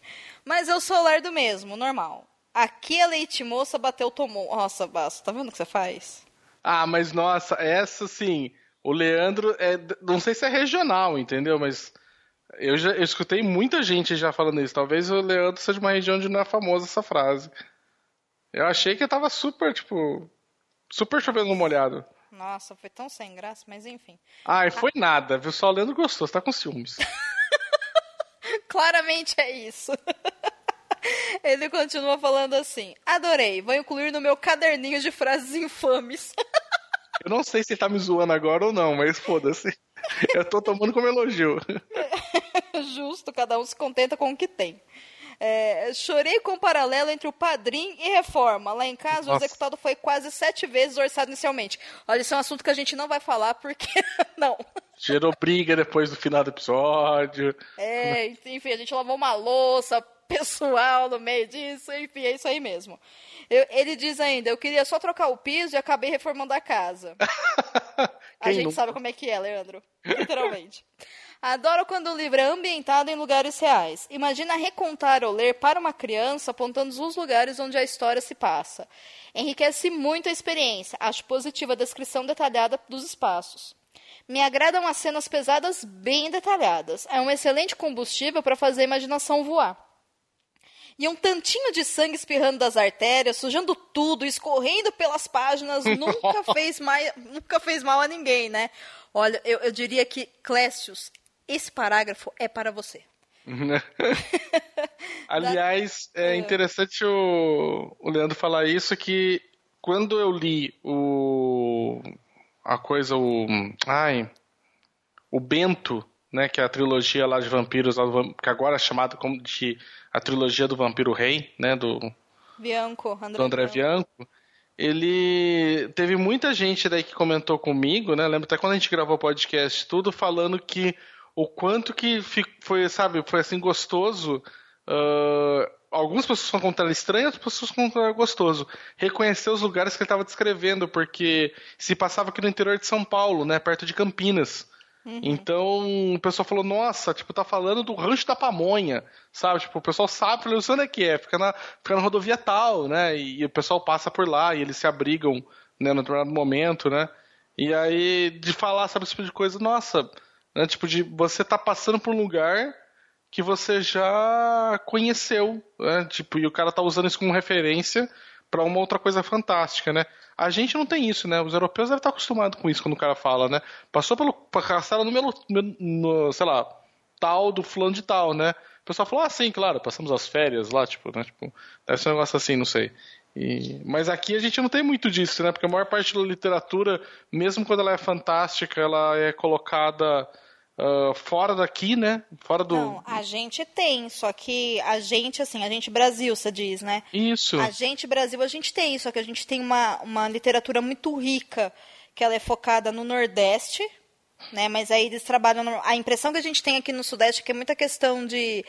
Mas eu sou lerdo mesmo, normal. Aqui a leite moça bateu, tomou. Nossa, Basso, tá vendo o que você faz? Ah, mas nossa, essa sim. O Leandro é. Não sei se é regional, entendeu? Mas. Eu já eu escutei muita gente já falando isso. Talvez o Leandro seja uma região onde não é famosa essa frase. Eu achei que tava super, tipo, Super chovendo molhado. Nossa, foi tão sem graça, mas enfim. Ai, foi ah. nada, viu? Só o Leandro gostou, você tá com ciúmes. [LAUGHS] Claramente é isso. [LAUGHS] [LAUGHS] Ele continua falando assim: Adorei, vou incluir no meu caderninho de frases infames. [LAUGHS] Eu não sei se ele tá me zoando agora ou não, mas foda-se. Eu tô tomando como elogio. [LAUGHS] Justo, cada um se contenta com o que tem. É, chorei com o paralelo entre o padrinho e reforma. Lá em casa, Nossa. o executado foi quase sete vezes orçado inicialmente. Olha, isso é um assunto que a gente não vai falar, porque não. Gerou briga depois do final do episódio. É, enfim, a gente lavou uma louça pessoal no meio disso, enfim, é isso aí mesmo. Eu, ele diz ainda, eu queria só trocar o piso e acabei reformando a casa. [LAUGHS] a gente sabe como é que é, Leandro. Literalmente. Adoro quando o livro é ambientado em lugares reais. Imagina recontar ou ler para uma criança apontando os lugares onde a história se passa. Enriquece muito a experiência. Acho positiva a descrição detalhada dos espaços. Me agradam as cenas pesadas bem detalhadas. É um excelente combustível para fazer a imaginação voar. E um tantinho de sangue espirrando das artérias, sujando tudo, escorrendo pelas páginas, [LAUGHS] nunca fez, mais, nunca fez mal a ninguém, né? Olha, eu, eu diria que Clécius esse parágrafo é para você. [LAUGHS] Aliás, é ah. interessante o, o Leandro falar isso que quando eu li o a coisa o ai o Bento né? Que é a trilogia lá de vampiros, que agora é chamada como de a trilogia do Vampiro Rei, né? Do, Bianco, André, do André Bianco. Bianco. Ele teve muita gente daí que comentou comigo, né? Lembro até quando a gente gravou o podcast tudo falando que o quanto que foi, sabe, foi assim gostoso. Uh, algumas pessoas foram contar estranho, outras pessoas contaram gostoso. Reconhecer os lugares que ele estava descrevendo, porque se passava aqui no interior de São Paulo, né, perto de Campinas. Uhum. Então o pessoal falou, nossa, tipo, tá falando do rancho da pamonha, sabe? Tipo, o pessoal sabe, falei, onde é que é? Fica na, fica na rodovia tal, né? E, e, o pessoal passa por lá e eles se abrigam, né, no determinado momento, né? E aí, de falar, sabe, esse tipo de coisa, nossa, né? Tipo, de você tá passando por um lugar que você já conheceu, né? Tipo, e o cara tá usando isso como referência para uma outra coisa fantástica, né? A gente não tem isso, né? Os europeus devem estar acostumados com isso quando o cara fala, né? Passou pelo castelo número, no, sei lá, tal do fulano de tal, né? O pessoal falou, ah, sim, claro, passamos as férias lá, tipo, né? Tipo, deve ser um negócio assim, não sei. E... Mas aqui a gente não tem muito disso, né? Porque a maior parte da literatura, mesmo quando ela é fantástica, ela é colocada uh, fora daqui, né? Fora do. Não, a gente tem, só que a gente, assim, a gente Brasil, você diz, né? Isso. A gente Brasil, a gente tem, só que a gente tem uma, uma literatura muito rica, que ela é focada no Nordeste, né? Mas aí eles trabalham. No... A impressão que a gente tem aqui no Sudeste é que é muita questão de,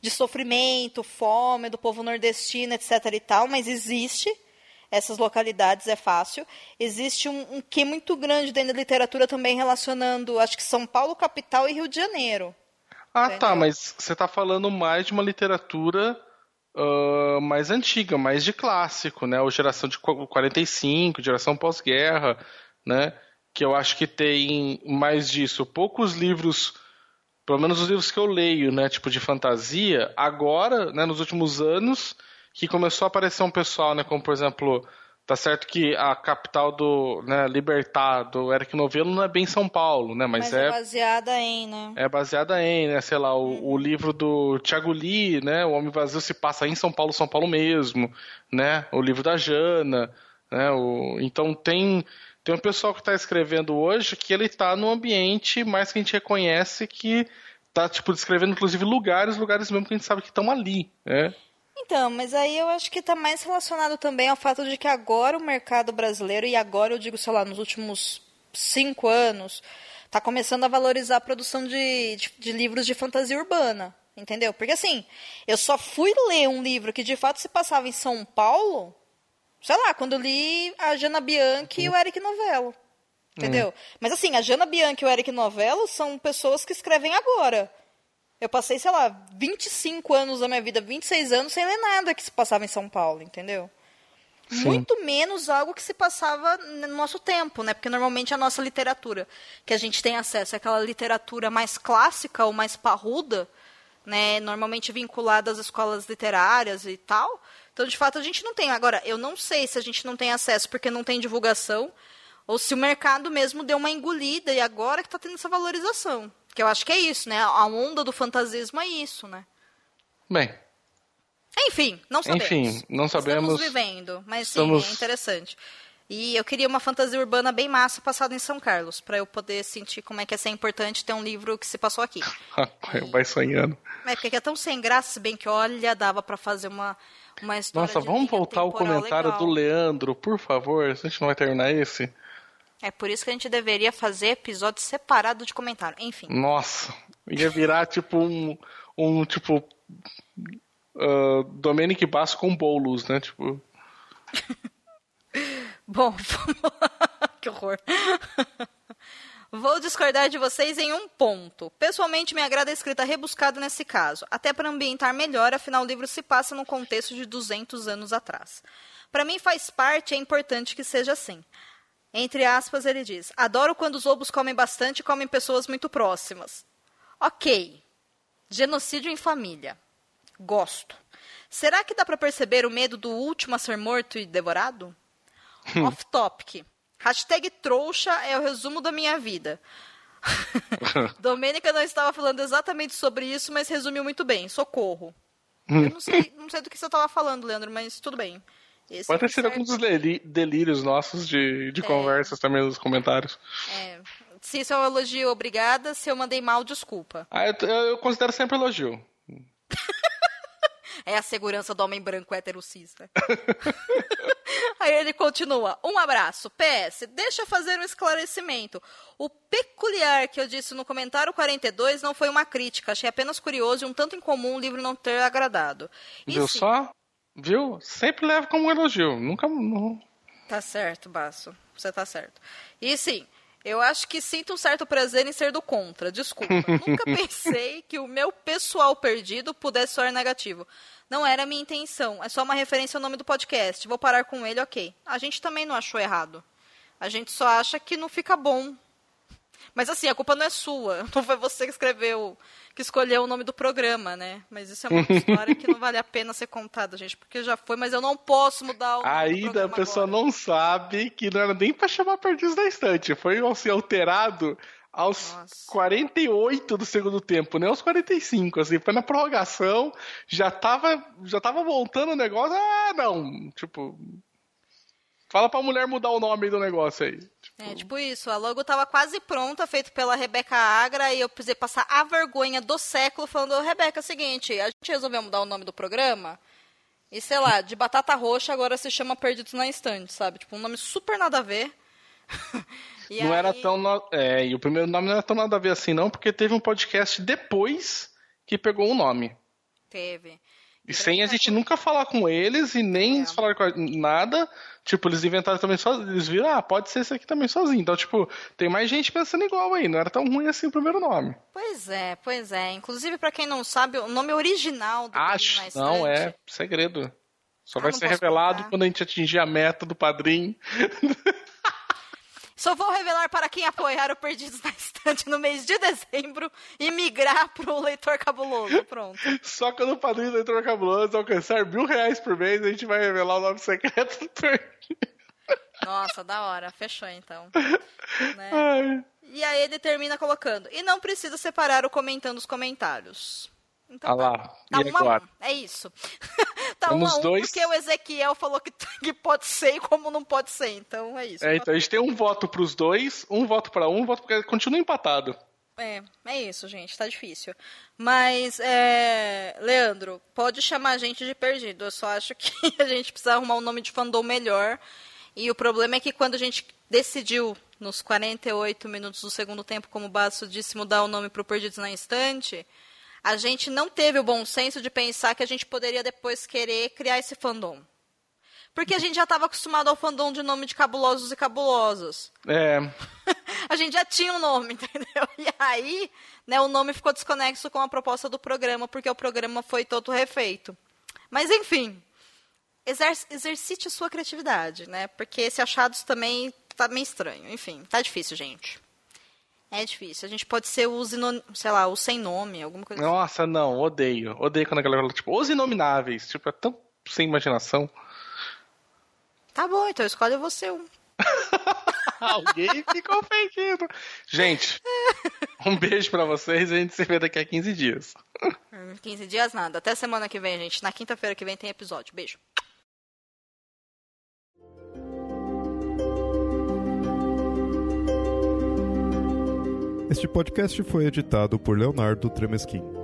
de sofrimento, fome do povo nordestino, etc. e tal, mas existe essas localidades é fácil. Existe um, um que muito grande dentro da literatura também relacionando, acho que São Paulo, capital e Rio de Janeiro. Ah, tá, entendeu? tá, mas você está falando mais de uma literatura uh, mais antiga, mais de clássico, né? Ou geração de 45, geração pós-guerra, né? Que eu acho que tem mais disso. Poucos livros, pelo menos os livros que eu leio, né? Tipo de fantasia, agora, né? Nos últimos anos que começou a aparecer um pessoal, né? Como por exemplo, tá certo que a capital do né, Libertar, do Eric Novello, não é bem São Paulo, né? Mas, Mas é, é, baseada em, né? É baseada em, né? Sei lá, o, uhum. o livro do Tiago Lee, né? O Homem Vazio se passa em São Paulo, São Paulo mesmo, né? O livro da Jana, né? O, então tem tem um pessoal que está escrevendo hoje que ele está num ambiente mais que a gente reconhece que está tipo descrevendo inclusive lugares, lugares mesmo que a gente sabe que estão ali, né? Então, mas aí eu acho que está mais relacionado também ao fato de que agora o mercado brasileiro, e agora eu digo, sei lá, nos últimos cinco anos, está começando a valorizar a produção de, de, de, livros de fantasia urbana. Entendeu? Porque assim, eu só fui ler um livro que de fato se passava em São Paulo, sei lá, quando li a Jana Bianchi e o Eric Novello. Entendeu? Uhum. Mas assim, a Jana Bianchi e o Eric Novello são pessoas que escrevem agora. Eu passei, sei lá, 25 anos da minha vida, 26 anos, sem ler nada que se passava em São Paulo, entendeu? Sim. Muito menos algo que se passava no nosso tempo, né? Porque normalmente a nossa literatura que a gente tem acesso é aquela literatura mais clássica ou mais parruda, né? Normalmente vinculada às escolas literárias e tal. Então, de fato, a gente não tem. Agora, eu não sei se a gente não tem acesso porque não tem divulgação ou se o mercado mesmo deu uma engolida e agora que está tendo essa valorização. Que eu acho que é isso, né? A onda do fantasismo é isso, né? Bem. Enfim, não sabemos. Enfim, não sabemos. Estamos vivendo, mas sim, é interessante. E eu queria uma fantasia urbana bem massa passada em São Carlos, para eu poder sentir como é que é ser importante ter um livro que se passou aqui. [LAUGHS] Vai sonhando. É porque é tão sem graça, se bem que olha, dava para fazer uma, uma história. Nossa, vamos voltar ao comentário legal. do Leandro, por favor. A gente não vai terminar esse. É por isso que a gente deveria fazer episódio separado de comentário. Enfim. Nossa, ia virar tipo um, um tipo uh, Dominic Basso com bolos, né? Tipo. [LAUGHS] Bom, vamos [LAUGHS] lá. que horror. Vou discordar de vocês em um ponto. Pessoalmente, me agrada a escrita rebuscada nesse caso, até para ambientar melhor, afinal o livro se passa no contexto de 200 anos atrás. Para mim faz parte e é importante que seja assim. Entre aspas, ele diz: Adoro quando os lobos comem bastante e comem pessoas muito próximas. Ok. Genocídio em família. Gosto. Será que dá para perceber o medo do último a ser morto e devorado? Hum. Off topic. Hashtag trouxa é o resumo da minha vida. [LAUGHS] Domênica não estava falando exatamente sobre isso, mas resumiu muito bem. Socorro. Hum. Eu não sei, não sei do que você estava falando, Leandro, mas tudo bem. Esse Pode ter sido alguns delírios nossos de, de é, conversas também nos comentários. É, Se isso é um elogio, obrigada. Se eu mandei mal, desculpa. Ah, eu, eu considero sempre elogio. [LAUGHS] É a segurança do homem branco heterocista. [LAUGHS] Aí ele continua. Um abraço. PS, deixa eu fazer um esclarecimento. O peculiar que eu disse no comentário 42 não foi uma crítica. Achei apenas curioso e um tanto incomum o livro não ter agradado. E Viu sim, só? Viu? Sempre levo como um elogio. Nunca. Não... Tá certo, Basso. Você tá certo. E sim, eu acho que sinto um certo prazer em ser do contra. Desculpa. [LAUGHS] Nunca pensei que o meu pessoal perdido pudesse soar negativo. Não era a minha intenção. É só uma referência ao nome do podcast. Vou parar com ele, ok. A gente também não achou errado. A gente só acha que não fica bom. Mas assim, a culpa não é sua. [LAUGHS] Não foi você que escreveu, que escolheu o nome do programa, né? Mas isso é uma [LAUGHS] história que não vale a pena ser contada, gente, porque já foi, mas eu não posso mudar o Ainda a pessoa agora. não sabe que não era nem pra chamar Perdidos na Estante. Foi assim, alterado aos Nossa. 48 do segundo tempo, nem aos 45. Assim, foi na prorrogação, já tava, já tava voltando o negócio. Ah, não. Tipo. Fala pra mulher mudar o nome do negócio aí. É, tipo isso, a logo tava quase pronta, feito pela Rebeca Agra, e eu precisei passar a vergonha do século falando, "Ô, Rebeca, é o seguinte, a gente resolveu mudar o nome do programa, e sei lá, de batata roxa agora se chama Perdidos na Estante, sabe? Tipo, um nome super nada a ver. [LAUGHS] Não era aí- tão. no- É, e o primeiro nome não era tão nada a ver assim, não, porque teve um podcast depois que pegou o nome. Teve. E sem a gente nunca falar com eles e nem É. falaram com nada. Tipo, eles inventaram também sozinhos. Eles viram, ah, pode ser esse aqui também sozinho. Então, tipo, tem mais gente pensando igual aí. Não era tão ruim assim o primeiro nome. Pois é, pois é. Inclusive, pra quem não sabe, o nome original do Acho. Não, é segredo. Só Ah, vai ser revelado contar. quando a gente atingir a meta do padrinho. [LAUGHS] Só vou revelar para quem apoiar o Perdidos na Estante no mês de dezembro e migrar pro leitor cabuloso. Pronto. Só quando o padrinho do Leitor Cabuloso alcançar mil reais por mês, a gente vai revelar o nome secreto do Perdido. Nossa, da hora. Fechou então. Né? E aí ele termina colocando. E não precisa separar o comentando os comentários. Então, Ah lá. tá E um a um. É isso. [LAUGHS] tá Temos um a um dois- porque o Ezequiel falou que, que pode ser e como não pode ser. Então é isso. É, então a gente tem um voto pros dois, um voto pra um, um voto porque continua empatado. É, é isso, gente, tá difícil. Mas, é, Leandro, pode chamar a gente de perdido. Eu só acho que [LAUGHS] a gente precisa arrumar um nome de fandom melhor. E o problema é que quando a gente decidiu, nos 48 minutos do segundo tempo, como o Basso disse, mudar o nome pro Perdidos na Instante, a gente não teve o bom senso de pensar que a gente poderia depois querer criar esse fandom. Porque a gente já estava acostumado ao fandom de nome de cabulosos e cabulosas É, [LAUGHS] a gente já tinha um nome, [LAUGHS] entendeu? E aí, né, o nome ficou desconexo com a proposta do programa, porque o programa foi todo refeito. Mas, enfim, exer exercite a sua criatividade, né? Porque esse achados também tá meio estranho. Enfim, tá difícil, gente. É difícil. A gente pode ser os, sei lá, o sem nome, alguma coisa assim. nossa, não, odeio. Odeio quando a galera fala, tipo, os inomináveis. Tipo, é tão sem imaginação. Tá bom, então escolhe você um. [LAUGHS] Alguém ficou ofendido. Gente, um beijo pra vocês e a gente se vê daqui a 15 dias. [LAUGHS] Hum, 15 dias nada. Até semana que vem, gente. Na quinta-feira que vem tem episódio. Beijo. Este podcast foi editado por Leonardo Tremesquim.